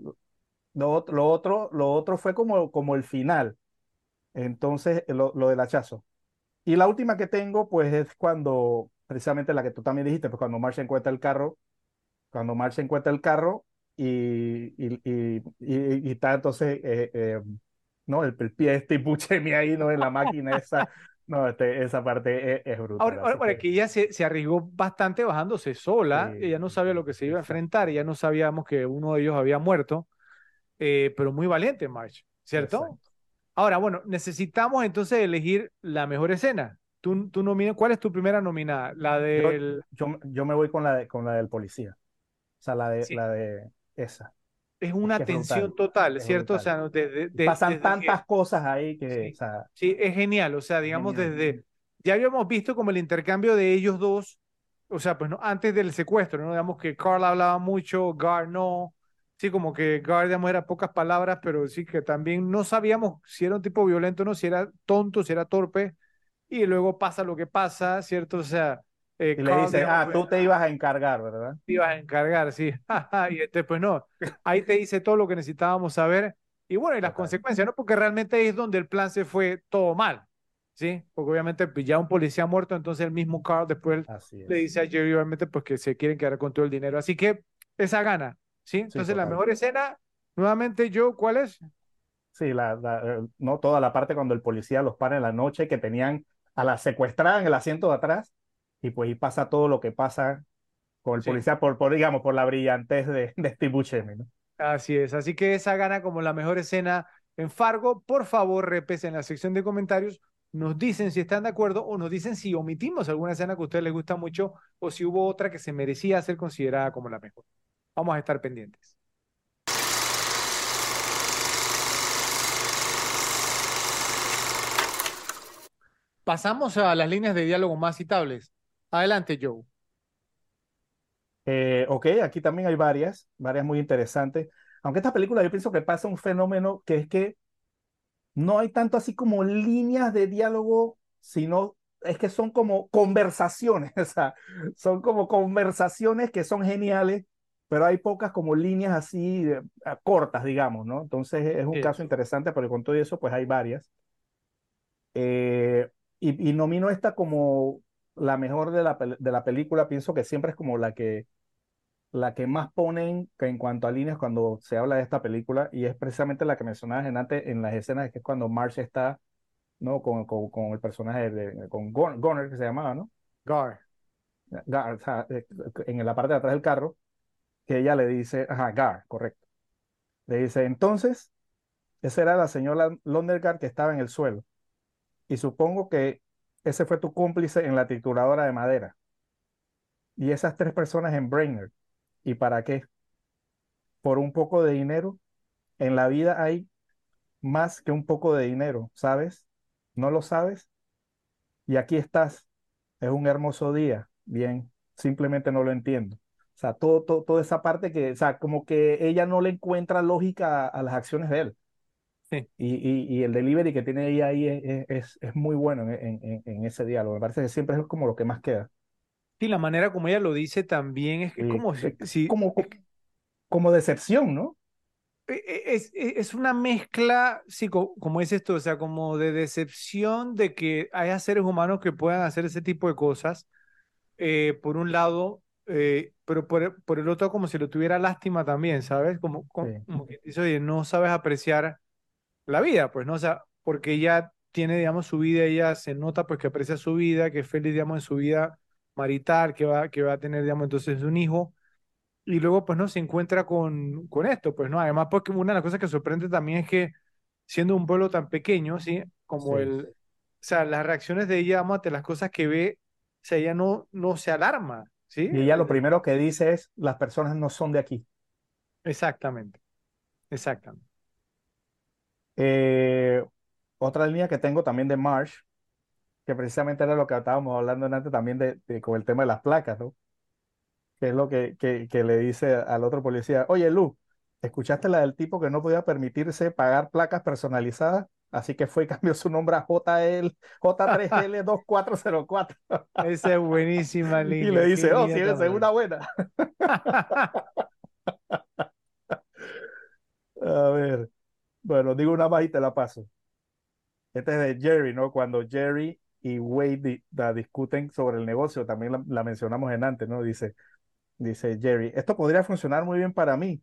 lo, lo, otro, lo otro fue como, como el final. Entonces, lo, lo del hachazo. Y la última que tengo, pues es cuando, precisamente la que tú también dijiste, pues cuando Marsh encuentra el carro, cuando Marsh encuentra el carro y, y, y, y, está entonces, eh, eh, ¿no? El, el pie este y ahí, ¿no? En la máquina esa. No, este, esa parte es, brutal. Ahora, ahora que... ella se, se, arriesgó bastante bajándose sola, ella no sabía lo que se iba a enfrentar, ya no sabíamos que uno de ellos había muerto, eh, pero muy valiente March, ¿cierto? Ahora, bueno, necesitamos entonces elegir la mejor escena. Tú, tú nominas, ¿cuál es tu primera nominada? La del. Yo, yo, me voy con la, de, con la del policía. O sea, la de, la de esa. Es una tensión total, ¿cierto? O sea, desde, pasan tantas cosas ahí que. Sí, o sea, sí, es genial. O sea, digamos, desde. Ya habíamos visto como el intercambio de ellos dos. O sea, pues no, antes del secuestro, ¿no? Digamos que Carl hablaba mucho, Gar no sí, como que Guardian era pocas palabras, pero sí que también no sabíamos si era un tipo violento o no, si era tonto, si era torpe, y luego pasa lo que pasa, ¿cierto? O sea... Eh, y le dice, ah, tú te ibas a encargar, ¿verdad? Te ibas a encargar, sí. y este, pues no, ahí te dice todo lo que necesitábamos saber. Y bueno, y las consecuencias, ¿no? Porque realmente es donde el plan se fue todo mal, ¿sí? Porque obviamente pues, ya un policía muerto, entonces el mismo Carl después le dice a Jerry, obviamente, pues que se quieren quedar con todo el dinero. Así que esa gana, ¿sí? Entonces, la mejor escena, nuevamente, yo, ¿cuál es? Sí, la, eh, no toda la parte cuando el policía los para en la noche, que tenían a la secuestrada en el asiento de atrás, y pues ahí pasa todo lo que pasa con el policía por, por, digamos, por la brillantez de, de Steve Buscemi, ¿no? Así es, así que esa gana como la mejor escena en Fargo. Por favor, repesen en la sección de comentarios, nos dicen si están de acuerdo o nos dicen si omitimos alguna escena que a ustedes les gusta mucho o si hubo otra que se merecía ser considerada como la mejor. Vamos a estar pendientes. Pasamos a las líneas de diálogo más citables. Adelante, Joe. Eh, ok, aquí también hay varias, varias muy interesantes. Aunque esta película yo pienso que pasa un fenómeno que es que no hay tanto así como líneas de diálogo, sino es que son como conversaciones, o sea, son como conversaciones que son geniales pero hay pocas como líneas así cortas, digamos, ¿no? Entonces es un caso interesante, porque con todo eso, pues hay varias. Eh, y, y, nomino esta como la mejor de la, de la película, pienso que siempre es como la que, la que más ponen que en cuanto a líneas cuando se habla de esta película, y es precisamente la que mencionabas en, antes, en las escenas, que es cuando Marsh está, ¿no? Con, con, con el personaje de, con Gunner, que se llamaba, ¿no? Gar. Gar, o sea, eh, en la parte de atrás del carro, que ella le dice, ajá, Gar, correcto. Le dice, entonces, esa era la señora Londergar que estaba en el suelo. y supongo que ese fue tu cómplice en la trituradora de madera. Y esas tres personas en Brainerd. ¿Y para qué? Por un poco de dinero. En la vida hay más que un poco de dinero, ¿sabes? ¿No lo sabes? Y aquí estás. Es un hermoso día. Bien, simplemente no lo entiendo. O sea, todo, todo, toda esa parte que, o sea, como que ella no le encuentra lógica a, las acciones de él. Sí. Y, y, y, el delivery que tiene ella ahí es, es, es muy bueno en, en, en, ese diálogo. Me parece que siempre es como lo que más queda. Sí, la manera como ella lo dice también es, es como si, si, como, como decepción, ¿no? E, e, es, e, es, una mezcla, sí, como es esto, o sea, como de decepción de que haya seres humanos que puedan hacer ese tipo de cosas, eh, por un lado, eh, pero por, por, el otro como si lo tuviera lástima también, ¿sabes? Como, como, sí. como que dice, oye, no sabes apreciar la vida, pues, ¿no? O sea, porque ella tiene, digamos, su vida, ella se nota, pues, que aprecia su vida, que es feliz, digamos, en su vida marital, que va, que va a tener, digamos, entonces un hijo, y luego, pues, ¿no? Se encuentra con, con esto, pues, ¿no? Además, porque una de las cosas que sorprende también es que, siendo un pueblo tan pequeño, ¿sí? Como sí. el, o sea, las reacciones de ella, ante las cosas que ve, o sea, ella no, no se alarma, ¿sí? Y ella lo primero que dice es, las personas no son de aquí. Exactamente, exactamente. Eh, otra línea que tengo también de Marsh, que precisamente era lo que estábamos hablando antes también de, de, con el tema de las placas, ¿no? Que es lo que, que, que le dice al otro policía, oye Lu, ¿escuchaste la del tipo que no podía permitirse pagar placas personalizadas? Así que fue y cambió su nombre a JL, J3L2404. Esa es buenísima línea. Y le dice, oh, sí, esa es una buena. a ver, bueno, digo una más y te la paso. Este es de Jerry, ¿no? Cuando Jerry y Wade di, da, discuten sobre el negocio, también la, la, mencionamos en antes, ¿no? Dice, dice Jerry, esto podría funcionar muy bien para mí,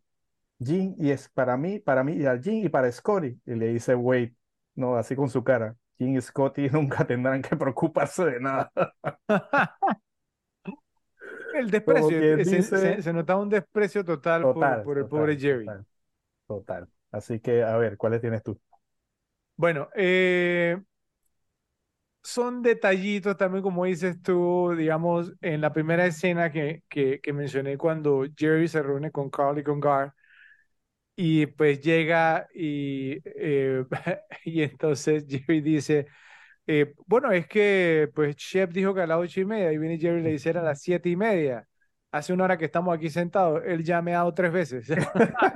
Jean, y es para mí, para mí, y a Jean y para Scotty. Y le dice Wade, no, así con su cara, Jean y Scotty nunca tendrán que preocuparse de nada. el desprecio, se, dice, se, se, notaba un desprecio total, total por, por el total, pobre Jerry. Total, total. Así que, a ver, ¿cuáles tienes tú? Bueno, eh, son detallitos también, como dices tú, digamos, en la primera escena que, que, que, mencioné cuando Jerry se reúne con Carl y con Gar, y pues llega y, eh, y entonces Jerry dice, eh, bueno, es que pues Shep dijo que a las ocho y media, y viene Jerry y le dice a las siete y media, hace una hora que estamos aquí sentados, él ya me ha dado tres veces.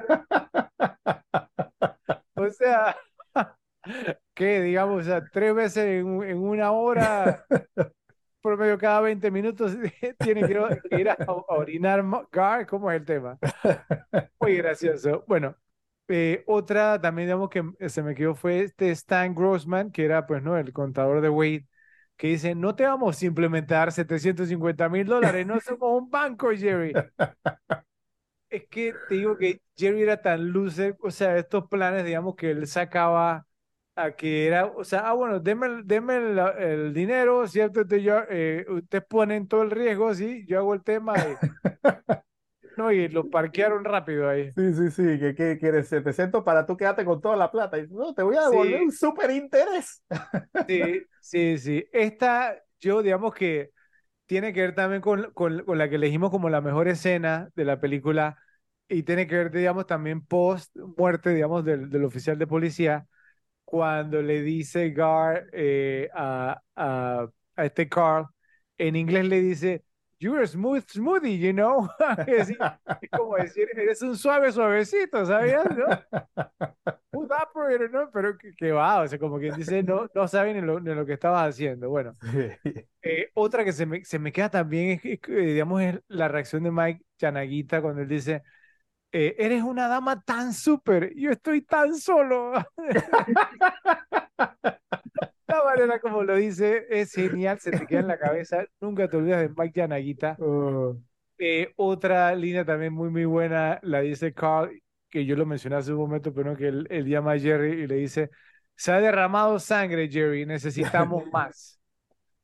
o sea que digamos, o sea, tres veces en, en una hora, por medio cada 20 minutos, tiene que ir a, a orinar Gar, ¿cómo es el tema? Muy gracioso. Bueno, eh, otra también, digamos, que se me quedó fue este Stan Grossman, que era, pues, ¿no? El contador de Wade, que dice, no te vamos a dar 750 mil dólares, no somos un banco, Jerry. es que te digo que Jerry era tan loser, o sea, estos planes, digamos, que él sacaba a que era, o sea, ah, bueno, denme, denme el, el, dinero, ¿cierto? Entonces yo, eh, ustedes ponen todo el riesgo, ¿sí? Yo hago el tema y, no, y lo parquearon rápido ahí. Sí, sí, sí, que, que quieres 700 para tú quedarte con toda la plata. Y, no, te voy a devolver sí. un súper interés. Sí, sí, sí. Esta, yo digamos que tiene que ver también con, con, con la que elegimos como la mejor escena de la película y tiene que ver, digamos, también post muerte, digamos, del, del oficial de policía cuando le dice Gar eh, a, a, a, este Carl, en inglés le dice, you're a smooth smoothie, you know. es, es, como decir, eres un suave suavecito, ¿sabías? ¿no? Smooth operator, ¿no? Pero que, que, va, o sea, como quien dice, no, no saben ni lo, ni lo que estabas haciendo. Bueno, eh, otra que se me, se me queda también, es, es, digamos, es la reacción de Mike Chanaguita cuando él dice, eh, eres una dama tan súper, yo estoy tan solo. La manera como lo dice es genial, se te queda en la cabeza, nunca te olvidas de Mike Yanaguita. Oh. Eh, otra línea también muy, muy buena la dice Carl, que yo lo mencioné hace un momento, pero no, que él, él llama a Jerry y le dice, se ha derramado sangre, Jerry, necesitamos más,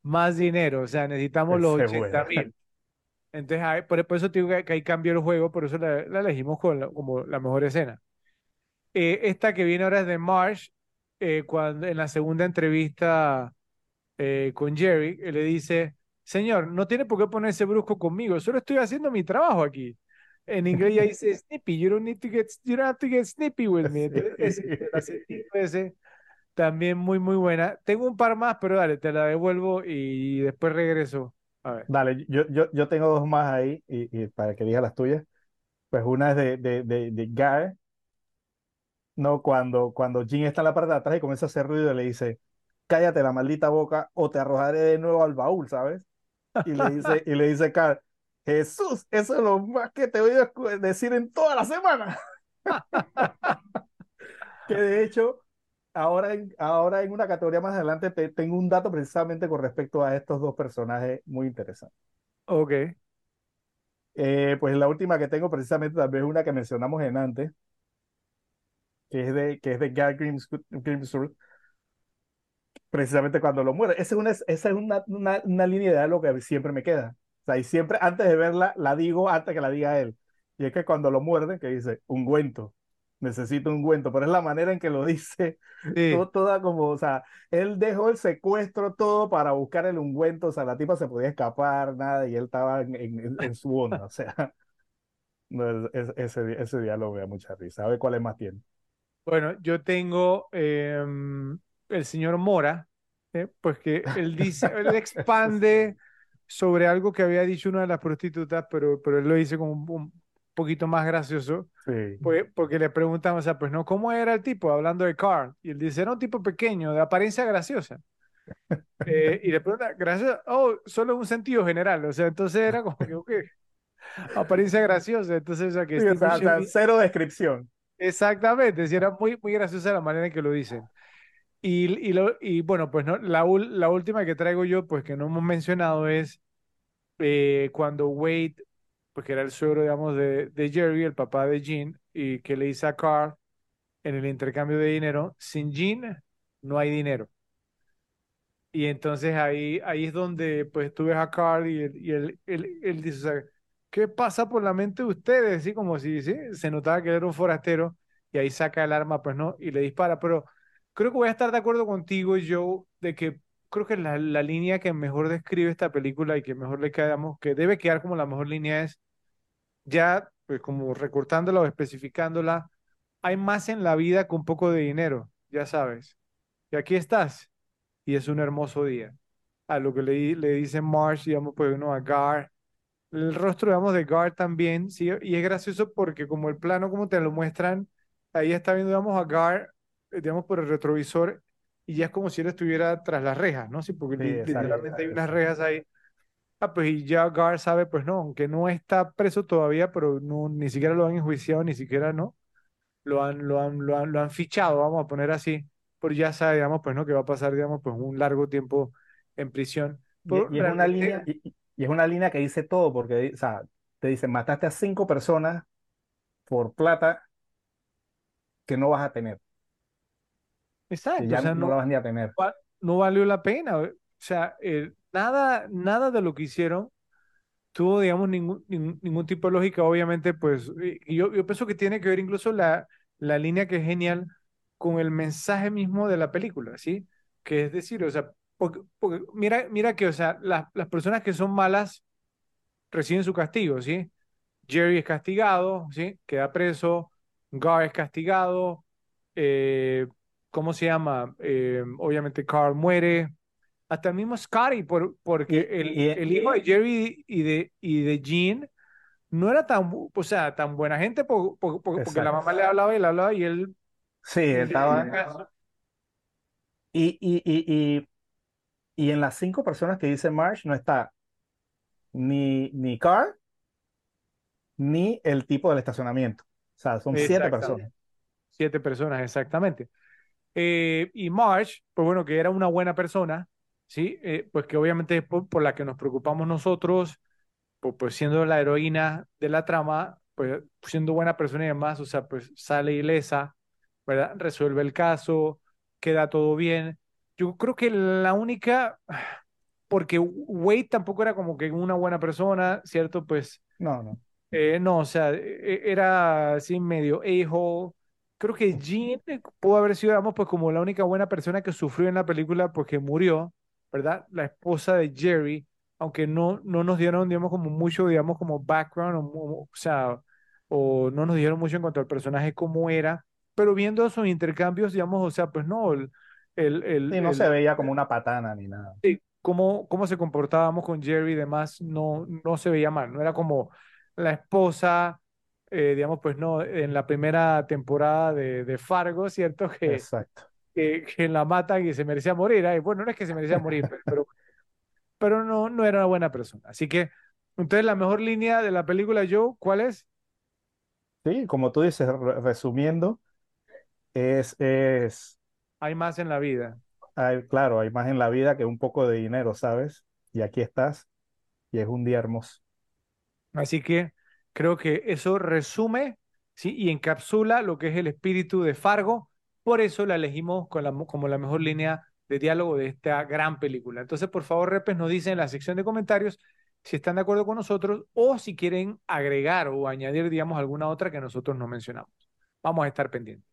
más dinero, o sea, necesitamos los 80 mil. Entonces, por, por, eso digo que, que, ahí cambió el juego, por eso la, la elegimos con la, como la mejor escena. Eh, esta que viene ahora es de Marsh, eh, cuando en la segunda entrevista eh, con Jerry, él le dice, señor, no tiene por qué ponerse brusco conmigo, solo estoy haciendo mi trabajo aquí. En inglés ya dice snippy, you don't need to get, you don't have to get snippy with me. Ese, ese, también muy, muy buena. Tengo un par más, pero dale, te la devuelvo y después regreso. Dale, yo, yo, yo tengo dos más ahí y, para que diga las tuyas. Pues una es de, de, de, de Guy, ¿no? Cuando, cuando Jin está en la parte de atrás y comienza a hacer ruido y le dice, cállate la maldita boca o te arrojaré de nuevo al baúl, ¿sabes? Y le dice, y le dice Carl, Jesús, eso es lo más que te voy a decir en toda la semana. que de hecho, ahora en, ahora en una categoría más adelante tengo un dato precisamente con respecto a estos dos personajes muy interesantes. Ok. Eh, pues la última que tengo precisamente también es una que mencionamos en antes, que es de, que es de Gary Grimsworth, precisamente cuando lo muere. Esa es, una, esa es una, una, una línea de diálogo que siempre me queda. O sea, y siempre antes de verla, la digo antes que la diga él. Y es que cuando lo muerden, que dice, ungüento, necesito un ungüento, pero es la manera en que lo dice, todo, toda como, o sea, él dejó el secuestro todo para buscar el ungüento, o sea, la tipa se podía escapar, nada, y él estaba en, en, su onda, o sea, no, ese, ese diálogo me da mucha risa. A ver cuál es más tiene. Bueno, yo tengo em, el señor Mora, ¿eh? pues que él dice, él expande sobre algo que había dicho una de las prostitutas, pero, pero él lo dice como un, poquito más gracioso, sí. pues, porque le preguntamos, o sea, pues no, ¿cómo era el tipo? Hablando de Carl, y él dice, era un tipo pequeño, de apariencia graciosa. Eh, y le pregunta, graciosa, oh, solo un sentido general, o sea, entonces era como que, ok, apariencia graciosa, entonces, o sea, que... cero descripción. Exactamente, sí, era muy, muy graciosa la manera en que lo dicen. Y, y, lo, y bueno, pues no, la, la última que traigo yo, pues que no hemos mencionado es eh, cuando Wade, pues que era el suegro, digamos, de, de Jerry, el papá de Jean, y que le dice a Carl en el intercambio de dinero, sin Jean no hay dinero. Y entonces ahí, ahí es donde pues tú ves a Carl y, él, y él, dice, ¿qué pasa por la mente de ustedes? Así como si se notaba que era un forastero y ahí saca el arma, pues no, y le dispara, pero creo que voy a estar de acuerdo contigo, Joe, de que creo que la, la línea que mejor describe esta película y que mejor le quedamos, que debe quedar como la mejor línea es, ya pues como recortándola o especificándola, hay más en la vida que un poco de dinero, ya sabes. Y aquí estás, y es un hermoso día. A lo que le, le dice Marsh, digamos, pues uno a Gar, el rostro, digamos, de Gar también, ¿sí? Y es gracioso porque como el plano, como te lo muestran, ahí está viendo, digamos, a Gar eh, digamos, por el retrovisor y ya es como si él estuviera tras las rejas, ¿no? Sí, porque literalmente hay unas rejas ahí. Ah, pues y ya Gar sabe, pues no, aunque no está preso todavía, pero no, ni siquiera lo han enjuiciado, ni siquiera, ¿no? Lo han, lo han, lo han, lo han fichado, vamos a poner así, pero ya sabe, digamos, pues no, que va a pasar, digamos, pues un largo tiempo en prisión. y, es una línea, y, es una línea que dice todo, porque, o sea, te dicen, mataste a cinco personas por plata que no vas a tener. Exacto. ya o sea, no, lo vas ni a tener. No valió la pena. O sea, nada, nada de lo que hicieron tuvo, digamos, ningún, ningún, tipo de lógica. Obviamente, pues, y yo, yo pienso que tiene que ver incluso la, la línea que es genial con el mensaje mismo de la película, ¿sí? Que es decir, o sea, porque, mira, mira que, o sea, las, las personas que son malas reciben su castigo, ¿sí? Jerry es castigado, ¿sí? Queda preso, Gar es castigado, eh, ¿cómo se llama? Eh, obviamente Carl muere. Hasta el mismo Scotty, por, porque el, el, hijo de Jerry y de, y de Jean no era tan, o sea, tan buena gente porque la mamá le hablaba y le hablaba y él... Sí, estaba... Y, y, y, y, y en las cinco personas que dice Marsh no está ni, ni Carl ni el tipo del estacionamiento. O sea, son siete personas. Siete personas, exactamente. Eh, y March, pues bueno, que era una buena persona, ¿sí? Eh, pues que obviamente por, por, la que nos preocupamos nosotros, pues, pues, siendo la heroína de la trama, pues siendo buena persona y demás, o sea, pues sale ilesa, ¿verdad? Resuelve el caso, queda todo bien. Yo creo que la única, porque Wade tampoco era como que una buena persona, ¿cierto? Pues... No, no. Eh, no, o sea, e, era así medio a-hole, creo que Jean pudo haber sido, digamos, pues como la única buena persona que sufrió en la película porque murió, ¿verdad? La esposa de Jerry, aunque no, no nos dieron, digamos, como mucho, digamos, como background, o, o sea, o no nos dieron mucho en cuanto al personaje cómo era, pero viendo esos intercambios, digamos, o sea, pues no, el, el, el, Sí, no se el- veía como una patana ni nada. sí, cómo, cómo se comportábamos con Jerry y demás, no, no se veía mal, no era como la esposa, eh, digamos, pues no, en la primera temporada de, de Fargo, ¿cierto? Que, Exacto. que, que la matan y se merecía morir. Ay, bueno, no es que se merecía morir, pero, pero, pero no, no era una buena persona. Así que, entonces, la mejor línea de la película, Joe, ¿cuál es? Sí, como tú dices, re- resumiendo, es, es, Hay más en la vida. hay- claro, hay más en la vida que un poco de dinero, ¿sabes? Y aquí estás, y es un día hermoso. Así que creo que eso resume, ¿sí? y encapsula lo que es el espíritu de Fargo. Por eso la elegimos como la mejor línea de diálogo de esta gran película. Entonces, por favor, Repes, nos dicen en la sección de comentarios si están de acuerdo con nosotros o si quieren agregar o añadir, digamos, alguna otra que nosotros no mencionamos. Vamos a estar pendientes.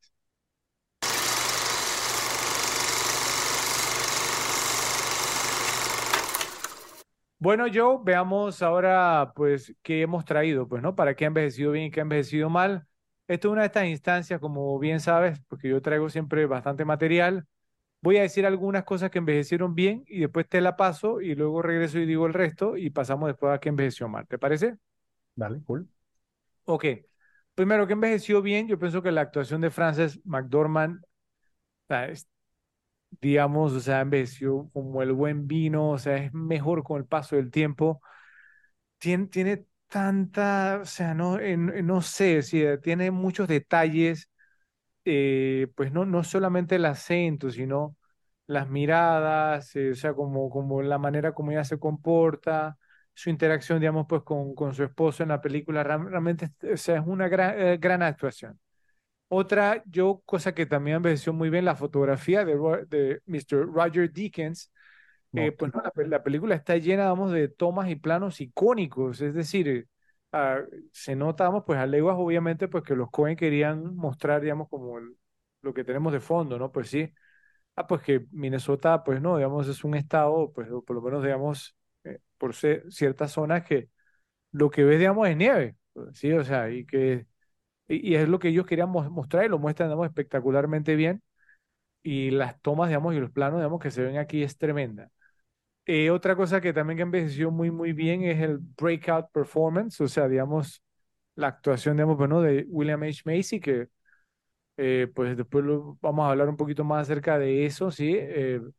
Bueno, Joe, veamos ahora, pues, qué hemos traído, pues, ¿no? Para qué ha envejecido bien y qué ha envejecido mal. Esto es una de estas instancias, como bien sabes, porque yo traigo siempre bastante material. Voy a decir algunas cosas que envejecieron bien y después te la paso y luego regreso y digo el resto y pasamos después a qué envejeció mal. ¿Te parece? Dale, cool. Ok. Primero, que envejeció bien, yo pienso que la actuación de Frances McDormand, digamos, o sea, envejeció como el buen vino, o sea, es mejor con el paso del tiempo. tiene, tiene tanta, o sea, no, eh, no eh, sé, si tiene muchos detalles, eh, pues no, no solamente el acento, sino las miradas, eh, o sea, como, como la manera como ella se comporta, su interacción, digamos, pues con, con su esposo en la película, realmente, o sea, es una gran, eh, gran actuación. Otra, yo, cosa que también envejeció muy bien, la fotografía de, Mr. Roger Deakins, eh, pues no, la, pe- la película está llena, vamos, de tomas y planos icónicos, es decir, ah, se nota, vamos, pues a leguas, obviamente, pues que los Coen querían mostrar, digamos, como el- lo que tenemos de fondo, ¿no? Pues sí, ah, pues que Minnesota, pues no, digamos, es un estado, pues por lo menos, digamos, eh, por ser ciertas zonas que lo que ves, digamos, es nieve, pues, sí, o sea, y que, y, es lo que ellos querían mos- mostrar y lo muestran, digamos, espectacularmente bien, y las tomas, digamos, y los planos, digamos, que se ven aquí es tremenda. Eh, otra cosa que también que envejeció muy, muy bien es el breakout performance, o sea, digamos, la actuación, digamos, bueno, de William H. Macy, que eh, pues después vamos a hablar un poquito más acerca de eso, ¿sí? Eh, o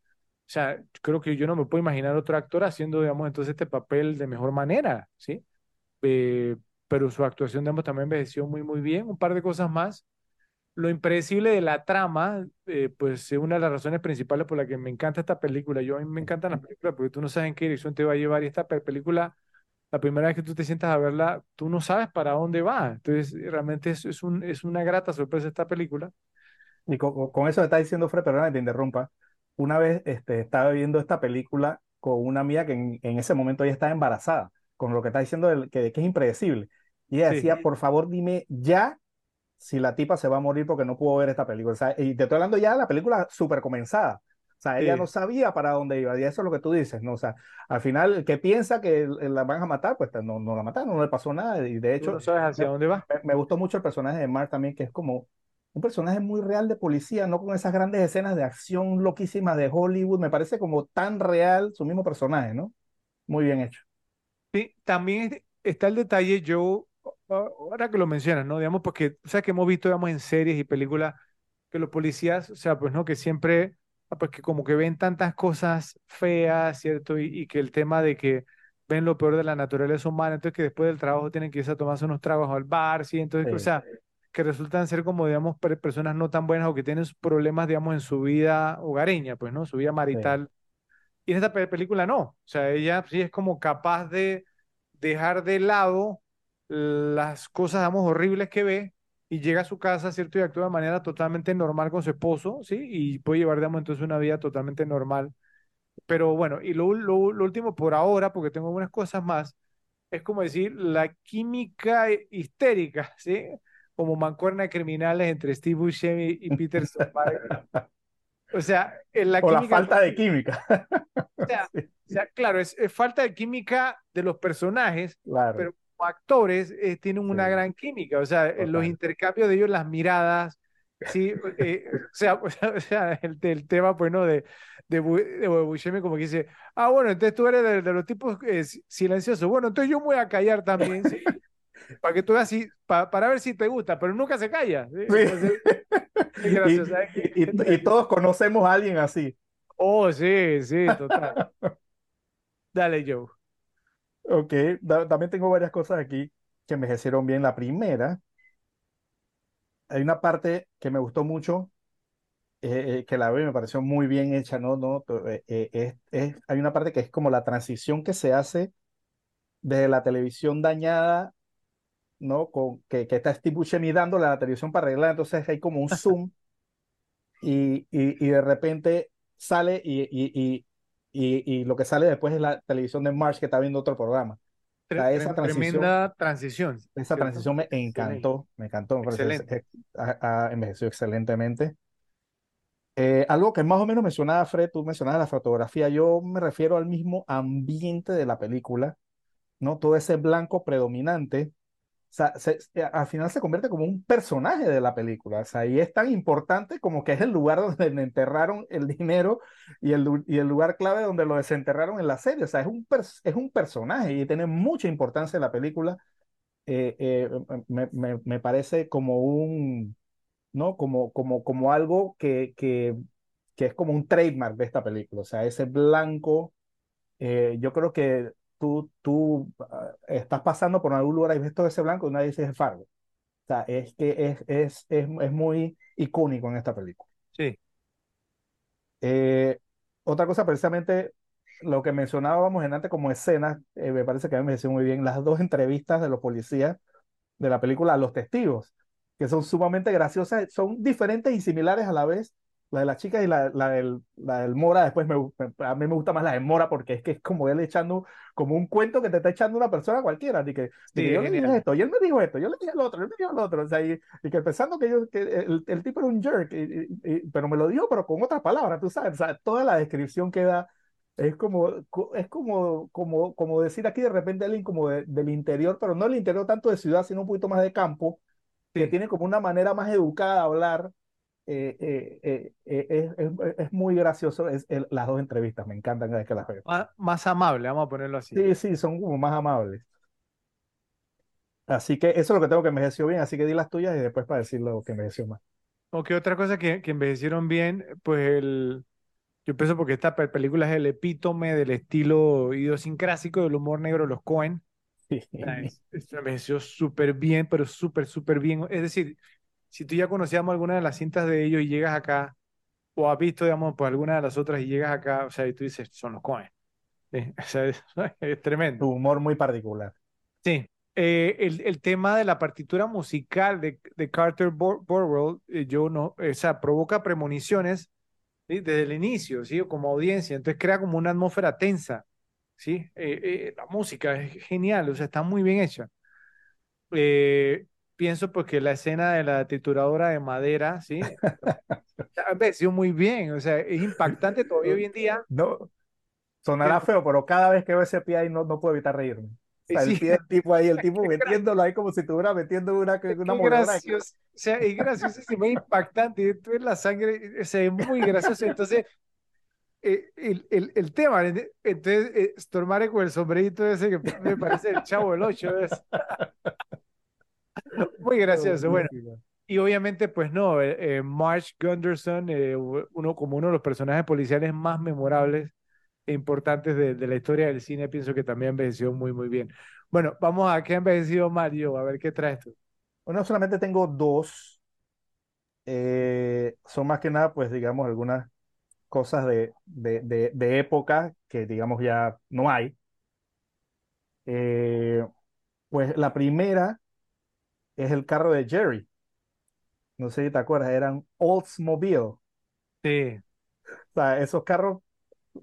sea, creo que yo no me puedo imaginar otro actor haciendo, digamos, entonces este papel de mejor manera, ¿sí? Eh, pero su actuación, digamos, también envejeció muy, muy bien. Un par de cosas más. Lo impredecible de la trama, eh, pues es una de las razones principales por la que me encanta esta película. Yo a mí me encantan las películas porque tú no sabes en qué dirección te va a llevar y esta pe- película, la primera vez que tú te sientas a verla, tú no sabes para dónde va. Entonces, realmente es, es un, es una grata sorpresa esta película. Y con, con- eso está diciendo Fred, perdona que te interrumpa. Una vez este, estaba viendo esta película con una amiga que en, en ese momento ella estaba embarazada, con lo que está diciendo que, que es impredecible. Y ella Sí, decía, por favor, dime ya si la tipa se va a morir porque no pudo ver esta película. O sea, y te estoy hablando ya de la película súper comenzada. O sea, ella sí. no sabía para dónde iba. Y eso es lo que tú dices, ¿no? O sea, al final, el que piensa que la van a matar, pues no, no la mataron, no le pasó nada. Y de hecho, no sabes hacia me, dónde va. me- me gustó mucho el personaje de Mark también, que es como un personaje muy real de policía, no con esas grandes escenas de acción loquísimas de Hollywood. Me parece como tan real su mismo personaje, ¿no? Muy bien hecho. Sí, también es- está el detalle, yo, ahora que lo mencionas, ¿no? Digamos, porque, o sea, que hemos visto, digamos, en series y películas que los policías, o sea, pues, ¿no? Que siempre, ah, pues, que como que ven tantas cosas feas, ¿cierto? Y, y que el tema de que ven lo peor de la naturaleza humana, entonces que después del trabajo tienen que irse a tomarse unos tragos al bar, ¿sí? Entonces, o Sí, sea, que resultan ser como, digamos, per- personas no tan buenas o que tienen problemas, digamos, en su vida hogareña, pues, ¿no? Su vida sí, marital. Y en esta pe- película no. O sea, ella sí es como capaz de dejar de lado las cosas, digamos, horribles que ve y llega a su casa, ¿cierto? Y actúa de manera totalmente normal con su esposo, ¿sí? Y puede llevar, digamos, entonces una vida totalmente normal. Pero bueno, y lo, lo, lo último por ahora, porque tengo algunas cosas más, es como decir la química histérica, ¿sí? como mancuerna de criminales entre Steve Buscemi y Peter Stormare. O sea, en la O la química. falta de química. O sea, Sí, o sea, claro, es, es falta de química de los personajes, claro. pero actores eh, tienen una Sí. gran química. O sea, eh, los Total. intercambios de ellos, las miradas, sí, eh, o sea, o sea, el, el tema, pues, ¿no? De, de, de Buscemi como que dice, ah, bueno, entonces tú eres de, de los tipos eh, si- silenciosos. Bueno, entonces yo me voy a callar también, sí, para que tú veas si, pa- para ver si te gusta, pero nunca se calla. ¿sí? Entonces. Y, y- y todos conocemos a alguien así. Oh, sí, sí, total. Dale, Joe. Ok, da- también tengo varias cosas aquí que envejecieron bien. La primera, hay una parte que me gustó mucho, eh, eh, que la vi, me pareció muy bien hecha, ¿no? no To- eh, eh, es, es- hay una parte que es como la transición que se hace de la televisión dañada, ¿no? Con, que, que está Steve Buscemi dándole a la televisión para arreglar, entonces hay como un zoom y, y, y de repente sale y, y, y, y, y lo que sale después es la televisión de Marsh que está viendo otro programa. O sea, esa transición, Tremenda transición. esa ¿cierto? transición me encantó, me encantó, me Excelente. ha, ha envejecido excelentemente. Eh, algo que más o menos mencionaba Fred, tú mencionabas la fotografía, yo me refiero al mismo ambiente de la película, ¿no? Todo ese blanco predominante, sea, se- al final se convierte como un personaje de la película, o sea, y es tan importante como que es el lugar donde enterraron el dinero y el, y el lugar clave donde lo desenterraron en la serie, o sea, es un, es un personaje y tiene mucha importancia en la película, eh, eh, me, me- me parece como un, ¿no? Como, como, como algo que, que, que es como un trademark de esta película, o sea, ese blanco, eh, yo creo que tú, tú ah, estás pasando por algún lugar y ves todo ese blanco y nadie dice es Fargo. O sea, es que es, es, es, es muy icónico en esta película. Sí, Eh, otra cosa, precisamente lo que mencionábamos en antes como escenas, eh, me parece que a mí me pareció muy bien las dos entrevistas de los policías de la película a los testigos, que son sumamente graciosas, son diferentes y similares a la vez. La de las chicas y la, la del, la del Mora, después me, me- a mí me gusta más la de Mora porque es que es como él echando, como un cuento que te está echando una persona cualquiera, de que, sí, que yo le dije esto, y él me dijo esto, yo le dije el otro, él me dijo el otro, o sea, y, y que pensando que, yo, que el, el tipo era un jerk, y- y- pero me lo dijo, pero con otras palabras, tú sabes, o sea, toda la descripción que da es como, co- es como, como, como decir aquí de repente alguien como de- del interior, pero no el interior tanto de ciudad, sino un poquito más de campo, que Sí. tiene como una manera más educada de hablar. Eh, eh, eh, eh, es, es- es muy gracioso es, el- las dos entrevistas, me encantan cada vez que las veo. Más, más amable, vamos a ponerlo así. Sí, sí, son como más amables. Así que eso es lo que tengo que envejeció bien, así que di las tuyas y después para decir lo que envejeció más. Ok, otra cosa que, que envejecieron bien, pues el, yo pienso porque esta pe- película es el epítome del estilo idiosincrásico del humor negro de los Coen. Sí. Envejeció súper bien, pero súper, súper bien. Es decir, si tú ya conocíamos alguna de las cintas de ellos y llegas acá, o has visto, digamos, pues alguna de las otras y llegas acá, o sea, y tú dices, son los Coen. Sí, o sea, es, es tremendo. Tu humor muy particular. Sí, eh, el, el tema de la partitura musical de, de Carter Bor- Burwell, eh, yo no, o sea, provoca premoniciones ¿sí? desde el inicio, ¿sí? Como audiencia, entonces crea como una atmósfera tensa, ¿sí? Eh, eh, la música es genial, o sea, está muy bien hecha. Eh, pienso porque la escena de la trituradora de madera, ¿sí? Ha envejecido muy bien, o sea, es impactante todavía hoy en día. No, sonará Pero- feo, pero cada vez que veo ese pie ahí no, no puedo evitar reírme. O sea, el Sí. pie del tipo ahí, el tipo metiéndolo ahí como si estuviera metiendo una, una gracioso, o sea, es graciosísimo, es impactante, y tú ves la sangre, o sea, es muy gracioso, entonces, eh, el, el, el tema, ¿ent- entonces, eh, Stormare con el sombrerito ese que me parece el chavo del 8, es muy gracioso, bueno, y obviamente, pues no, eh, eh, Marsh Gunderson, eh, uno como uno de los personajes policiales más memorables e importantes de, de la historia del cine, pienso que también envejeció muy, muy bien. Bueno, vamos a qué ha envejecido Mario, a ver qué traes tú. Bueno, solamente tengo dos. Eh, son más que nada, pues, digamos, algunas cosas de, de, de, de época que, digamos, ya no hay. Eh, pues la primera es el carro de Jerry. No sé si te acuerdas, eran Oldsmobile. Sí. O sea, esos carros,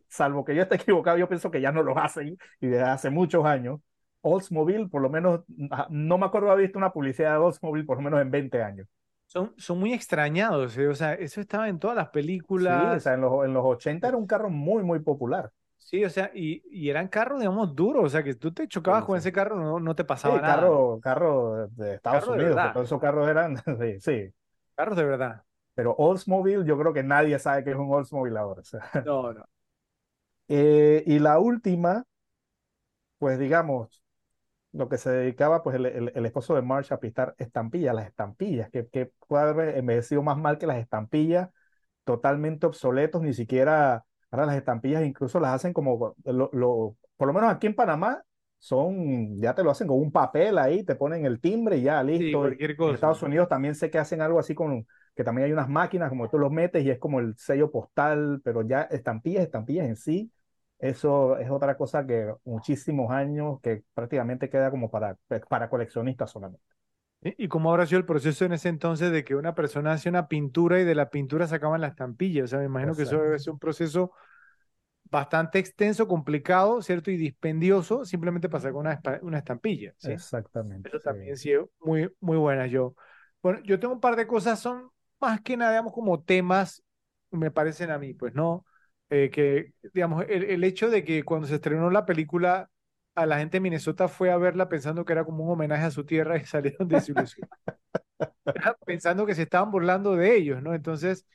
salvo que yo esté equivocado, yo pienso que ya no los hacen y desde hace muchos años. Oldsmobile, por lo menos, no me acuerdo haber visto una publicidad de Oldsmobile por lo menos en 20 años. Son, son muy extrañados, ¿eh? o sea, eso estaba en todas las películas. Sí, o sea, en los, en los 80 era un carro muy, muy popular. Sí, o sea, y, y eran carros, digamos, duros, o sea, que tú te chocabas con ese carro, no, no te pasaba sí, nada. Carro, carro de Estados Unidos, todos esos carros eran, sí, sí. Carros de verdad. Pero Oldsmobile, yo creo que nadie sabe que es un Oldsmobile ahora. O sea. No, no. Eh, y la última, pues digamos, lo que se dedicaba pues el, el, esposo de Marsh a pistar estampillas, las estampillas, que, que puede haber envejecido más mal que las estampillas, totalmente obsoletos, ni siquiera, ahora las estampillas incluso las hacen como, lo, lo, por lo menos aquí en Panamá, son, ya te lo hacen con un papel ahí, te ponen el timbre y ya, listo. cualquier cosa. En Estados Unidos también sé que hacen algo así con, que también hay unas máquinas como tú los metes y es como el sello postal, pero ya estampillas, estampillas en sí, eso es otra cosa que muchísimos años que prácticamente queda como para, para coleccionistas solamente. ¿Y cómo habrá sido el proceso en ese entonces de que una persona hace una pintura y de la pintura sacaban la estampilla? O sea, me imagino que eso debe ser un proceso bastante extenso, complicado, ¿cierto? Y dispendioso, simplemente para sacar una, una estampilla. ¿sí? Exactamente. Eso también sí es muy, muy buena. Yo, bueno, yo tengo un par de cosas, son más que nada, digamos, como temas, me parecen a mí, pues, ¿no? Eh, que, digamos, el, el, hecho de que cuando se estrenó la película, a la gente de Minnesota fue a verla pensando que era como un homenaje a su tierra y salieron desilusionados. pensando que se estaban burlando de ellos, ¿no? Entonces,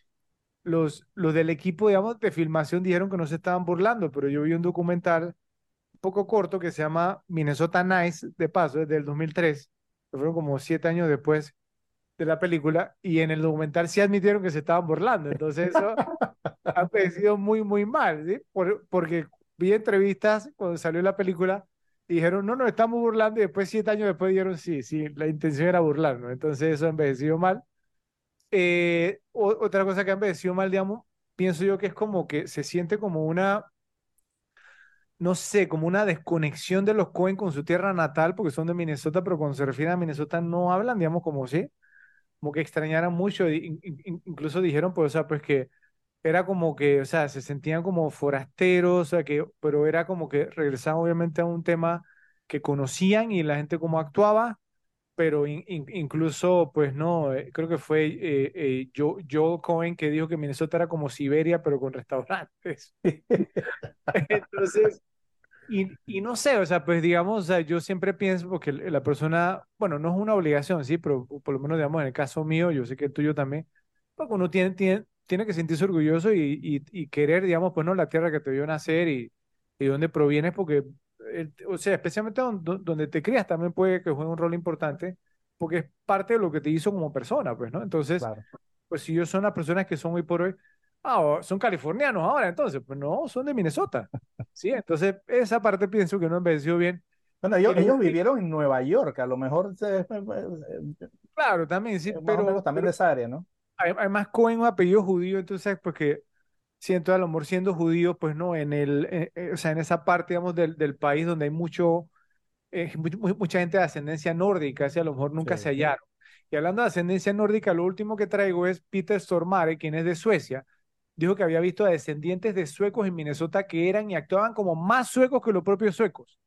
los, los del equipo, digamos, de filmación dijeron que no se estaban burlando, pero yo vi un documental un poco corto que se llama Minnesota Nice, de paso, desde el 2003, que fueron como siete años después de la película, y en el documental sí admitieron que se estaban burlando, entonces eso ha parecido muy, muy mal, ¿sí? Por, porque vi entrevistas cuando salió la película dijeron, no, no, estamos burlando, y después, siete años después, dijeron, sí, sí, la intención era burlarnos, entonces eso ha envejecido mal. Eh, otra cosa que ha envejecido mal, digamos, pienso yo que es como que se siente como una, no sé, como una desconexión de los Cohen con su tierra natal, porque son de Minnesota, pero cuando se refieren a Minnesota no hablan, digamos, como si, como que extrañaran mucho, incluso dijeron, pues, o sea, pues que era como que, o sea, se sentían como forasteros, o sea, que, pero era como que regresaban obviamente a un tema que conocían y la gente cómo actuaba, pero incluso, pues no, eh, creo que fue eh, eh, Joe, Cohen que dijo que Minnesota era como Siberia, pero con restaurantes. Entonces, y, y, no sé, o sea, pues digamos, o sea, yo siempre pienso, porque la persona, bueno, no es una obligación, sí, pero por lo menos, digamos, en el caso mío, yo sé que el tuyo también, pues uno tiene, tiene que sentirse orgulloso y, y, querer, digamos, pues no, la tierra que te vio nacer y, y dónde provienes, porque, o sea, especialmente donde, donde, te crías también puede que juegue un rol importante, porque es parte de lo que te hizo como persona, pues, ¿no? Entonces, pues si yo son las personas que son hoy por hoy, ah, son californianos ahora, entonces, pues no, son de Minnesota. Sí, entonces esa parte pienso que no envejeció bien. Bueno, ellos, ellos vivieron en Nueva York, a lo mejor. claro, también, sí, pero. también de esa área, ¿no? Además Cohen un apellido judío, entonces porque siento a lo mejor siendo judío, pues no, en el, eh, eh, o sea, en esa parte, digamos, del, del país donde hay mucho, eh, mucha gente de ascendencia nórdica, así a lo mejor nunca se hallaron. Y hablando de ascendencia nórdica, lo último que traigo es Peter Stormare, quien es de Suecia, dijo que había visto a descendientes de suecos en Minnesota que eran y actuaban como más suecos que los propios suecos.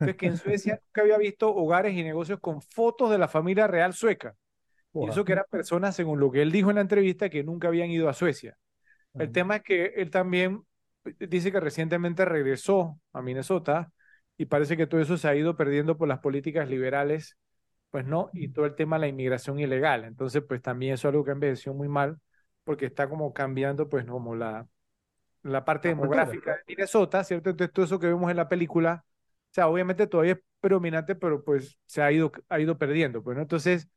Entonces, que en Suecia nunca había visto hogares y negocios con fotos de la familia real sueca. Y eso que eran personas, según lo que él dijo en la entrevista, que nunca habían ido a Suecia. El tema es que él también eh, dice que recientemente regresó a Minnesota y parece que todo eso se ha ido perdiendo por las políticas liberales, pues no, y todo el tema de la inmigración ilegal. Entonces, pues también eso es algo que envejeció muy mal porque está como cambiando, pues, como la, la parte demográfica de Minnesota, ¿cierto? Entonces, todo eso que vemos en la película, o sea, obviamente todavía es predominante, pero pues se ha ido, ha ido perdiendo, pues, ¿no? Entonces,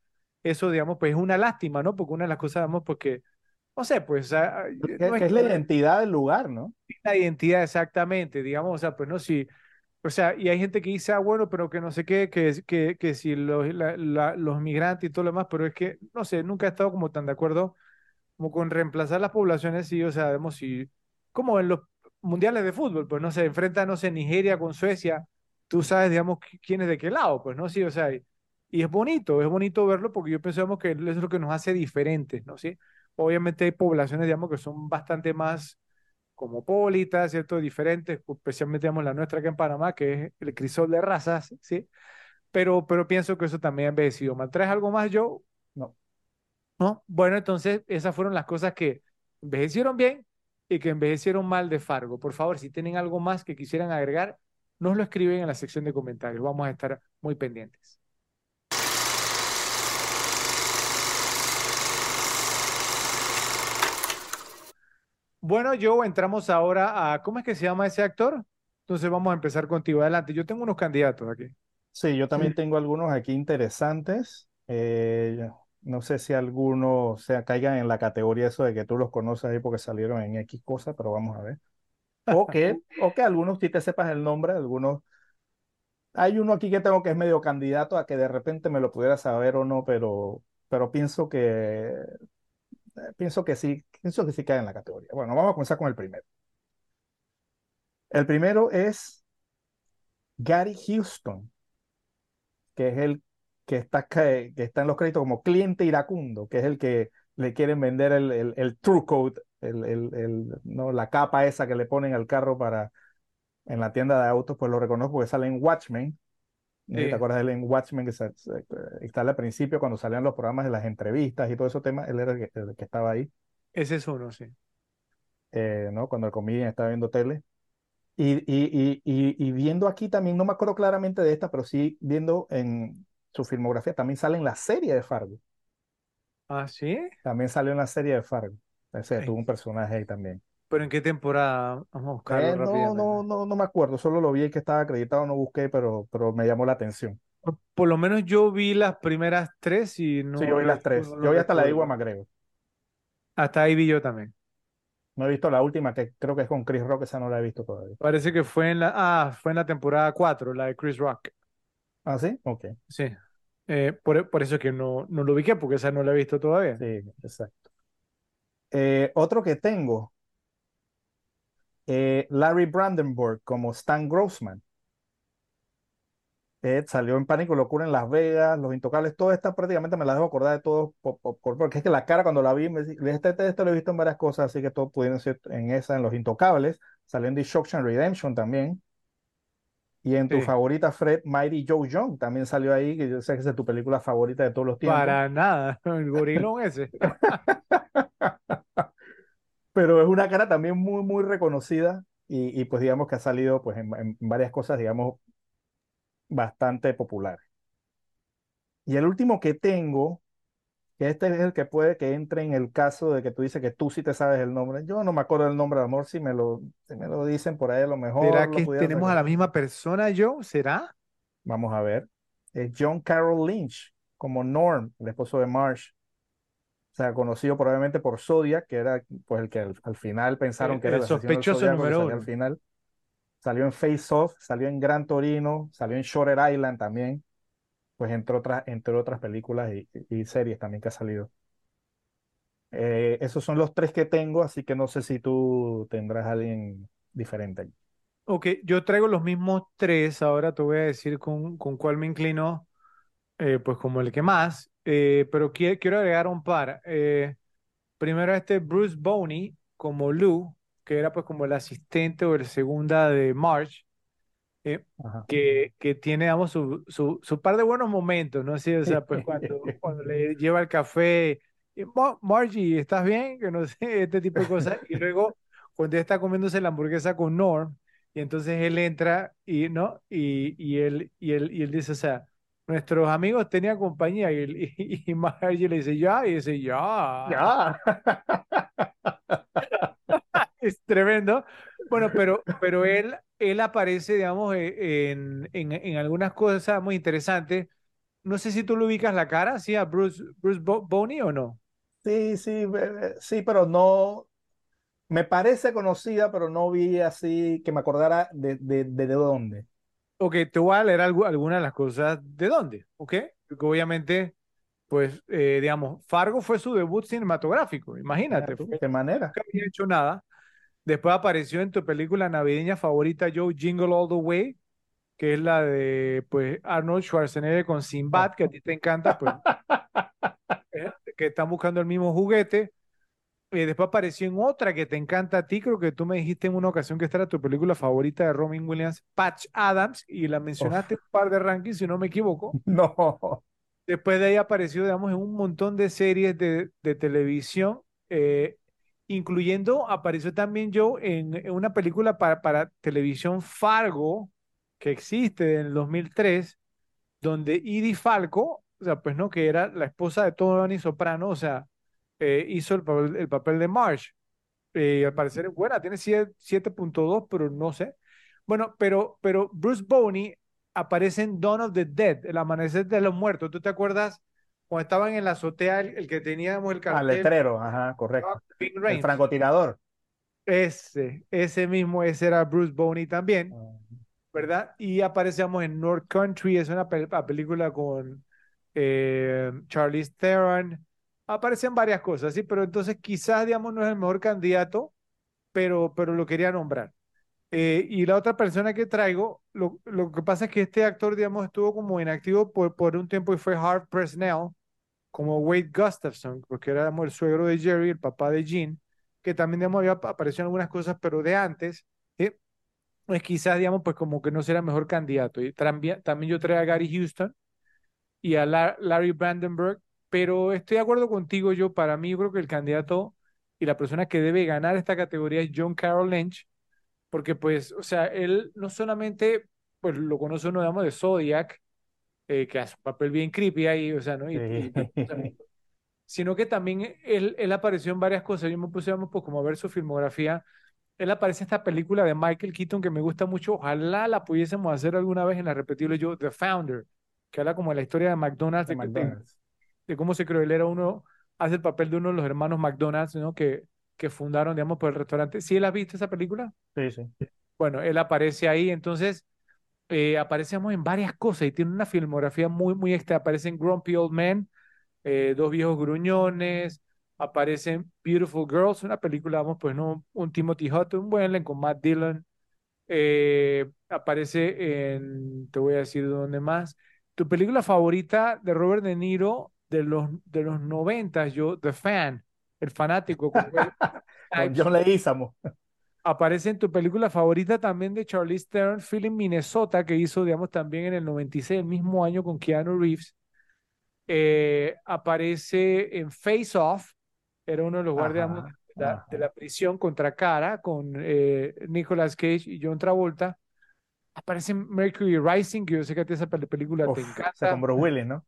eso, digamos, pues es una lástima, ¿no? Porque una de las cosas, digamos, porque, no sé, pues... no es, la identidad del lugar, ¿no? La identidad, exactamente, digamos, o sea, pues no, si... O sea, y hay gente que dice, ah, bueno, pero que no sé qué, que, que, que si los, los migrantes y todo lo demás, pero es que, no sé, nunca he estado como tan de acuerdo como con reemplazar las poblaciones, sí, o sea, digamos, si, como en los mundiales de fútbol, pues no se enfrenta, no sé, Nigeria con Suecia, tú sabes, digamos, quién es de qué lado, pues, ¿no? Sí, o sea, y es bonito, es bonito verlo porque yo pensamos que eso es lo que nos hace diferentes, ¿no? ¿Sí? Obviamente hay poblaciones, digamos, que son bastante más cosmopolitas, ¿cierto? Diferentes, especialmente digamos, la nuestra acá en Panamá, que es el crisol de razas, ¿sí? Pero, pero pienso que eso también ha envejecido mal. ¿Traes algo más, yo? No. ¿No? Bueno, entonces esas fueron las cosas que envejecieron bien y que envejecieron mal de Fargo. Por favor, si tienen algo más que quisieran agregar, nos lo escriben en la sección de comentarios. Vamos a estar muy pendientes. Bueno, Joe, entramos ahora a, ¿cómo es que se llama ese actor? Entonces vamos a empezar contigo. Adelante, yo tengo unos candidatos aquí. Sí, yo también tengo algunos aquí interesantes. Eh, no sé si algunos se caigan en la categoría eso de que tú los conoces ahí porque salieron en X cosas, pero vamos a ver. O que, o que algunos sí te sepas el nombre, algunos. Hay uno aquí que tengo que es medio candidato a que de repente me lo pudiera saber o no, pero, pero pienso que pienso que sí, pienso que sí cae en la categoría. Bueno, vamos a comenzar con el primero. El primero es Gary Houston, que es el que está, que está en los créditos como cliente iracundo, que es el que le quieren vender el, el, el el, el, ¿no? la capa esa que le ponen al carro para en la tienda de autos, pues lo reconozco porque sale en Watchmen. ¿Te acuerdas de él en Watchmen que está al principio cuando salían los programas de las entrevistas y todo esos temas? Él era el que, estaba ahí. Ese es uno, sí. Eh, ¿no? Cuando el comedian estaba viendo tele. Y, y, y, y, viendo aquí también, no me acuerdo claramente de esta, pero sí viendo en su filmografía, también sale en la serie de Fargo. ¿Ah, sí? También salió en la serie de Fargo. Ese tuvo un personaje ahí también. ¿Pero en qué temporada? Vamos a buscarlo eh, no, no, no, no me acuerdo, solo lo vi que estaba acreditado, no busqué, pero, pero me llamó la atención. Por, lo menos yo vi las primeras tres y no. Sí, yo vi las tres. yo vi hasta la de Igua McGregor. Hasta ahí vi yo también. No he visto la última, que creo que es con Chris Rock, esa no la he visto todavía. Parece que fue en la, ah, fue en la temporada 4, la de Chris Rock. ¿Ah, sí? Ok. Sí. Eh, por, por, eso es que no, no lo ubiqué, porque esa no la he visto todavía. Sí, exacto. Eh, otro que tengo, eh, Larry Brandenburg como Stan Grossman. salió en Pánico Locura en Las Vegas, Los Intocables, todo esta prácticamente me la dejo acordar de todo, porque es que la cara cuando la vi, me este, este, este, lo he visto en varias cosas, así que todo pudieron ser en esa, en Los Intocables, salió en Destruction Redemption también, y en tu favorita, Fred, Mighty Joe Young, también salió ahí, que yo sé que es tu película favorita de todos los tiempos. Para nada, el gorilón ese. pero es una cara también muy, muy reconocida y, y pues digamos que ha salido pues en, varias cosas, digamos, bastante populares. Y el último que tengo, que este es el que puede que entre en el caso de que tú dices que tú sí te sabes el nombre. Yo no me acuerdo del nombre, amor, si me lo, si me lo dicen por ahí a lo mejor. ¿Será que tenemos a la misma persona, yo? ¿Será? Vamos a ver. Es John Carroll Lynch, como Norm, el esposo de Marsh sea, conocido probablemente por Zodiac, que era pues el que al, final pensaron que era el, sospechoso número uno. Al final salió en Face Off, salió en Gran Torino, salió en Shorter Island también, pues entre otras, entre otras películas y, series también que ha salido. Eh, esos son los tres que tengo, así que no sé si tú tendrás a alguien diferente. Ok, yo traigo los mismos tres, ahora te voy a decir con, con cuál me inclino, eh, pues como el que más, eh, pero quiero, agregar un par. Eh, primero este Bruce Boney como Lou, que era pues como el asistente o el segunda de March, que, que tiene, digamos, su, su, su, par de buenos momentos, ¿no? Sí, o sea, pues cuando, cuando le lleva el café, Margie, ¿estás bien? Que no sé, este tipo de cosas. Y luego, cuando está comiéndose la hamburguesa con Norm, y entonces él entra y, ¿no? Y, y, él, y, él, y él dice, o sea, nuestros amigos tenían compañía y, y, Margie le dice, ya, y dice, ya. Ya. es tremendo. Bueno, pero, pero él, él aparece, digamos, e, en, en, en, algunas cosas muy interesantes. No sé si tú lo ubicas la cara, ¿sí? A Bruce, Bruce Boney o no. Sí, sí, sí, pero no. Me parece conocida, pero no vi así que me acordara de, de, de dónde. Ok, te voy a leer algunas de las cosas de dónde, ¿ok? Porque obviamente, pues, eh, digamos, Fargo fue su debut cinematográfico, imagínate. ¿De qué manera? Nunca había hecho nada. Después apareció en tu película navideña favorita, Joe, Jingle All the Way, que es la de, pues, Arnold Schwarzenegger con Sinbad, que a ti te encanta, pues, eh, que están buscando el mismo juguete. Eh, después apareció en otra que te encanta a ti, creo que tú me dijiste en una ocasión que esta era tu película favorita de Robin Williams, Patch Adams, y la mencionaste en un par de rankings, si no me equivoco. No. Después de ahí apareció, digamos, en un montón de series de, de televisión, eh, incluyendo, apareció también yo en, en una película para, para televisión Fargo, que existe en el 2003, donde Edie Falco, o sea, pues no, que era la esposa de Tony Soprano, o sea, eh, hizo el papel, el papel de Marsh. Eh, al parecer es buena, tiene 7.2, pero no sé. Bueno, pero, pero Bruce Boney aparece en Dawn of the Dead, el amanecer de los muertos. ¿Tú te acuerdas cuando estaban en la azotea, el, que teníamos el Al cartel? letrero, ajá, correcto. El francotirador. Ese, ese mismo, ese era Bruce Boney también, Ah, ¿verdad? Y aparecíamos en North Country, es una pel- la película con eh, Charlize Theron. Aparecen varias cosas, sí, pero entonces quizás, digamos, no es el mejor candidato, pero, pero lo quería nombrar. Eh, y la otra persona que traigo, lo, lo que pasa es que este actor, digamos, estuvo como inactivo por, por un tiempo y fue Harv Presnell, como Wade Gustafson, porque era digamos, el suegro de Jerry, el papá de Jean, que también, digamos, había aparecido en algunas cosas, pero de antes, ¿sí? Pues quizás, digamos, pues como que no será mejor candidato. Y también, yo traigo a Gary Houston y a La- Larry Brandenburg, pero estoy de acuerdo contigo, yo, para mí, yo creo que el candidato y la persona que debe ganar esta categoría es John Carroll Lynch, porque pues, o sea, él no solamente, pues lo conoce uno, digamos, de Zodiac, eh, que hace un papel bien creepy ahí, o sea, ¿no? Y, y- sí. sino que también él, él apareció en varias cosas, yo me puse, digamos, pues como a ver su filmografía, él aparece en esta película de Michael Keaton que me gusta mucho, ojalá la pudiésemos hacer alguna vez en la repetible yo, The Founder, que habla como de la historia de McDonald's, de- McDonald's. De cómo se creó, él era uno, hace el papel de uno de los hermanos McDonald's, ¿no? Que, que fundaron, digamos, por el restaurante. ¿Sí él has visto esa película? Sí, sí. Bueno, él aparece ahí, entonces eh, aparecemos en varias cosas y tiene una filmografía muy, muy extra. Aparece en Grumpy Old Men, eh, Dos Viejos Gruñones, aparece en Beautiful Girls, una película, vamos, pues no, un Timothy Hutton, un buen elenco, Matt Dillon. Eh, aparece en, te voy a decir dónde más. Tu película favorita de Robert De Niro de los, de los 90, yo, The Fan, el fanático, con Con John Leguizamo. aparece en tu película favorita también de Charlize Theron, Feeling Minnesota, que hizo, digamos, también en el 96, el mismo año con Keanu Reeves. Eh, aparece en Face Off, era uno de los guardias de la, ajá. de la prisión contra Cara, con eh, Nicolas Cage y John Travolta. Aparece en Mercury Rising, que yo sé que a ti esa pel- película te Uf, encanta, Bruce Willis, ¿no?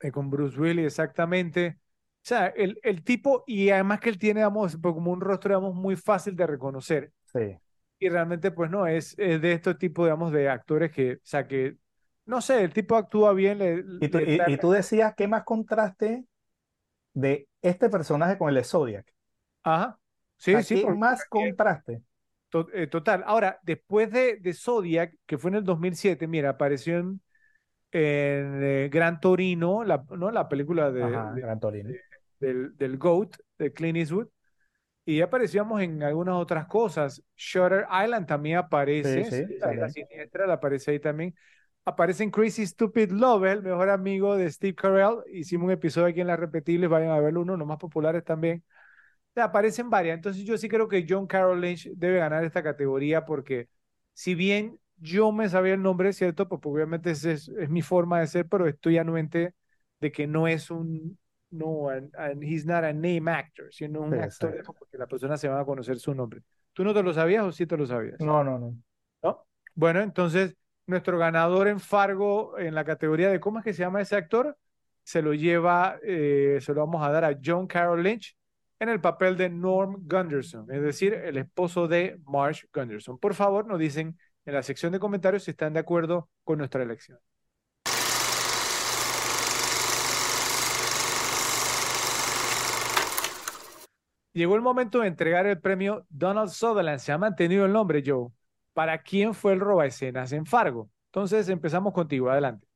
Eh, con Bruce Willis, exactamente. O sea, el, el tipo, y además que él tiene, digamos, pues, como un rostro, digamos, muy fácil de reconocer. Sí. Y realmente, pues no, es, es de estos tipos, digamos, de actores que, o sea, que, no sé, el tipo actúa bien, le, Y tú, le y, tú decías, ¿qué más contraste de este personaje con el de Zodiac? Ajá, sí, sí, ¿qué porque- más contraste? eh, total. Ahora, después de, de Zodiac, que fue en el 2007, mira, apareció en, en eh, Gran Torino, la, ¿no? La película de, Ajá, de- Gran Torino. del, del GOAT, de Clint Eastwood, y aparecíamos en algunas otras cosas. Shutter Island también aparece, Sí, la siniestra, la aparece ahí también. Aparece en Crazy Stupid Love, el mejor amigo de Steve Carell. Hicimos un episodio aquí en Las Repetibles, vayan a verlo, uno de los más populares también. Aparecen varias. Entonces yo sí creo que John Carroll Lynch debe ganar esta categoría porque si bien yo me sabía el nombre, ¿cierto? Pues obviamente esa es, es mi forma de ser, pero estoy anuente de que no es un, no, and, and he's not a name actor, sino un Sí, actor exacto. porque la persona se va a conocer su nombre. ¿Tú no te lo sabías o sí te lo sabías? No, no, no. ¿No? Bueno, entonces nuestro ganador en Fargo en la categoría de ¿cómo es que se llama ese actor? Se lo lleva, eh, se lo vamos a dar a John Carroll Lynch en el papel de Norm Gunderson, es decir, el esposo de Marsh Gunderson. Por favor, nos dicen en la sección de comentarios si están de acuerdo con nuestra elección. Llegó el momento de entregar el premio Donald Sutherland. Se ha mantenido el nombre, Joe. ¿Para quién fue el roba escenas en Fargo? Entonces empezamos contigo. Adelante.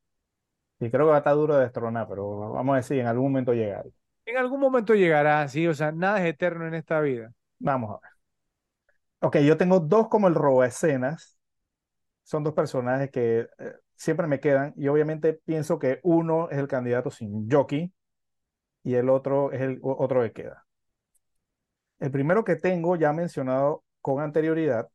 Y creo que va a estar duro de destronar, pero vamos a decir, en algún momento llegar. En algún momento llegará, sí, o sea, nada es eterno en esta vida. Vamos a ver. Ok, yo tengo dos como el roba escenas. Son dos personajes que eh, siempre me quedan y obviamente pienso que uno es el candidato sin jockey y el otro es el otro que queda. el primero que tengo ya mencionado con anterioridad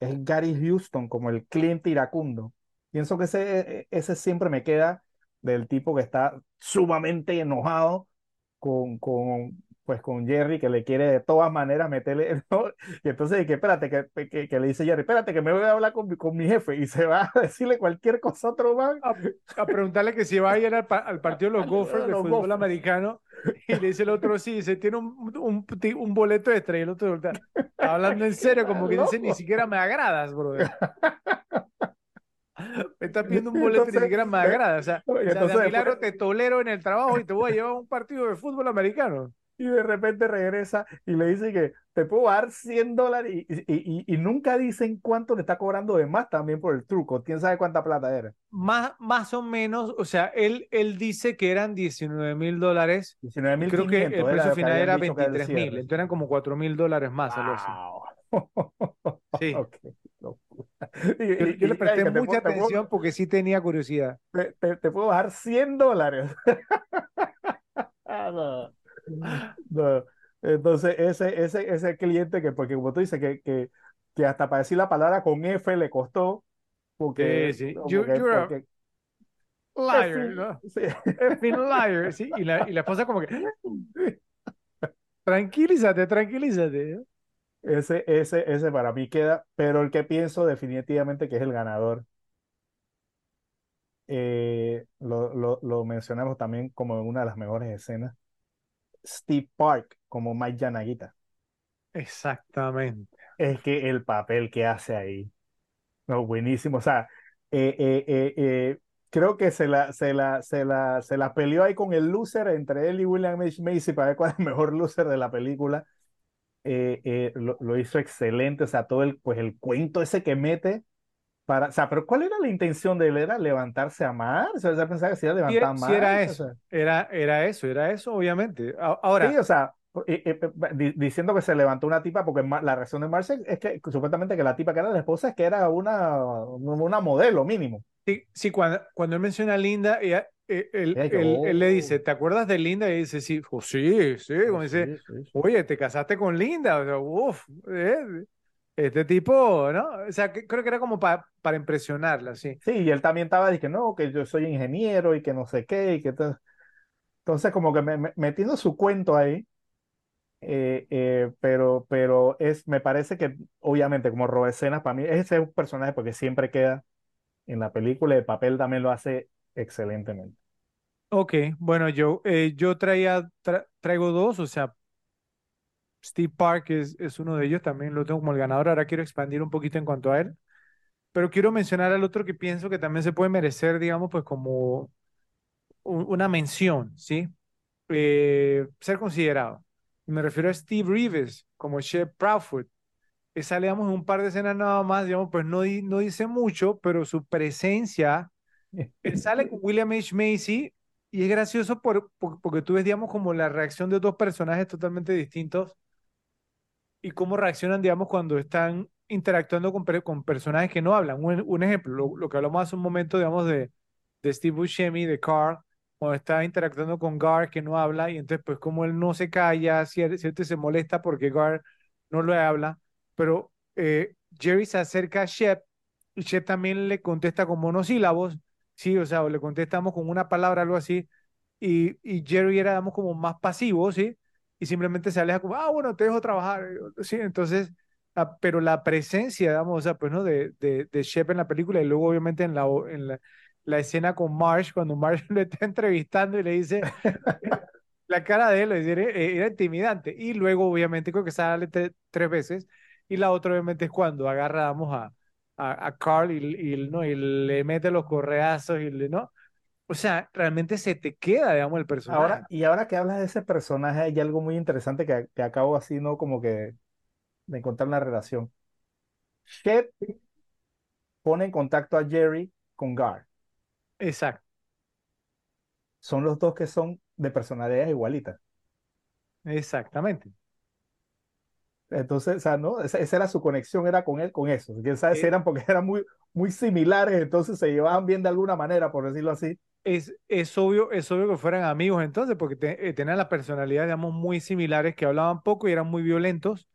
es Gary Houston como el cliente iracundo. Pienso que ese, ese siempre me queda del tipo que está sumamente enojado con, con, pues con Jerry, que le quiere de todas maneras meterle, y entonces que espérate, que, que, que, le dice Jerry, espérate, que me voy a hablar con, con mi jefe, y se va a decirle cualquier cosa a otro man. A, preguntarle que si va a ir al, al partido de los Gophers de fútbol americano, y le dice el otro, sí, se tiene un, un, un boleto extra, y el otro está hablando en serio, como que dice, ni siquiera me agradas, brother. Me estás pidiendo un boleto y ni siquiera me agrada. O sea, entonces, de milagro te tolero en el trabajo y te voy a llevar a un partido de fútbol americano. Y de repente regresa y le dice que te puedo dar 100 dólares y, y, y, nunca dicen cuánto le está cobrando de más también por el truco. ¿Quién sabe cuánta plata era? Más, más o menos, o sea, él, él dice que eran 19 mil dólares. 19 mil Creo que el precio final era 23 mil. Entonces eran como 4 mil dólares más. Wow. Sí. Okay. Yo, le presté mucha atención porque sí tenía curiosidad. Te, te, puedo bajar 100 dólares. no, no. Entonces, ese, ese, ese cliente que, porque como tú dices, que, que, que hasta para decir la palabra con F le costó. Porque, sí, sí. You, porque, liar, ¿no? Sí. liar, sí. Y la, y la esposa como que, tranquilízate, tranquilízate. Ese, ese, ese para mí queda, pero el que pienso definitivamente que es el ganador. Eh, lo, lo, lo, mencionamos también como una de las mejores escenas. Steve Park como Mike Yanagita. Exactamente. Es que el papel que hace ahí. No, buenísimo. O sea, eh, eh, eh, creo que se la, se, la, se, la, se la peleó ahí con el loser entre él y William H. Macy para ver cuál es el mejor loser de la película. Eh, lo, hizo excelente, o sea, todo el, pues el cuento ese que mete para, o sea, pero ¿cuál era la intención de él? ¿Era levantarse a más? O sea, pensaba que se iba a levantar más. Sí, era eso, era, era eso, era eso, obviamente. Ahora. Sí, o sea, diciendo que se levantó una tipa, porque la reacción de Marcel es que supuestamente que la tipa que era la esposa es que era una, una modelo mínimo. Sí, sí cuando, cuando él menciona a Linda, ella, eh, él, él, le dice, ¿te acuerdas de Linda? Y dice, sí, oh, sí, sí, como dice, oye, te casaste con Linda, o sea, uff, eh, este tipo, ¿no? O sea, que, creo que era como para para impresionarla, sí. Sí, y él también estaba diciendo, no, que yo soy ingeniero y que no sé qué, y que entonces como que me, metiendo su cuento ahí, eh, pero, pero es, me parece que obviamente como roba escenas, para mí ese es un personaje porque siempre queda en la película, el papel también lo hace excelentemente. Ok, bueno, yo, eh, yo traía, traigo dos, o sea, Steve Park es, es uno de ellos, también lo tengo como el ganador, ahora quiero expandir un poquito en cuanto a él, pero quiero mencionar al otro que pienso que también se puede merecer, digamos, pues como una mención, ¿sí? Eh, ser considerado. Me refiero a Steve Reeves como Chef Proudfoot. Esa, digamos, en un par de escenas nada más, digamos, pues no, no dice mucho, pero su presencia él sale con William H. Macy y es gracioso por, porque tú ves, digamos, como la reacción de dos personajes totalmente distintos y cómo reaccionan, digamos, cuando están interactuando con, con personajes que no hablan. Un, ejemplo, lo, que hablamos hace un momento, digamos, de, de Steve Buscemi, de Carl, cuando está interactuando con Gar que no habla y entonces pues como él no se calla, cierto, se molesta porque Gar no lo habla, pero eh, Jerry se acerca a Shep y Shep también le contesta con monosílabos Sí, o sea, le contestamos con una palabra, algo así, y, y Jerry era, digamos, como más pasivo, ¿sí? Y simplemente se aleja como, ah, bueno, te dejo trabajar, sí, entonces, ah, pero la presencia, digamos, o sea, pues, ¿no? De, de, de Shep en la película y luego, obviamente, en la, en la, la escena con Marsh, cuando Marsh le está entrevistando y le dice, la cara de él era, era, intimidante, y luego, obviamente, creo que sale tres veces, y la otra, obviamente, es cuando agarramos a a, Carl y, ¿no? y le mete los correazos y le, ¿no? O sea, realmente se te queda, digamos, el personaje. Ahora, y ahora que hablas de ese personaje, hay algo muy interesante que, que acabo así, ¿no? Como que de encontrar una relación. Shep pone en contacto a Jerry con Gar. Exacto. Son los dos que son de personalidades igualitas. Exactamente. Entonces, o sea, ¿no? Esa, esa, era su conexión, era con él, con eso. Quién sabe si Eh, eran porque eran muy, muy similares, entonces se llevaban bien de alguna manera, por decirlo así. Es, es obvio, es obvio que fueran amigos entonces, porque te- eh, tenían las personalidades, digamos, muy similares, que hablaban poco y eran muy violentos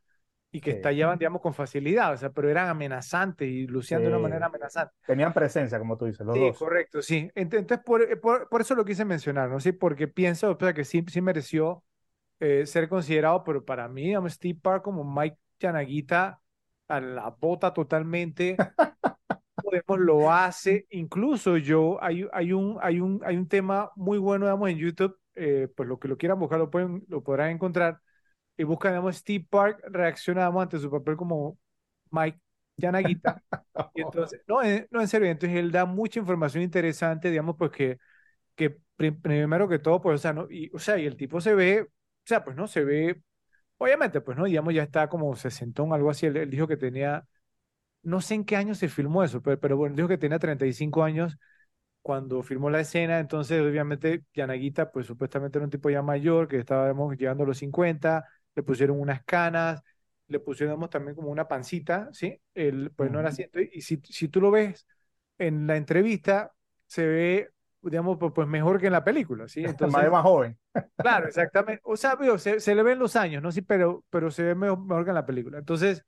y que Sí, estallaban, digamos, con facilidad, o sea, pero eran amenazantes y lucían de una manera amenazante. Tenían presencia, como tú dices, los Sí, dos. correcto, sí. Ent- Entonces, por, eh, por, por eso lo quise mencionar, ¿no? Sí, porque pienso, o sea, que sí, sí mereció eh, ser considerado, pero para mí, digamos, Steve Park como Mike Yanaguita a la bota totalmente. Podemos lo hace, incluso yo, hay, hay un, hay un, hay un tema muy bueno, digamos, en YouTube, eh, pues lo que lo quieran buscar lo, pueden, lo podrán encontrar, y buscan, digamos, Steve Park reaccionamos ante su papel como Mike Yanaguita, y entonces, no, en, no, en serio, entonces él da mucha información interesante, digamos, pues que, que prim- primero que todo, pues, o sea, ¿no? Y, o sea, y el tipo se ve, o sea, pues, ¿no? Se ve, obviamente, pues, ¿no? Digamos, ya está como sesentón, algo así, él, él dijo que tenía no sé en qué año se filmó eso, pero, pero bueno, dijo que tenía 35 años cuando filmó la escena, entonces obviamente Yanaguita pues supuestamente era un tipo ya mayor, que estábamos llegando a los 50, le pusieron unas canas, le pusieron también como una pancita, ¿sí? Él pues no era así, y si, si tú lo ves en la entrevista, se ve, digamos, pues, mejor que en la película, ¿sí? Más, Entonces, más joven. claro, exactamente, o sea, se, se le ven los años, ¿no? Sí, pero, pero se ve mejor, mejor que en la película. Entonces,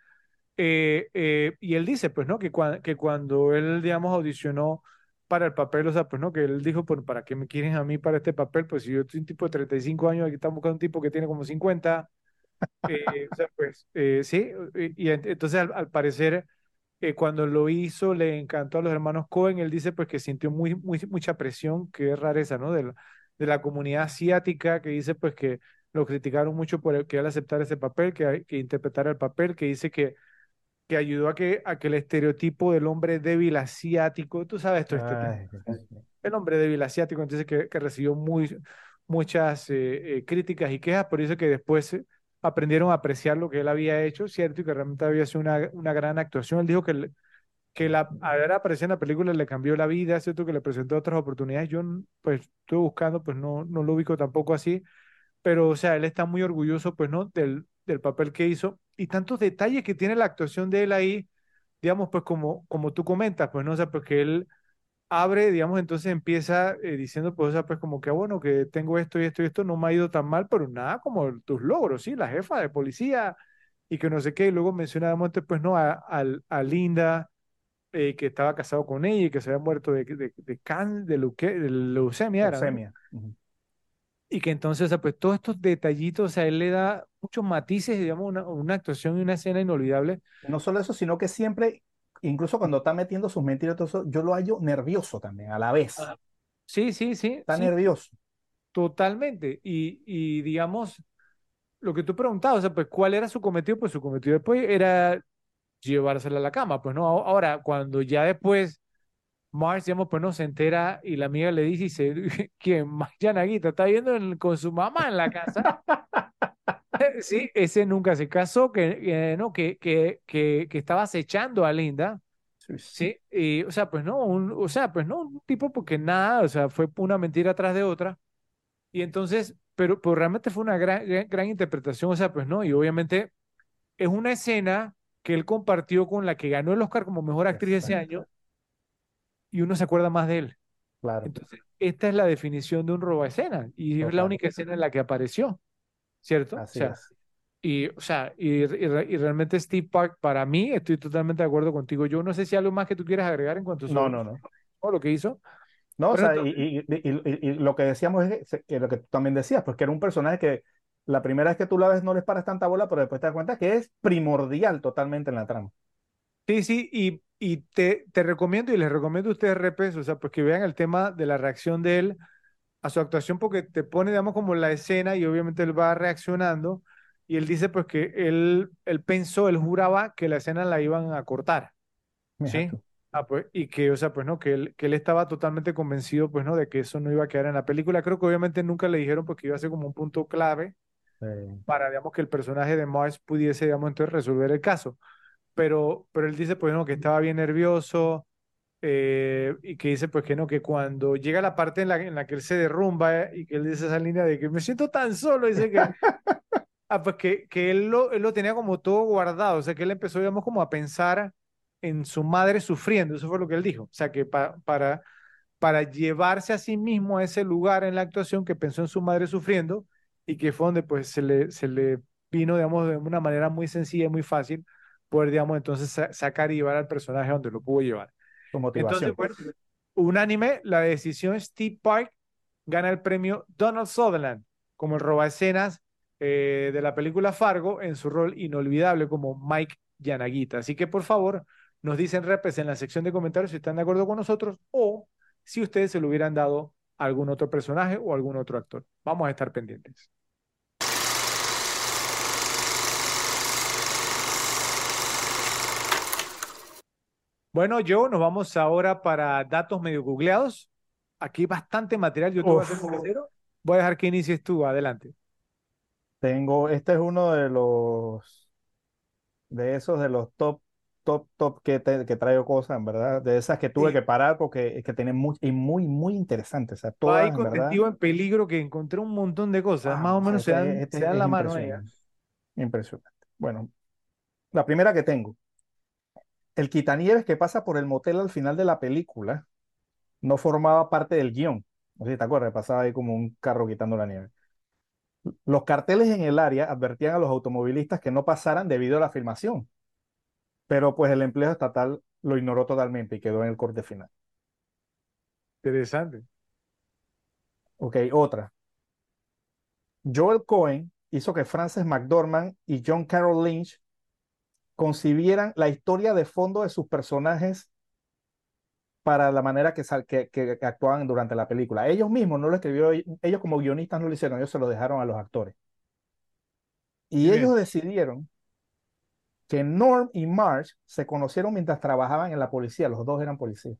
eh, eh, y él dice, pues, ¿no? Que, cua- que cuando él, digamos, audicionó para el papel, o sea, pues, ¿no? Que él dijo, pues, ¿para qué me quieren a mí para este papel? Pues si yo soy un tipo de 35 años, aquí están buscando un tipo que tiene como 50, eh, o sea, pues, eh, sí, y, y ent- entonces al, al parecer, eh, cuando lo hizo, le encantó a los hermanos Cohen, él dice, pues, que sintió muy, muy, mucha presión, que es rareza, ¿no? De la, de la comunidad asiática, que dice, pues, que lo criticaron mucho por el, que él aceptara ese papel, que, que interpretara el papel, que dice que que ayudó a que, a que el estereotipo del hombre débil asiático, tú sabes, todo este Ay, el hombre débil asiático, entonces que, que recibió muy, muchas eh, eh, críticas y quejas, por eso que después eh, aprendieron a apreciar lo que él había hecho, ¿cierto? Y que realmente había sido una, una gran actuación. Él dijo que, el- que la, haber aparecido en la película le cambió la vida, ¿cierto? Que le presentó otras oportunidades. Yo, pues, estuve buscando, pues no, no lo ubico tampoco así, pero, o sea, él está muy orgulloso, pues, ¿no? Del, del papel que hizo y tantos detalles que tiene la actuación de él ahí, digamos, pues, como, como tú comentas, pues, ¿no? O sea, porque él abre, digamos, entonces empieza eh, diciendo, pues, o sea, pues, como que, ah, bueno, que tengo esto y esto y esto, no me ha ido tan mal, pero nada como tus logros, ¿sí? La jefa de policía y que no sé qué, y luego menciona, digamos, entonces, pues, ¿no? A, a, a Linda. eh, que estaba casado con ella y que se había muerto de, de, de, can, de, leuque- de leucemia, era, ¿no? leucemia. Ujú. Y que entonces, o sea, pues todos estos detallitos, o sea, él le da muchos matices, digamos, una, una actuación y una escena inolvidable. No solo eso, sino que siempre, incluso cuando está metiendo sus mentiras, todo eso, yo lo hallo nervioso también, a la vez. Sí, sí, sí, Está sí, nervioso. totalmente. Y, y digamos, lo que tú preguntabas, o sea, pues, ¿cuál era su cometido? Pues su cometido después era llevársela a la cama, pues, ¿no? Ahora, cuando ya después Mars, digamos, pues, no se entera y la amiga le dice, y dice, ¿quién? Mike Naguita está viendo en- con su mamá en la casa. Sí, ese nunca se casó, que, no, que, que, que, que estaba acechando a Linda, Sí, sí. sí, y, o sea, pues no, un, o sea, pues no, un tipo porque nada, o sea, fue una mentira tras de otra, y entonces, pero, pero realmente fue una gran, gran, gran interpretación, o sea, pues no, y obviamente es una escena que él compartió con la que ganó el Oscar como mejor actriz ese año, y uno se acuerda más de él. Claro, Entonces, esta es la definición de un robo escena, y es la única escena en la que apareció, ¿cierto? O Así sea, es. Y, o sea, y, y y realmente Steve Park, para mí, estoy totalmente de acuerdo contigo. Yo no sé si hay algo más que tú quieras agregar en cuanto No, sobre no, no. todo lo que hizo. No, o sea, y, entonces, y- y- lo que decíamos es que- que lo que tú también decías, pues que era un personaje que la primera vez que tú la ves no les paras tanta bola, pero después te das cuenta que es primordial totalmente en la trama. sí, sí, y, y te, te recomiendo y les recomiendo a ustedes, repes, o sea, pues que vean el tema de la reacción de él a su actuación, porque te pone, digamos, como la escena y obviamente él va reaccionando. Y él dice, pues, que él, él pensó, él juraba que la escena la iban a cortar. ¿sí? Ah, pues, y que, o sea, pues no, que él, que él estaba totalmente convencido, pues no, de que eso no iba a quedar en la película. Creo que obviamente nunca le dijeron porque iba a ser como un punto clave Eh, para, digamos, que el personaje de Mars pudiese, digamos, entonces resolver el caso. Pero, pero él dice, pues no, que estaba bien nervioso eh, y que dice, pues que no, que cuando llega la parte en la, en la que él se derrumba eh, y que él dice esa línea de que me siento tan solo, dice que Ah, pues que, que él, lo, él lo tenía como todo guardado, o sea, que él empezó, digamos, como a pensar en su madre sufriendo, eso fue lo que él dijo, o sea, que pa- para, para llevarse a sí mismo a ese lugar en la actuación que pensó en su madre sufriendo y que fue donde pues se le, se le vino, digamos, de una manera muy sencilla y muy fácil poder, digamos, entonces sa- sacar y llevar al personaje donde lo pudo llevar. Entonces, bueno, unánime, la decisión Steve Park gana el premio Donald Sutherland como el robaescenas eh, de la película Fargo en su rol inolvidable como Mike Yanagita. Así que por favor, nos dicen repes en la sección de comentarios si están de acuerdo con nosotros o si ustedes se lo hubieran dado a algún otro personaje o algún otro actor. Vamos a estar pendientes. Bueno, yo nos vamos ahora para datos medio googleados. Aquí hay bastante material, yo te voy a hacer un. Voy a dejar que inicies tú, adelante. Tengo, este es uno de los, de esos de los top, top, top que, te- que traigo cosas, en verdad, de esas que tuve Sí. que parar porque es que tienen muy, y muy, muy interesantes, o sea, todas, ahí en con verdad. Testigo en peligro que encontré un montón de cosas. Más o menos se dan, este se dan la mano ellas. impresionante. Bueno, la primera que tengo, el quitanieves que pasa por el motel al final de la película no formaba parte del guion. No sé si te acuerdas, pasaba ahí como un carro quitando la nieve. Los carteles en el área advertían a los automovilistas que no pasaran debido a la filmación, pero pues el empleo estatal lo ignoró totalmente y quedó en el corte final. Interesante. Ok, otra. Joel Cohen hizo que Frances McDormand y John Carroll Lynch concibieran la historia de fondo de sus personajes para la manera que, que, que actuaban durante la película. Ellos mismos no lo escribieron, ellos como guionistas no lo hicieron, ellos se lo dejaron a los actores. Y ellos decidieron que Norm y Marge se conocieron mientras trabajaban en la policía, los dos eran policías.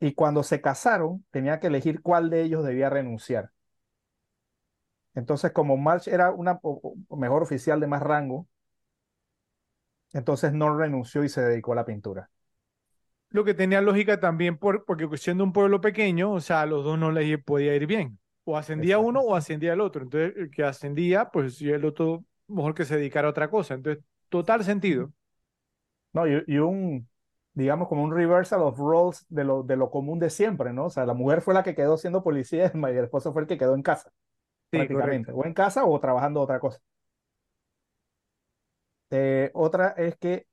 Y cuando se casaron, tenía que elegir cuál de ellos debía renunciar. Entonces, como Marge era una o- o mejor oficial de más rango, entonces Norm renunció y se dedicó a la pintura. Lo que tenía lógica también por, porque siendo un pueblo pequeño, o sea, a los dos no les podía ir bien. O ascendía Exacto. uno o ascendía el otro. Entonces, el que ascendía, pues el otro mejor que se dedicara a otra cosa. Entonces, total sentido. ¿no? Y, y un, digamos, como un reversal of roles de lo, de lo común de siempre, ¿no? O sea, la mujer fue la que quedó siendo policía y el esposo fue el que quedó en casa, prácticamente. correcto. O en casa o trabajando otra cosa. Eh, otra es que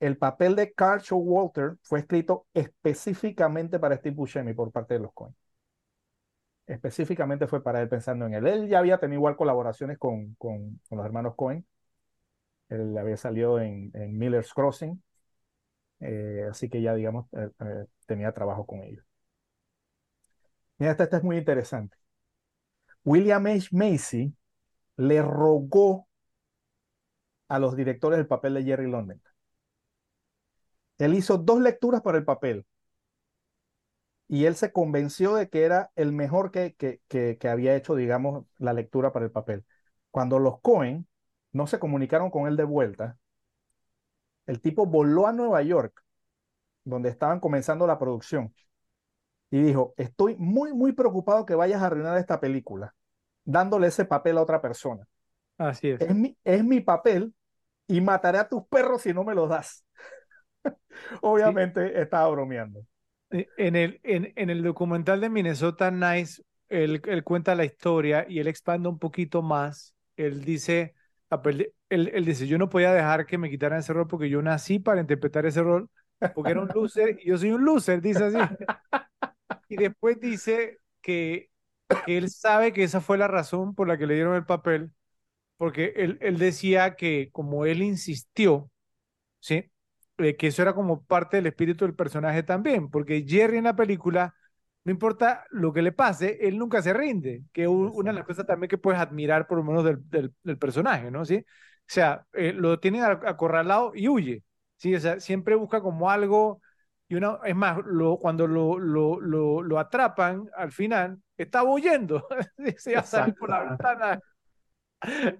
el papel de Carl Walter fue escrito específicamente para Steve Buscemi por parte de los Coen. Específicamente fue para él pensando en él. Él ya había tenido igual colaboraciones con, con, con los hermanos Coen. Él había salido en, en Miller's Crossing. Eh, así que ya, digamos, eh, eh, tenía trabajo con ellos. Mira, esta, esta es muy interesante. William H. Macy le rogó a los directores el papel de Jerry London. Él hizo dos lecturas para el papel y él se convenció de que era el mejor que, que, que, que había hecho, digamos, la lectura para el papel. Cuando los Cohen no se comunicaron con él de vuelta, el tipo voló a Nueva York, donde estaban comenzando la producción, y dijo, estoy muy, muy preocupado que vayas a arruinar esta película, dándole ese papel a otra persona. Así es. Es mi, es mi papel y mataré a tus perros si no me los das. Obviamente estaba bromeando. Eh, En el, en, en el documental de Minnesota Nice, él, él cuenta la historia y él expande un poquito más. Él dice, ah, pues, él, él dice, yo no podía dejar que me quitaran ese rol porque yo nací para interpretar ese rol, porque era un loser y yo soy un loser, dice así. Y después dice que, que él sabe que esa fue la razón por la que le dieron el papel, porque él, él decía que como él insistió, ¿sí? Eh, que eso era como parte del espíritu del personaje también, porque Jerry en la película, no importa lo que le pase, él nunca se rinde, que un- una de las cosas también que puedes admirar por lo menos del, del, del personaje, ¿no? ¿Sí? O sea, eh, lo tienen ac- acorralado y huye, ¿sí? O sea, siempre busca como algo, y una, es más, lo, cuando lo, lo, lo, lo atrapan al final, está huyendo, se va a salir por la ventana.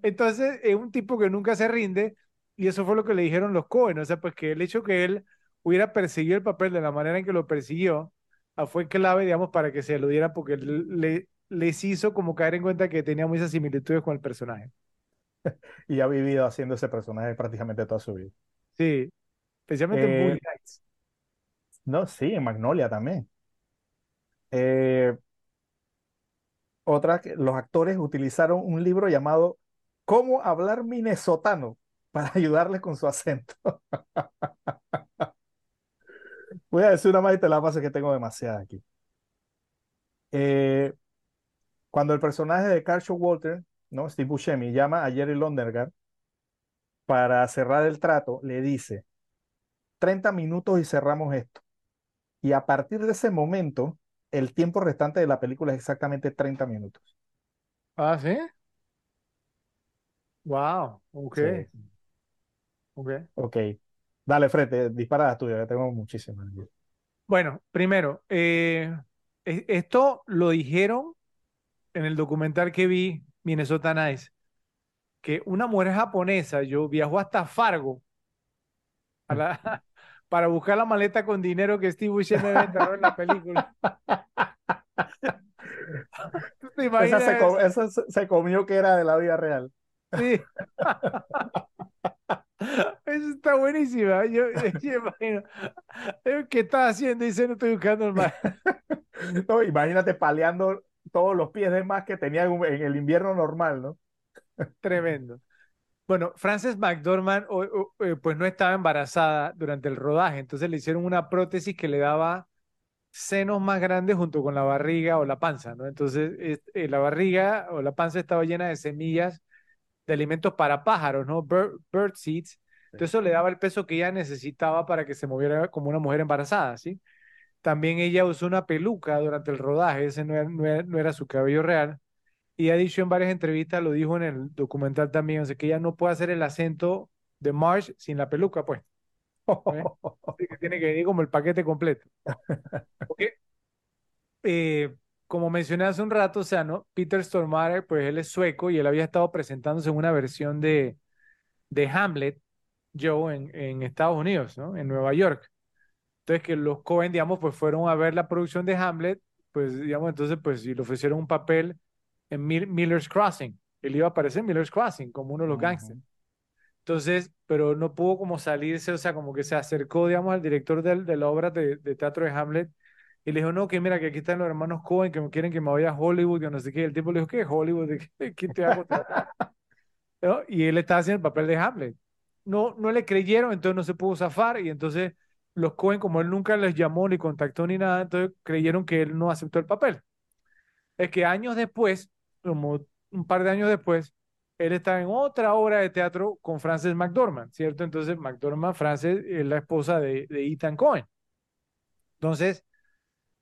Entonces, es un tipo que nunca se rinde y eso fue lo que le dijeron los Cohen, o sea, pues que el hecho que él hubiera perseguido el papel de la manera en que lo persiguió ah, fue clave, digamos, para que se lo diera porque le les hizo como caer en cuenta que tenía muchas similitudes con el personaje. y ha vivido haciendo ese personaje prácticamente toda su vida. Sí, especialmente en Eh, Bully Heights. No, sí, en Magnolia también. Eh, otra, los actores utilizaron un libro llamado Cómo hablar minnesotano para ayudarles con su acento. Voy a decir una más y te la paso que tengo demasiada aquí. Eh, cuando el personaje de Carl Walter, ¿no? Steve Buscemi, llama a Jerry Londergan para cerrar el trato, le dice, 30 minutos y cerramos esto. Y a partir de ese momento, el tiempo restante de la película es exactamente 30 minutos. Ah, ¿sí? Wow, ok, Sí. ok. Ok. Dale, Fred, dispara la tuya, que tengo muchísimas. Bueno, primero, eh, e- esto lo dijeron en el documental que vi, Minnesota Nice, que una mujer japonesa, yo viajó hasta Fargo a la- para buscar la maleta con dinero que Steve Buscemi enterrado en la película. ¿Tú te Esa imaginas se, esa se- comió que era de la vida real. Sí. Eso está buenísima. Yo, yo imagino. eh, ¿Qué estás haciendo? Dice, no estoy buscando el mar. No, imagínate paleando todos los pies de más que tenía en el invierno normal, ¿no? Tremendo. Bueno, Frances McDormand eh, pues no estaba embarazada durante el rodaje, entonces le hicieron una prótesis que le daba senos más grandes junto con la barriga o la panza, ¿no? Entonces es- eh, la barriga o la panza estaba llena de semillas de alimentos para pájaros, ¿no? Bird, bird seeds. Entonces eso le daba el peso que ella necesitaba para que se moviera como una mujer embarazada, ¿sí? También ella usó una peluca durante el rodaje, ese no era, no era- no era su cabello real. Y ha dicho en varias entrevistas, lo dijo en el documental también, o sea, que ella no puede hacer el acento de Marge sin la peluca, pues. Así que tiene que venir como el paquete completo. Ok. Eh, como mencioné hace un rato, o sea, ¿no? Peter Stormare, pues él es sueco y él había estado presentándose en una versión de, de Hamlet, Joe, en, en Estados Unidos, ¿no? En Nueva York. Entonces que los Coen, digamos, pues fueron a ver la producción de Hamlet, pues, digamos, entonces, pues, y le ofrecieron un papel en Mil- Miller's Crossing. Él iba a aparecer en Miller's Crossing como uno de los Ujú. gangsters. Entonces, pero no pudo como salirse, o sea, como que se acercó, digamos, al director del- de, la obra de, de teatro de Hamlet y le dijo, no, que mira, que aquí están los hermanos Coen que me quieren que me vaya a Hollywood, que no sé qué. El tipo le dijo, ¿qué es Hollywood? ¿De qué, te va a contratar?" ¿No? Y él estaba haciendo el papel de Hamlet. No, no le creyeron, entonces no se pudo zafar y entonces los Coen, como él nunca les llamó ni contactó ni nada, entonces creyeron que él no aceptó el papel. Es que años después, como un par de años después, él estaba en otra obra de teatro con Frances McDormand, ¿cierto? Entonces, McDormand, Frances, es la esposa de, Ethan Cohen. Entonces,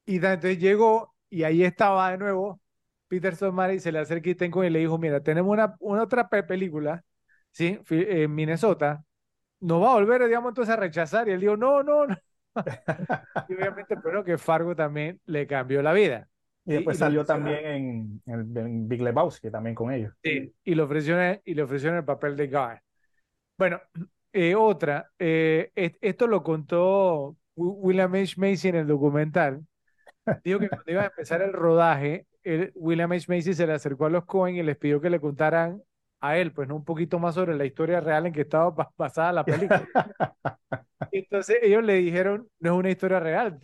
Ethan entonces llegó y ahí estaba de nuevo Peter Stormare y se le acerca Ethan Cohen y le dijo, mira, tenemos una, otra pe- película, ¿sí? Fi- En Minnesota, nos va a volver, digamos, entonces a rechazar. Y él dijo, no, no, no. Y obviamente, pero que Fargo también le cambió la vida. Y después y salió también en, en- en Big Lebowski, también con ellos. Sí, y le ofrecieron, y le ofrecieron el papel de Guy. Bueno, eh, otra, eh, et- esto lo contó Wi- William H. Macy en el documental. Dijo que cuando iba a empezar el rodaje, él- William H. Macy se le acercó a los Cohen y les pidió que le contaran a él, pues, ¿no? un poquito más sobre la historia real en que estaba ba- basada la película. Entonces ellos le dijeron, no es una historia real,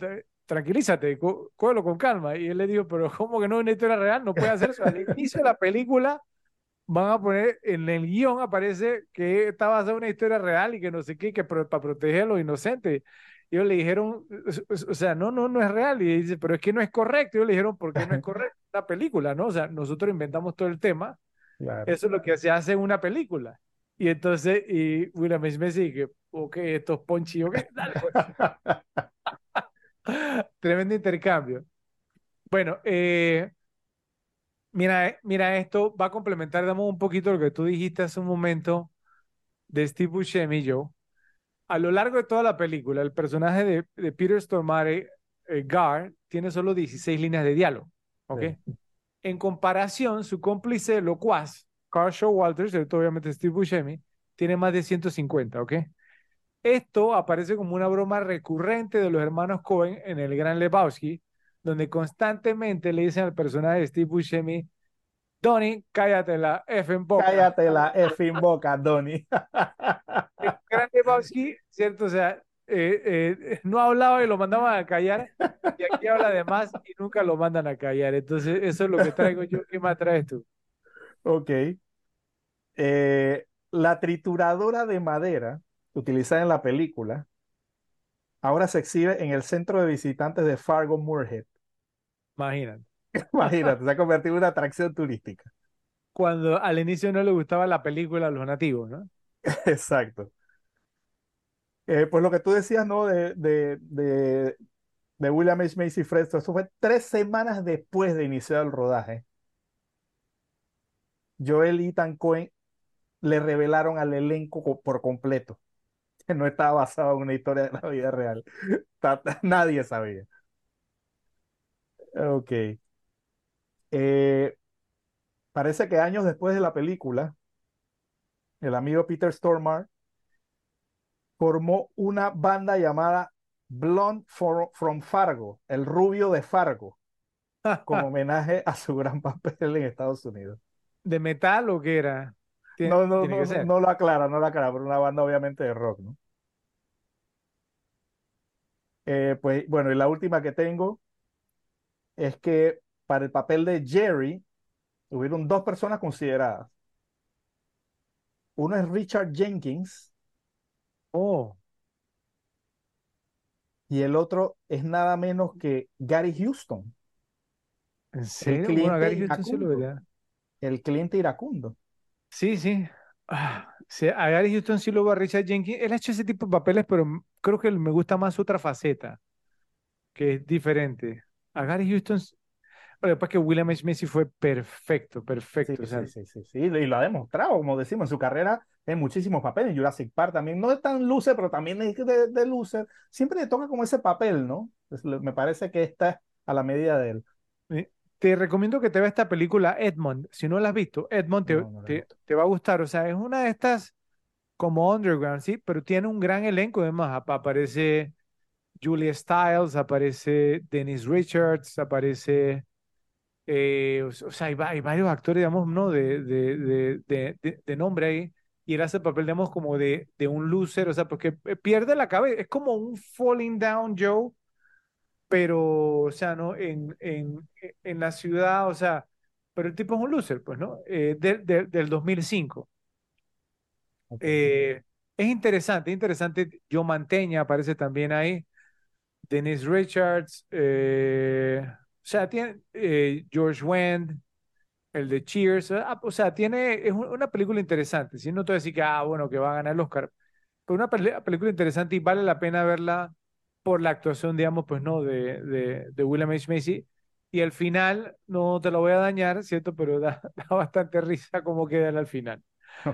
tranquilízate, có- cógelo con calma. Y él le dijo, pero ¿cómo que no es una historia real? No puede hacer eso. Al inicio de la película van a poner, en el guion aparece que está basada una historia real y que no sé qué, que pro- para proteger a los inocentes. Y ellos le dijeron, o- sea, no, no, no es real. Y dice, pero es que no es correcto. Y ellos le dijeron, ¿por qué no es correcto? La película, ¿no? O sea, nosotros inventamos todo el tema. Claro. Eso es lo que se hace en una película. Y entonces, y William H. Macy que, ok, estos ponchi, ok, dale, pues. Tremendo intercambio. Bueno, eh, mira, mira, esto va a complementar, damos un poquito lo que tú dijiste hace un momento de Steve Buscemi y yo. A lo largo de toda la película, el personaje de, de Peter Stormare, eh, Gar, tiene solo 16 líneas de diálogo, ¿ok? Sí. En comparación, su cómplice locuaz, Carl ¿cierto? obviamente Steve Buscemi, tiene más de 150, ¿ok? Esto aparece como una broma recurrente de los hermanos Cohen en el Gran Lebowski, donde constantemente le dicen al personaje de Steve Buscemi, Donnie, cállate la F en boca. Cállate la F en boca, Donnie. El gran Lebowski, ¿cierto? O sea, eh, eh, no hablaba y lo mandaban a callar, y aquí habla de más y nunca lo mandan a callar. Entonces, eso es lo que traigo yo. ¿Qué más traes tú? Ok. Eh, la trituradora de madera utilizada en la película ahora se exhibe en el centro de visitantes de Fargo Moorhead. Imagínate. Imagínate, se ha convertido en una atracción turística. Cuando al inicio no le gustaba la película a los nativos, ¿no? Exacto. Eh, pues lo que tú decías, ¿no? De, de, de, de William H. Macy Fresco, eso fue tres semanas después de iniciar el rodaje. Joel y Ethan Cohen le revelaron al elenco por completo que no estaba basado en una historia de la vida real. Nadie sabía. Ok. Eh, parece que años después de la película, el amigo Peter Stormare formó una banda llamada Blonde from Fargo, el rubio de Fargo, como homenaje a su gran papel en Estados Unidos. ¿De metal o qué era? No, no, no, no, lo aclara, no lo aclara, pero una banda obviamente de rock, ¿no? Eh, pues bueno, y la última que tengo es que para el papel de Jerry hubieron dos personas consideradas. Uno es Richard Jenkins. Oh. Y el otro es nada menos que Gary Houston. ¿En serio? El Gary Houston El cliente iracundo. Sí, sí. Ah, a Gary Houston sí lo va a Richard Jenkins. Él ha hecho ese tipo de papeles, pero creo que me gusta más otra faceta, que es diferente. A Gary Houston, bueno, después que William H. Macy fue perfecto, perfecto. Sí, sí, sí, sí, y lo ha demostrado, como decimos, en su carrera en muchísimos papeles. Jurassic Park también no es tan luce, pero también es de, de luce. Siempre le toca como ese papel, ¿no? me parece que está a la medida de él. Te recomiendo que te veas esta película Edmond. Si no la has visto, Edmond te, te, va a gustar. O sea, es una de estas como underground, sí, pero tiene un gran elenco. Además, aparece Julia Stiles, aparece Dennis Richards, aparece. Eh, o, sea, hay, varios actores, digamos, ¿no? De, de, de, de, nombre ahí. Y él hace el papel, digamos, como de, de un loser, o sea, porque pierde la cabeza. Es como un falling down Joe pero, o sea, ¿no? En, en, en la ciudad, o sea, pero el tipo es un loser, pues, ¿no? Eh, del 2005. Eh, es interesante, interesante. Joe Manteña aparece también ahí. Dennis Richards, eh, o sea, tiene George Wendt, el de Cheers, ah, o sea, tiene, es una película interesante. Si no te voy a decir que, ah, bueno, que va a ganar el Oscar, pero una película interesante y vale la pena verla por la actuación, digamos, pues no, de, de, de William H. Macy. Y al final, no te lo voy a dañar, ¿cierto? Pero da, bastante risa como queda al final.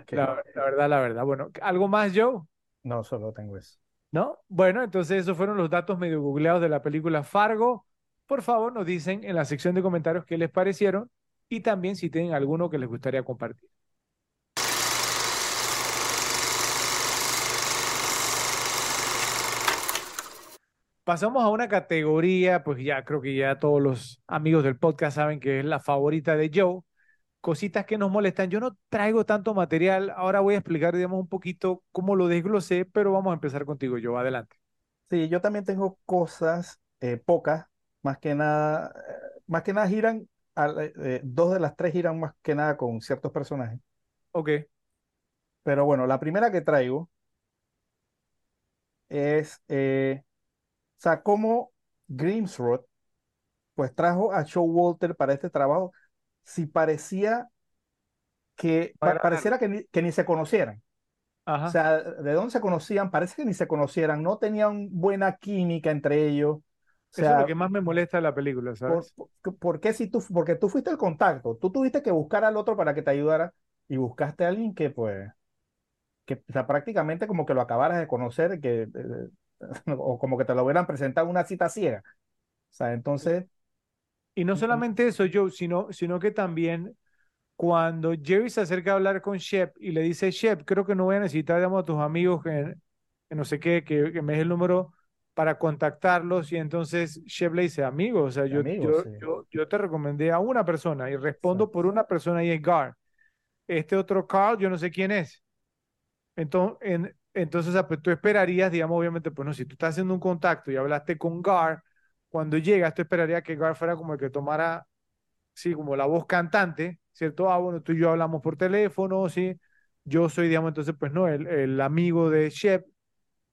La, verdad, la verdad. Bueno, ¿algo más, Joe? No, solo tengo eso. ¿No? Bueno, entonces esos fueron los datos medio googleados de la película Fargo. Por favor, nos dicen en la sección de comentarios qué les parecieron y también si tienen alguno que les gustaría compartir. Pasamos a una categoría, pues ya creo que ya todos los amigos del podcast saben que es la favorita de Joe. Cositas que nos molestan. Yo no traigo tanto material. Ahora voy a explicar, digamos, un poquito cómo lo desglosé, pero vamos a empezar contigo, Joe. Adelante. Sí, yo también tengo cosas eh, pocas, más que nada, eh, más que nada giran, eh, dos de las tres giran más que nada con ciertos personajes. Ok. Pero bueno, la primera que traigo es sea, cómo Grimsrod pues trajo a Walter para este trabajo si parecía que pareciera que ni, que ni se conocieran. O sea, ¿de dónde se conocían? Parece que ni se conocieran, no tenían buena química entre ellos. O sea, Eso es lo que más me molesta de la película, ¿sabes? Por, qué si tú, porque tú fuiste el contacto, tú tuviste que buscar al otro para que te ayudara y buscaste a alguien que pues, que o sea, prácticamente como que lo acabaras de conocer, que eh, o como que te lo hubieran presentado una cita ciega. O sea, entonces... Y no solamente eso, Joe, sino, sino que también cuando Jerry se acerca a hablar con Shep y le dice, Shep, creo que no voy a necesitar, digamos, a tus amigos que, no sé qué, que, me des el número para contactarlos y entonces Shep le dice, amigo, o sea, yo, yo, yo, yo, te recomendé a una persona y respondo por una persona y es Gar. Este otro Carl, yo no sé quién es. Entonces, en, entonces pues, tú esperarías, digamos, obviamente, pues no, si tú estás haciendo un contacto y hablaste con Gar, cuando llegas, tú esperarías que Gar fuera como el que tomara, sí, como la voz cantante, ¿cierto? Ah, bueno, tú y yo hablamos por teléfono, sí. Yo soy, digamos, entonces, pues no, el, el amigo de Shep,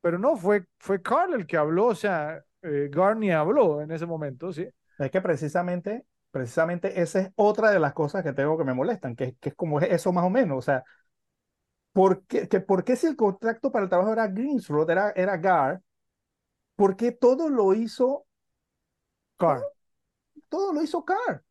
pero no, fue, fue Carl el que habló, o sea, eh, Garni habló en ese momento, ¿sí? Es que precisamente, precisamente esa es otra de las cosas que tengo que me molestan, que, que es como eso más o menos, o sea, ¿por qué, que, ¿por qué si el contrato para el trabajo era Greensroad, era, era Gar, por qué todo lo hizo Carl? Todo, lo hizo Carl.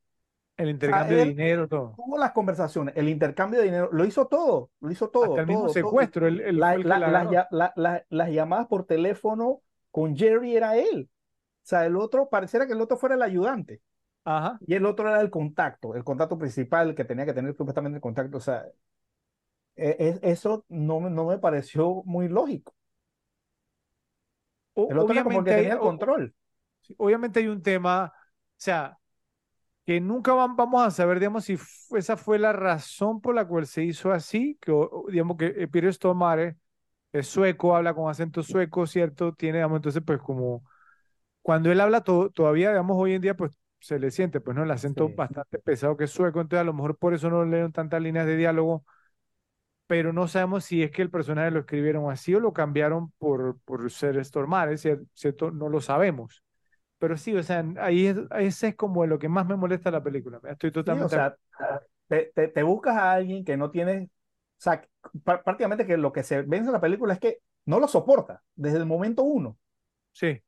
El intercambio de dinero, todo. Tuvo las conversaciones, el intercambio de dinero, lo hizo todo, lo hizo todo. Hasta el mismo secuestro. El, el, las llamadas por teléfono con Jerry era él. O sea, el otro, pareciera que el otro fuera el ayudante. Ajá. Y el otro era el contacto, el contacto principal que tenía que tener supuestamente el contacto. O sea, e, e, eso no, no me pareció muy lógico. El otro era como que tenía el control. Obviamente hay un tema, o sea, que nunca vamos a saber, digamos, si esa fue la razón por la cual se hizo así, que, digamos, que Piero Stomare es sueco, habla con acento sueco, ¿cierto? Tiene, digamos, entonces, pues como, cuando él habla todavía, digamos, hoy en día, pues se le siente, pues, ¿no? El acento bastante pesado que es sueco, entonces a lo mejor por eso no leen tantas líneas de diálogo, pero no sabemos si es que el personaje lo escribieron así o lo cambiaron por, por ser Stormare, ¿cierto? No lo sabemos. Pero sí, o sea, ahí es, ese es como lo que más me molesta de la película. Estoy totalmente. o sea, te, te, buscas a alguien que no tiene. O sea, prácticamente que lo que se ve en la película es que no lo soporta desde el momento uno. Sí.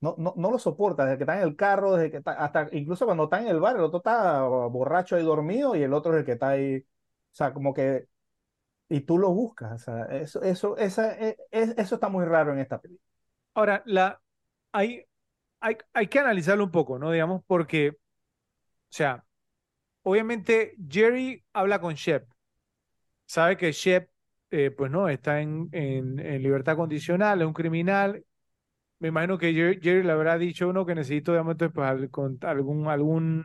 No, no, no lo soporta, desde que está en el carro, desde que está, hasta incluso cuando está en el bar, el otro está borracho y dormido y el otro es el que está ahí. O sea, como que. Y tú lo buscas. O sea, eso, eso, esa, e, es, eso está muy raro en esta película. Ahora, la, hay, hay, hay que analizarlo un poco, ¿no? Digamos, porque, o sea, obviamente Jerry habla con Shep, sabe que Shep, eh, pues no, está en, en, libertad condicional, es un criminal. Me imagino que Jerry, le habrá dicho uno que necesito, digamos, pues, con algún, algún,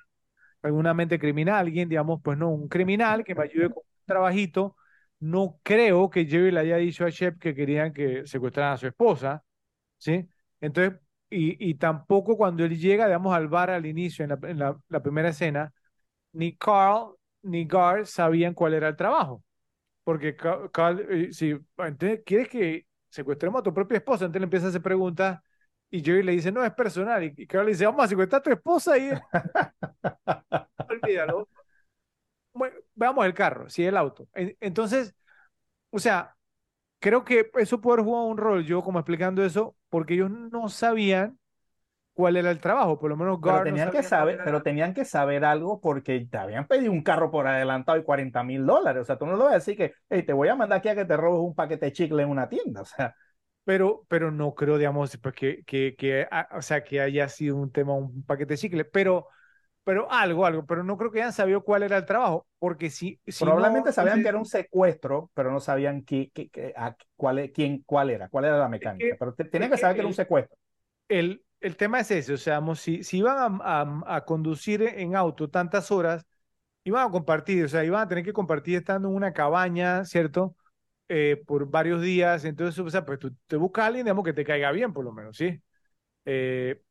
alguna mente criminal, alguien, digamos, pues no, un criminal que me ayude con un trabajito. No creo que Jerry le haya dicho a Shep que querían que secuestraran a su esposa, ¿sí? Entonces, y, tampoco cuando él llega, digamos, al bar al inicio, en la, primera escena, ni Carl ni Gar sabían cuál era el trabajo. Porque Carl, eh, si entonces, ¿quieres que secuestremos a tu propia esposa? Entonces le empieza a hacer preguntas y Jerry le dice, no, es personal. Y Carl le dice, vamos a secuestrar a tu esposa y... Olvídalo. Bueno, veamos el carro, sí, el auto. Entonces, o sea, creo que eso puede haber jugado un rol, yo como explicando eso, porque ellos no sabían cuál era el trabajo, por lo menos Gar pero tenían que saber, pero tenían que saber algo porque te habían pedido un carro por adelantado y 40 mil dólares, o sea, tú no lo vas a decir que, hey, te voy a mandar aquí a que te robes un paquete de chicle en una tienda, o sea. Pero, pero no creo, digamos, pues que, que, que, ah, o sea, que haya sido un tema, un paquete de chicle, pero pero algo, algo, pero no creo que hayan sabido cuál era el trabajo, porque si... Probablemente sabían que era un secuestro, pero no sabían qué, cuál, e, quién, cuál era, cuál era la mecánica, pero tenían que saber que era un secuestro. El, el tema es ese, o sea, si, si iban a, a, conducir en auto tantas horas, iban a compartir, o sea, iban a tener que compartir estando en una cabaña, ¿cierto? Eh, por varios días, entonces, o sea, pues tú te buscas a alguien, digamos, que te caiga bien, por lo menos, ¿sí? Eh,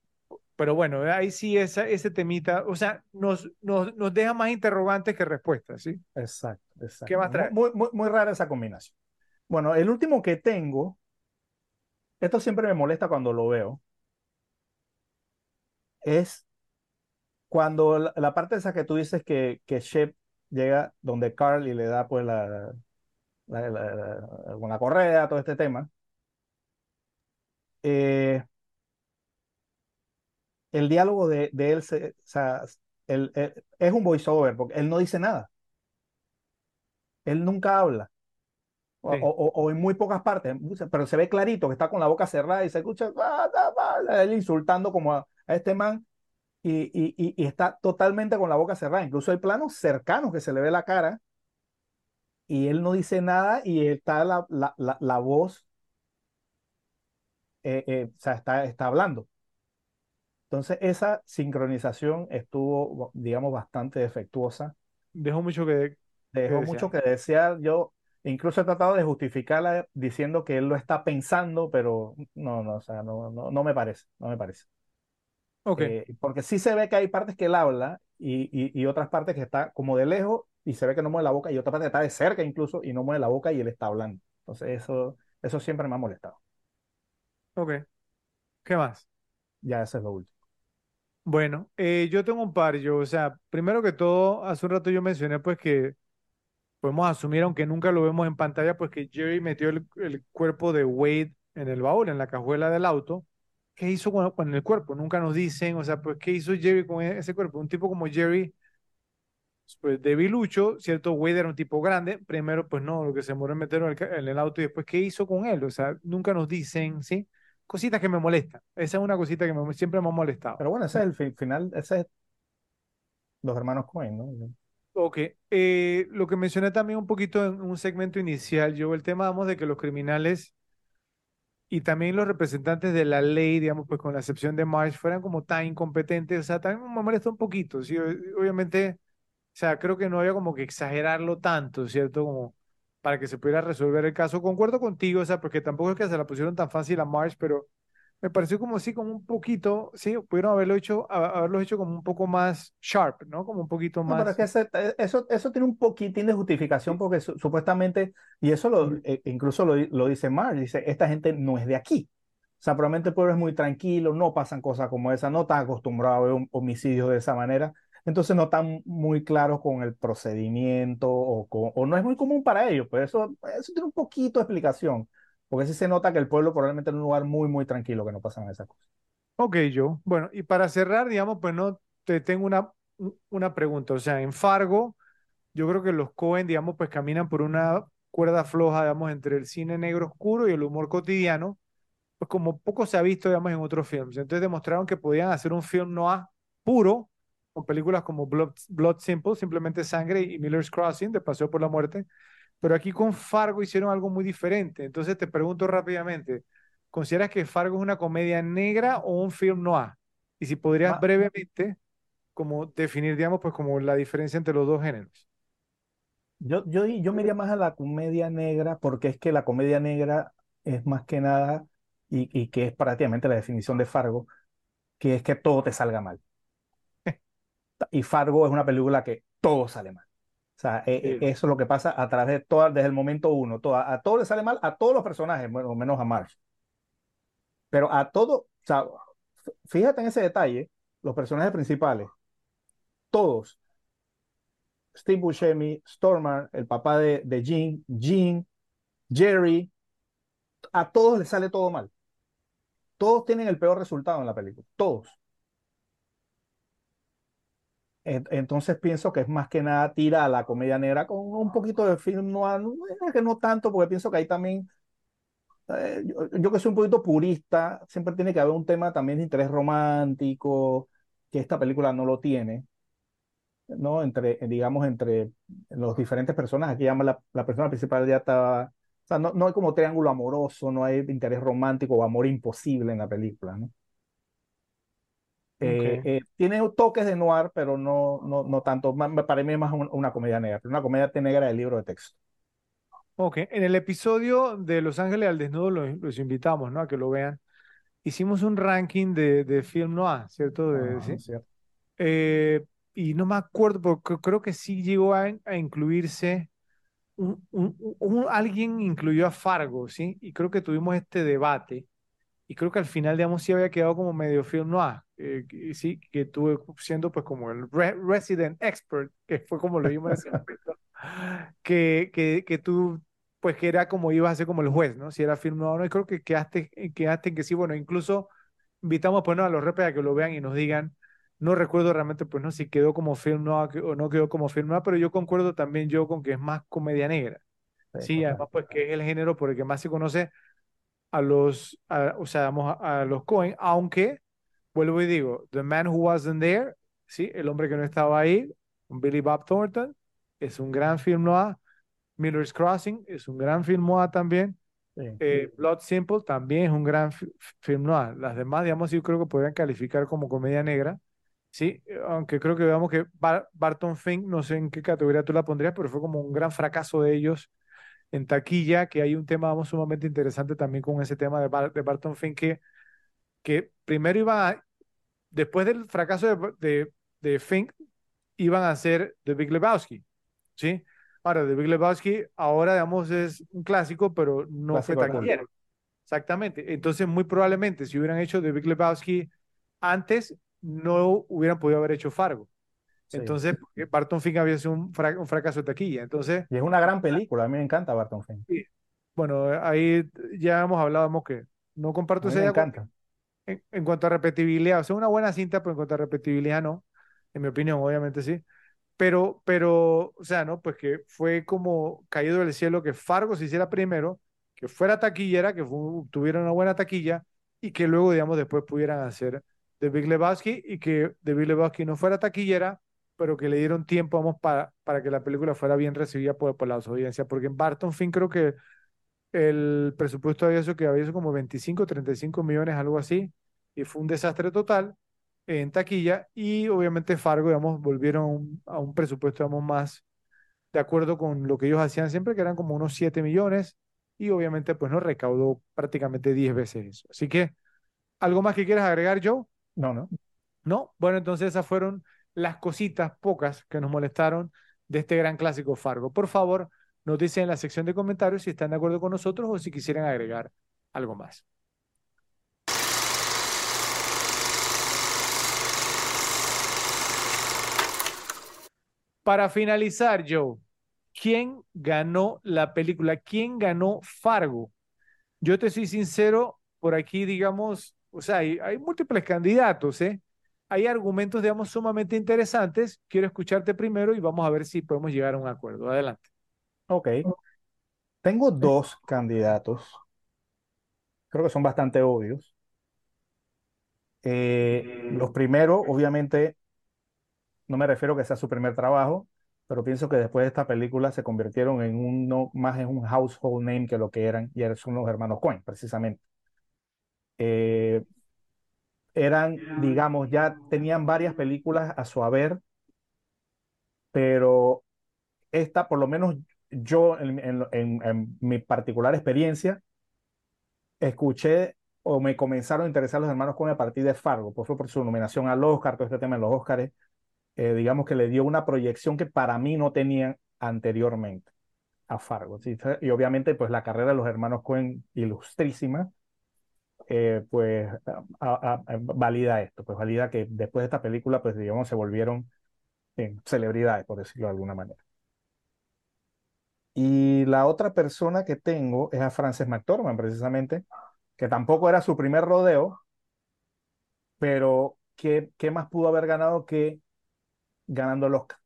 pero bueno, ahí sí esa, ese temita, o sea, nos, nos, nos deja más interrogantes que respuestas, ¿sí? Exacto, exacto. ¿Qué más trae? Muy, muy, muy rara esa combinación. Bueno, el último que tengo, esto siempre me molesta cuando lo veo, es cuando la, parte esa que tú dices que, que Shep llega donde Carl y le da pues la, la, la, correa, todo este tema. Eh, el diálogo de, de él, se, o sea, él, es un voiceover, porque él no dice nada. Él nunca habla. O, o, en muy pocas partes, pero se ve clarito que está con la boca cerrada y se escucha él insultando como a, este man y, y, y, está totalmente con la boca cerrada. Incluso hay planos cercanos que se le ve la cara y él no dice nada y está la, la, la, la voz eh, eh, o sea, está, está hablando. Entonces, esa sincronización estuvo, digamos, bastante defectuosa. Dejó mucho que, Dejó que mucho que desear. Yo incluso he tratado de justificarla diciendo que él lo está pensando, pero no, no, o sea, no, no, no me parece, no me parece. Ok, Eh, porque sí se ve que hay partes que él habla y, y, y otras partes que está como de lejos y se ve que no mueve la boca y otra parte que está de cerca incluso y no mueve la boca y él está hablando. Entonces eso, eso siempre me ha molestado. ok. ¿Qué más? Ya eso es lo último. Bueno, eh, yo tengo un par, yo, o sea, primero que todo, hace un rato yo mencioné pues que podemos asumir, aunque nunca lo vemos en pantalla, pues que Jerry metió el, cuerpo de Wade en el baúl, en la cajuela del auto. ¿Qué hizo con, el cuerpo? Nunca nos dicen, o sea, pues, ¿qué hizo Jerry con e- ese cuerpo? Un tipo como Jerry, pues debilucho, ¿cierto? Wade era un tipo grande, primero, pues no, lo que se en meterlo en el, en el auto y después, ¿qué hizo con él? O sea, nunca nos dicen, ¿sí? Cositas que me molestan. Esa es una cosita que me- siempre me ha molestado. Pero bueno, ese es el fi- final, ese es los hermanos Coen, ¿no? Ok, eh, lo que mencioné también un poquito en un segmento inicial, yo el tema, vamos, de que los criminales y también los representantes de la ley, digamos, pues con la excepción de Marsh, fueran como tan incompetentes, o sea, también me molesta un poquito, sí, obviamente, o sea, creo que no había como que exagerarlo tanto, ¿cierto? Como para que se pudiera resolver el caso. Concuerdo contigo, o sea, porque tampoco es que se la pusieron tan fácil a Marsh, pero me pareció como sí, como un poquito, sí, pudieron haberlo hecho, haberlo hecho como un poco más sharp, ¿no? Como un poquito No, pero es más... que ese- eh, eso, eso tiene un poquitín de justificación porque su- supuestamente, y eso lo, eh, incluso lo, di- lo dice Mark, dice, esta gente no es de aquí. O sea, probablemente el pueblo es muy tranquilo, no pasan cosas como esa, no están acostumbrados a ver un homicidio de esa manera, entonces no están muy claros con el procedimiento o, con- o no es muy común para ellos, pues eso, eso tiene un poquito de explicación, porque sí se nota que el pueblo probablemente es un lugar muy, muy tranquilo que no pasan esas cosas. Ok, yo. Bueno, y para cerrar, digamos, pues no, te tengo una, una pregunta. O sea, en Fargo, yo creo que los Coen, digamos, pues caminan por una cuerda floja, digamos, entre el cine negro oscuro y el humor cotidiano, pues como poco se ha visto, digamos, en otros films. Entonces demostraron que podían hacer un film noir puro, con películas como Blood, Blood Simple, simplemente sangre, y Miller's Crossing, de Paseo por la Muerte. Pero aquí con Fargo hicieron algo muy diferente. Entonces te pregunto rápidamente, ¿consideras que Fargo es una comedia negra o un film noir? Y si podrías brevemente como definir, digamos, pues como la diferencia entre los dos géneros. Yo, yo, yo me iría más a la comedia negra porque es que la comedia negra es más que nada, y, y que es prácticamente la definición de Fargo, que es que todo te salga mal. Y Fargo es una película que todo sale mal. O sea, e- e- Sí. eso es lo que pasa a través de toda, desde el momento uno. Todo, a todo le sale mal a todos los personajes, bueno, menos a Marsh. Pero a todo, o sea, fíjate en ese detalle, los personajes principales, todos, Steve Buscemi, Stormer, el papá de, de Jean, Jean, Jerry, a todos les sale todo mal. Todos tienen el peor resultado en la película, todos. En- Entonces pienso que es más que nada tira a la comedia negra con un poquito de film no, que no tanto, porque pienso que ahí también, eh, yo, yo que soy un poquito purista, siempre tiene que haber un tema también de interés romántico, que esta película no lo tiene, ¿no? Entre, digamos, entre los diferentes personas, aquí llama la, la persona principal ya está, o sea, no, no hay como triángulo amoroso, no hay interés romántico o amor imposible en la película, ¿no? Eh, Ok. eh, tiene toques de noir, pero no, no, no tanto. Para mí es más un- una comedia negra, pero una comedia negra del libro de texto. Ok, en el episodio de Los Ángeles al Desnudo los, los invitamos, ¿no? A que lo vean. Hicimos un ranking de, de film noir, ¿cierto? De, Ajá, ¿sí? cierto. Eh, y no me acuerdo, porque creo que sí llegó a, a incluirse, un, un- un- alguien incluyó a Fargo, ¿sí? Y creo que tuvimos este debate. Y creo que al final, digamos, sí había quedado como medio film noir. Eh, sí, que tuve siendo pues como el re- resident expert, que fue como lo vimos en ese momento, que, que, que tú, pues que era como ibas a ser como el juez, ¿no? Si era film noir o no, y creo que quedaste, quedaste en que sí, bueno, incluso invitamos pues no a los repes a que lo vean y nos digan, no recuerdo realmente pues no si quedó como film que- o no quedó como film noir, pero yo concuerdo también yo con que es más comedia negra. Sí, Sí, además pues que es el género por el que más se conoce a los, a- o sea, vamos a, a los Coen, aunque, vuelvo y digo, The Man Who Wasn't There, sí, el hombre que no estaba ahí, Billy Bob Thornton, es un gran film noir, Miller's Crossing es un gran film noir también, Eh, Blood Simple también es un gran film noir. Las demás, digamos, yo creo que podrían calificar como comedia negra. Sí, aunque creo que veamos que Barton Fink, no sé en qué categoría tú la pondrías, pero fue como un gran fracaso de ellos en taquilla, que hay un tema, vamos, sumamente interesante también con ese tema de, de Barton Fink, que, que primero iba a, después del fracaso de, de, de Fink, iban a hacer The Big Lebowski, ¿sí? Ahora, The Big Lebowski ahora, digamos, es un clásico, pero no fue taquillero. Exactamente. Entonces, muy probablemente, si hubieran hecho The Big Lebowski antes, no hubieran podido haber hecho Fargo. Entonces, Barton Fink había sido un, fracaso de taquilla. Entonces, y es una gran película, a mí me encanta Barton Fink. Bueno, ahí ya hemos hablado que no comparto esa idea. Me encanta. En, cuanto a repetibilidad, o sea, una buena cinta, pero en cuanto a repetibilidad no. En mi opinión, obviamente sí. Pero, pero, o sea, ¿no? Pues que fue como caído del cielo que Fargo se hiciera primero, que fuera taquillera, que tuviera una buena taquilla y que luego, digamos, después pudieran hacer The Big Lebowski y que The Big Lebowski no fuera taquillera, pero que le dieron tiempo, vamos, para, para que la película fuera bien recibida por, por las audiencias. Porque en Barton Fink creo que el presupuesto había eso que había eso como 25, 35 millones, algo así, y fue un desastre total en taquilla y obviamente Fargo, digamos, volvieron a un presupuesto, digamos, más de acuerdo con lo que ellos hacían siempre, que eran como unos 7 millones y obviamente pues no recaudó prácticamente 10 veces eso. Así que, ¿algo más que quieras agregar, Joe? No, no. No, bueno, entonces esas fueron las cositas pocas que nos molestaron de este gran clásico Fargo. Por favor, nos dicen en la sección de comentarios si están de acuerdo con nosotros o si quisieran agregar algo más. Para finalizar, Joe, ¿quién ganó la película? ¿Quién ganó Fargo? Yo te soy sincero, por aquí, digamos, o sea, hay, múltiples candidatos, ¿eh? Hay argumentos, digamos, sumamente interesantes. Quiero escucharte primero y vamos a ver si podemos llegar a un acuerdo. Adelante. Ok. Tengo dos candidatos. Creo que son bastante obvios. Eh, los primeros, obviamente, no me refiero a que sea su primer trabajo, pero pienso que después de esta película se convirtieron en uno más en un household name que lo que eran, y son los hermanos Coen, precisamente. Eh, eran, digamos, ya tenían varias películas a su haber, pero esta, por lo menos yo, en, mi particular experiencia, escuché o me comenzaron a interesar los hermanos Coen a partir de Fargo, pues fue por su nominación al Oscar, todo este tema de los Oscars, eh, digamos que le dio una proyección que para mí no tenía anteriormente a Fargo. Y obviamente, pues la carrera de los hermanos Cohen, ilustrísima, eh, pues valida esto, pues valida que después de esta película, pues digamos, se volvieron celebridades, por decirlo de alguna manera. Y la otra persona que tengo es a Frances McDormand, precisamente, que tampoco era su primer rodeo, pero ¿qué, qué más pudo haber ganado que ganando el Oscar.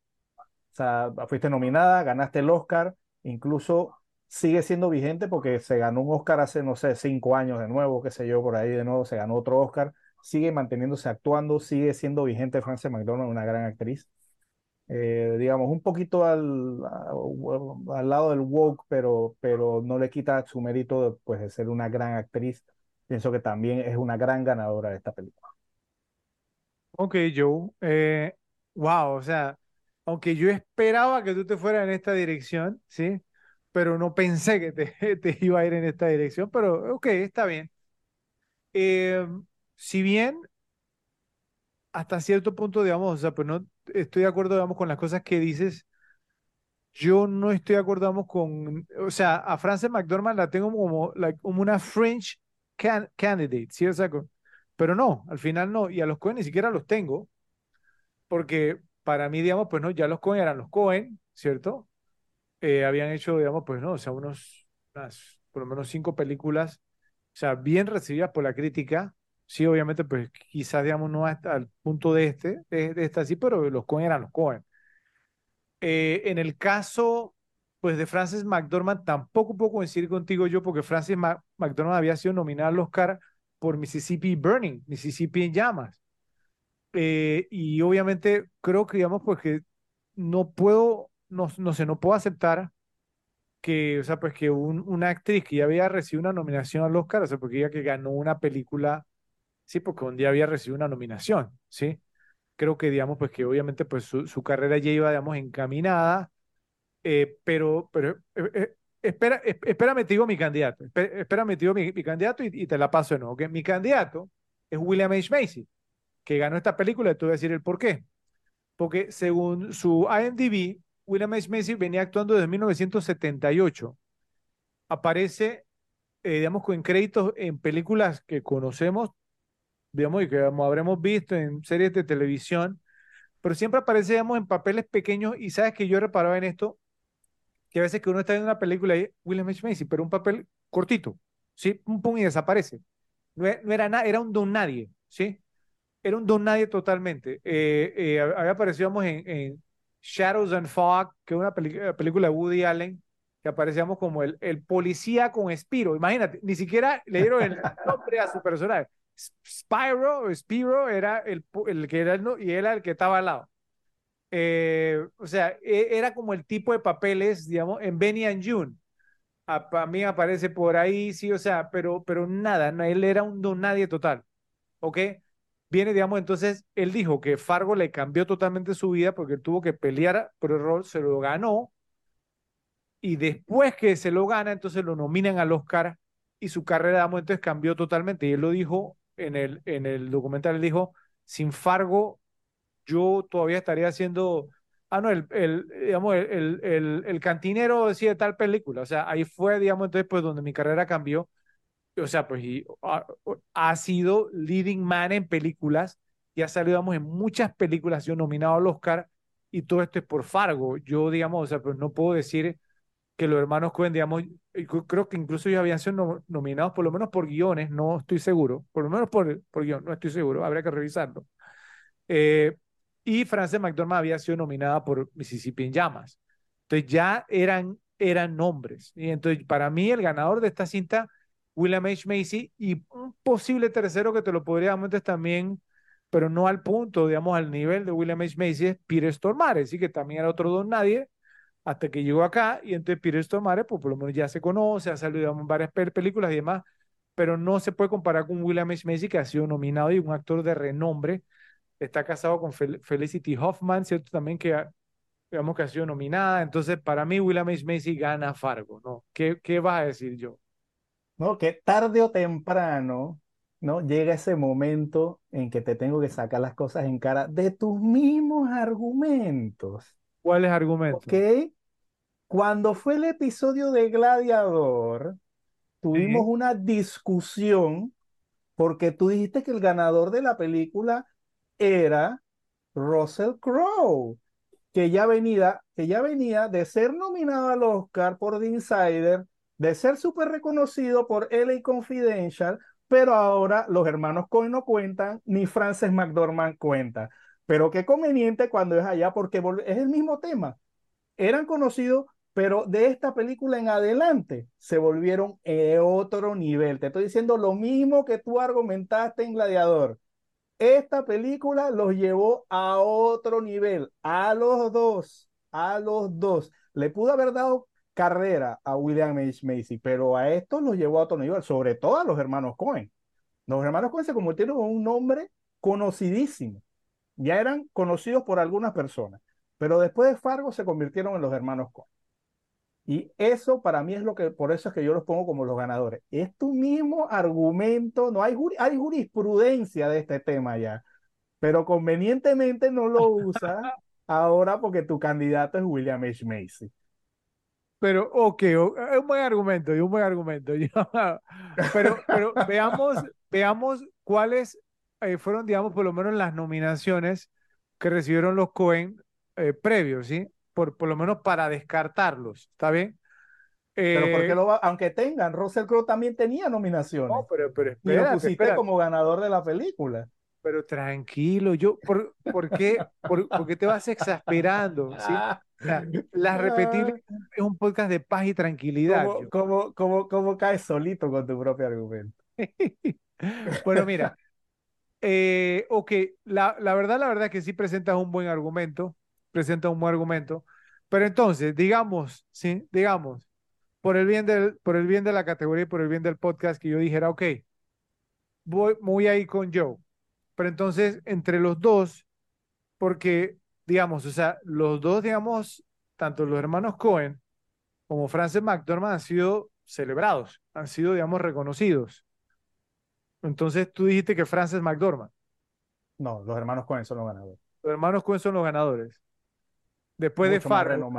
O sea, fuiste nominada, ganaste el Oscar, incluso sigue siendo vigente porque se ganó un Oscar hace, no sé, cinco años de nuevo, qué sé yo, por ahí de nuevo se ganó otro Oscar, sigue manteniéndose actuando, sigue siendo vigente Frances McDormand, una gran actriz. Eh, digamos, un poquito al, al lado del woke, pero, pero no le quita su mérito pues, de ser una gran actriz. Pienso que también es una gran ganadora de esta película. Ok, Joe. Eh, wow, o sea, aunque yo esperaba que tú te fueras en esta dirección, ¿sí? Pero no pensé que te, te iba a ir en esta dirección, pero ok, está bien. Eh, si bien hasta cierto punto, digamos, o sea, pues no estoy de acuerdo, digamos, con las cosas que dices, yo no estoy de acuerdo, digamos, con, o sea, a Frances McDormand la tengo como, como una French candidate, ¿sí? O sea, pero no, al final no, y a los Cohen ni siquiera los tengo, porque para mí, digamos, pues no, ya los Cohen eran los Cohen, ¿cierto? Eh, habían hecho, digamos, pues no, o sea, unos, unas, por lo menos cinco películas, o sea, bien recibidas por la crítica. Sí, obviamente, pues quizás, digamos, no hasta el punto de este, de, esta sí, pero los Cohen eran los Cohen. Eh, en el caso, pues, de Frances McDormand, tampoco puedo coincidir contigo yo, porque Frances McDormand había sido nominada al Oscar por Mississippi Burning, Mississippi en llamas. Eh, y obviamente creo que, digamos, pues que no puedo, no, no sé, no puedo aceptar que, o sea, pues que un, una actriz que ya había recibido una nominación al Oscar, o sea, porque ella que ganó una película, sí, porque un día había recibido una nominación, ¿sí? Creo que, digamos, pues que obviamente pues su, su carrera ya iba, digamos, encaminada, eh, pero, pero eh, eh, espera, espérame, te digo mi candidato, espérame, te digo mi, candidato y, te la paso de nuevo, que mi candidato es William H. Macy, que ganó esta película, y te voy a decir el por qué. Porque según su IMDb, William H. Macy venía actuando desde 1978. Aparece, digamos, con créditos en películas que conocemos, digamos, y que habremos visto en series de televisión, pero siempre aparece, digamos, en papeles pequeños. Y sabes que yo reparaba en esto, que a veces que uno está en una película y William H. Macy, pero un papel cortito, ¿sí? Pum, pum, y desaparece. No, no era nada, era un don nadie, ¿sí? Era un don nadie totalmente. Eh, eh, había aparecido, digamos, en, en Shadows and Fog, que es una película de Woody Allen, que aparecíamos como el, el policía con Spiro. Imagínate, ni siquiera le dieron el nombre a su personaje. Spyro, Spiro era el, el que era el, y era el que estaba al lado. Eh, o sea, e, era como el tipo de papeles, digamos, en Benny and June. A, mí aparece por ahí, sí, o sea, pero, pero nada, él era un nadie total, ¿ok? viene, digamos, entonces él dijo que Fargo le cambió totalmente su vida porque tuvo que pelear por el rol, se lo ganó, y después que se lo gana, entonces lo nominan al Oscar y su carrera, digamos, entonces cambió totalmente. Y él lo dijo en el, en el documental, él dijo, sin Fargo, yo todavía estaría haciendo, ah, no, el, el digamos, el, el, el cantinero decía de tal película. O sea, ahí fue, digamos, entonces, pues donde mi carrera cambió o sea, pues y, ha, sido leading man en películas y ha salido, digamos, en muchas películas, yo nominado al Oscar y todo esto es por Fargo. Yo, digamos, o sea, pues no puedo decir que los hermanos Cohen, digamos, creo que incluso ellos habían sido nominados por lo menos por guiones, no estoy seguro, por lo menos por, por guion, no estoy seguro, habría que revisarlo. Eh, y Frances McDormand había sido nominada por Mississippi en Llamas. Entonces ya eran, eran nombres. Y entonces para mí el ganador de esta cinta William H. Macy y un posible tercero que te lo podría meter también, pero no al punto, digamos, al nivel de William H. Macy, es Peter Stormare, sí que también era otro don nadie, hasta que llegó acá y entonces Peter Stormare, pues por lo menos ya se conoce, ha salido en varias películas y demás, pero no se puede comparar con William H. Macy, que ha sido nominado y un actor de renombre, está casado con Felicity Hoffman, ¿cierto? También que, digamos que ha sido nominada, entonces para mí William H. Macy gana Fargo, ¿no? ¿Qué, qué vas a decir yo? ¿no? Que tarde o temprano, ¿no? Llega ese momento en que te tengo que sacar las cosas en cara de tus mismos argumentos. ¿Cuáles argumentos? Ok. Cuando fue el episodio de Gladiador, tuvimos una discusión porque tú dijiste que el ganador de la película era Russell Crowe, que ya venía, que ya venía de ser nominado al Oscar por The Insider, de ser súper reconocido por LA Confidential, pero ahora los hermanos Cohen no cuentan, ni Frances McDormand cuenta. Pero qué conveniente cuando es allá, porque es el mismo tema. Eran conocidos, pero de esta película en adelante se volvieron a otro nivel. Te estoy diciendo lo mismo que tú argumentaste en Gladiador. Esta película los llevó a otro nivel, a los dos, a los dos. Le pudo haber dado carrera a William H. Macy, pero a esto los llevó a otro nivel, sobre todo a los hermanos Cohen. Los hermanos Cohen se convirtieron en un nombre conocidísimo. Ya eran conocidos por algunas personas, pero después de Fargo se convirtieron en los hermanos Cohen. Y eso para mí es lo que, por eso es que yo los pongo como los ganadores. Es tu mismo argumento, no hay, hay jurisprudencia de este tema ya, pero convenientemente no lo usa ahora porque tu candidato es William H. Macy. Pero, ok, es un buen argumento, y un buen argumento. pero, pero veamos, veamos cuáles eh, fueron, digamos, por lo menos las nominaciones que recibieron los Cohen eh, previos, ¿sí? Por, por lo menos para descartarlos, ¿está bien? pero porque eh, lo va, aunque tengan, Russell Crowe también tenía nominaciones. No, pero, pero y lo pusiste como ganador de la película. Pero tranquilo, yo, ¿por, por, qué, por, qué te vas exasperando? ¿sí? La repetible es un podcast de paz y tranquilidad. ¿Cómo, cómo, cómo, caes solito con tu propio argumento? bueno, mira. Eh, ok, la, la verdad, la verdad que sí presentas un buen argumento, presentas un buen argumento, pero entonces, digamos, sí, digamos, por el bien del, por el bien de la categoría y por el bien del podcast, que yo dijera, ok, voy, voy a ir con Joe. Pero entonces, entre los dos, porque, digamos, o sea, los dos, digamos, tanto los hermanos Cohen como Frances McDormand han sido celebrados, han sido, digamos, reconocidos. Entonces, tú dijiste que Frances McDormand. No, los hermanos Cohen son los ganadores. Los hermanos Cohen son los ganadores. Después de Fargo,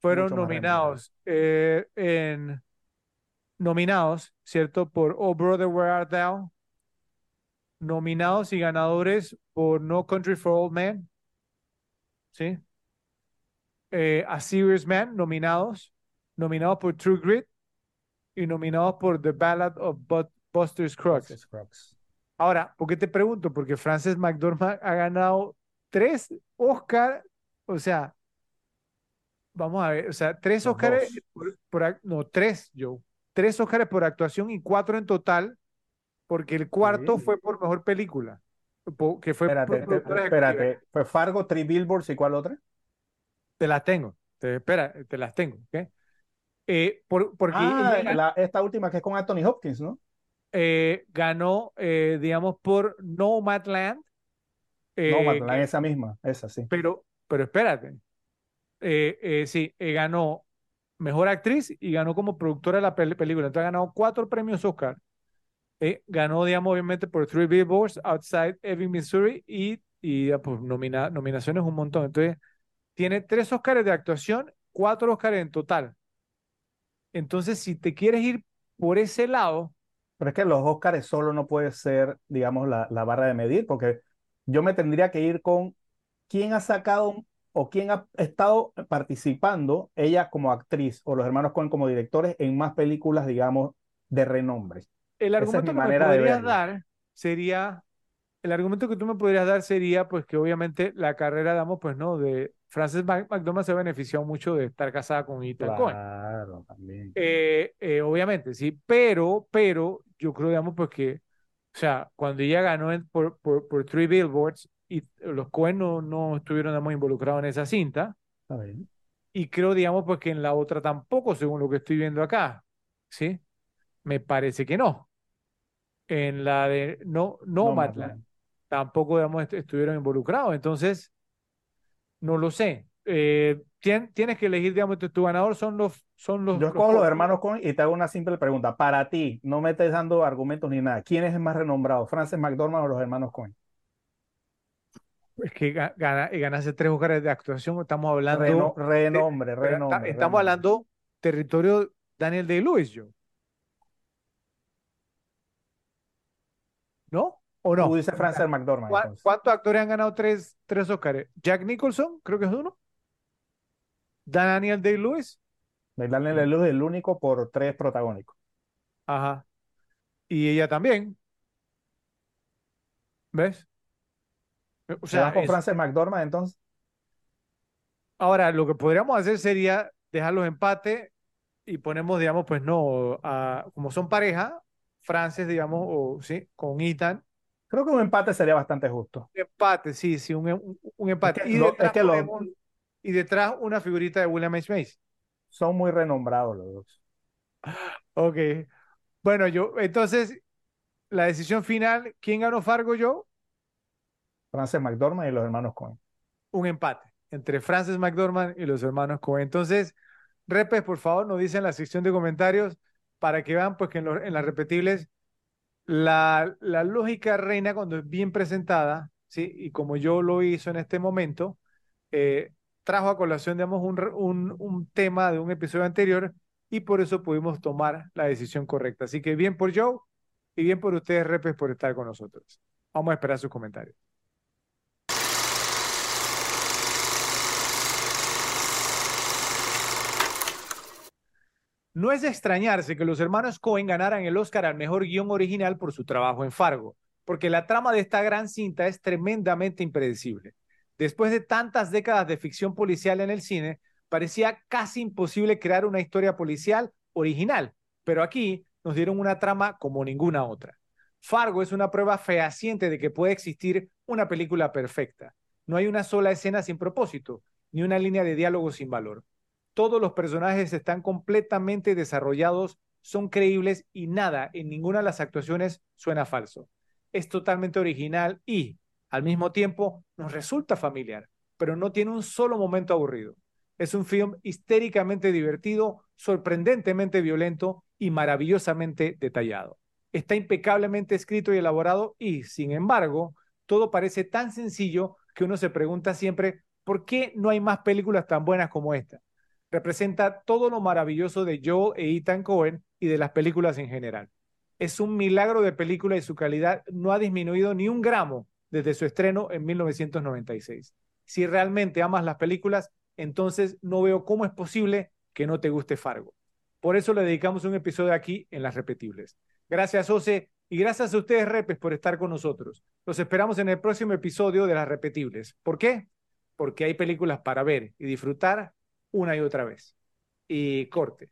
fueron nominados eh, en nominados, ¿cierto? Por Oh Brother Where Art Thou, nominados y ganadores por No Country for Old Men, ¿sí? Eh, A Serious Man, nominados, nominados por True Grit y nominados por The Ballad of Buster Scruggs. Ahora, ¿por qué te pregunto? Porque Frances McDormand ha ganado tres Oscar, o sea, vamos a ver, o sea, tres Oscars por, no, tres, yo, tres Oscars por actuación y cuatro en total porque el cuarto fue por mejor película. Que fue espérate, fue Fargo, Three Billboards y cuál otra? Te las tengo. Te, espera, te las tengo. Eh, por, porque ah, esta última que es con Anthony Hopkins, ¿no? Eh, ganó, eh, digamos, por Nomadland. Nomadland, esa misma, esa sí. Pero, pero espérate. Sí, ganó mejor actriz y ganó como productora de la película. Entonces ha ganado cuatro premios Oscar eh, ganó, digamos, obviamente por Three Billboards, Outside Ebbing, Missouri, y, y pues, nominaciones un montón. Entonces, tiene tres Oscars de actuación, cuatro Oscars en total. Entonces, si te quieres ir por ese lado. Pero es que los Oscars solo no puede ser, digamos, la, la barra de medir, porque yo me tendría que ir con quién ha sacado o quién ha estado participando, ella como actriz o los hermanos Cohen como directores, en más películas, digamos, de renombre el argumento que me podrías dar sería, el argumento que tú me podrías dar sería, pues que obviamente la carrera, damos, pues no, de Frances McDormand se ha beneficiado mucho de estar casada con Ethan Cohen. Claro, también. Eh, eh, obviamente, sí, pero, pero yo creo, digamos, pues que, o sea, cuando ella ganó por, por, por, Three Billboards y los Cohen no, no estuvieron, digamos, involucrados en esa cinta. Y creo, digamos, pues que en la otra tampoco, según lo que estoy viendo acá, ¿sí? Me parece que no en la de no, no, tampoco digamos, estuvieron involucrados. Entonces, no lo sé. Eh, tienes que elegir, digamos, tu, ganador son los... Son los Yo escojo los, hermanos Cohen y te hago una simple pregunta. Para ti, no me estés dando argumentos ni nada. ¿Quién es el más renombrado? ¿Frances McDormand o los hermanos Cohen? Es que gana, ganase tres Oscars de actuación. Estamos hablando... renombre, renombre. Estamos hablando territorio Daniel Day-Lewis, yo. ¿no? ¿O no? Tú dices Frances McDormand. ¿Cuántos actores han ganado tres, tres Oscars? Jack Nicholson, creo que es uno. Daniel Day-Lewis. Daniel Day-Lewis es el único por tres protagónicos. Ajá. Y ella también. ¿Ves? O sea, con Frances McDormand entonces? Ahora, lo que podríamos hacer sería dejar los empates y ponemos, digamos, pues no, como son pareja, Frances, digamos, o sí, con Ethan. Creo que un empate sería bastante justo. empate, sí, sí, un, un, empate. y, detrás una figurita de William H. Macy. Son muy renombrados los dos. Ok. Bueno, yo, entonces, la decisión final, ¿quién ganó Fargo yo? Frances McDormand y los hermanos Cohen. Un empate entre Frances McDormand y los hermanos Cohen. Entonces, Repes, por favor, nos dicen en la sección de comentarios para que vean pues que en, las repetibles la, lógica reina cuando es bien presentada, ¿sí? y como yo lo hizo en este momento, eh, trajo a colación, digamos, un, un, tema de un episodio anterior y por eso pudimos tomar la decisión correcta. Así que bien por Joe y bien por ustedes, Repes, por estar con nosotros. Vamos a esperar sus comentarios. No es de extrañarse que los hermanos Cohen ganaran el Oscar al mejor guion original por su trabajo en Fargo, porque la trama de esta gran cinta es tremendamente impredecible. Después de tantas décadas de ficción policial en el cine, parecía casi imposible crear una historia policial original, pero aquí nos dieron una trama como ninguna otra. Fargo es una prueba fehaciente de que puede existir una película perfecta. No hay una sola escena sin propósito, ni una línea de diálogo sin valor. Todos los personajes están completamente desarrollados, son creíbles y nada en ninguna de las actuaciones suena falso. Es totalmente original y, al mismo tiempo, nos resulta familiar, pero no tiene un solo momento aburrido. Es un film histéricamente divertido, sorprendentemente violento y maravillosamente detallado. Está impecablemente escrito y elaborado y, sin embargo, todo parece tan sencillo que uno se pregunta siempre, ¿por qué no hay más películas tan buenas como esta? Representa todo lo maravilloso de Joel e Ethan Cohen y de las películas en general. Es un milagro de película y su calidad no ha disminuido ni un gramo desde su estreno en 1996. Si realmente amas las películas, entonces no veo cómo es posible que no te guste Fargo. Por eso le dedicamos un episodio aquí en Las Repetibles. Gracias, Ose, y gracias a ustedes, Repes, por estar con nosotros. Los esperamos en el próximo episodio de Las Repetibles. ¿Por qué? Porque hay películas para ver y disfrutar una y otra vez. Y corte.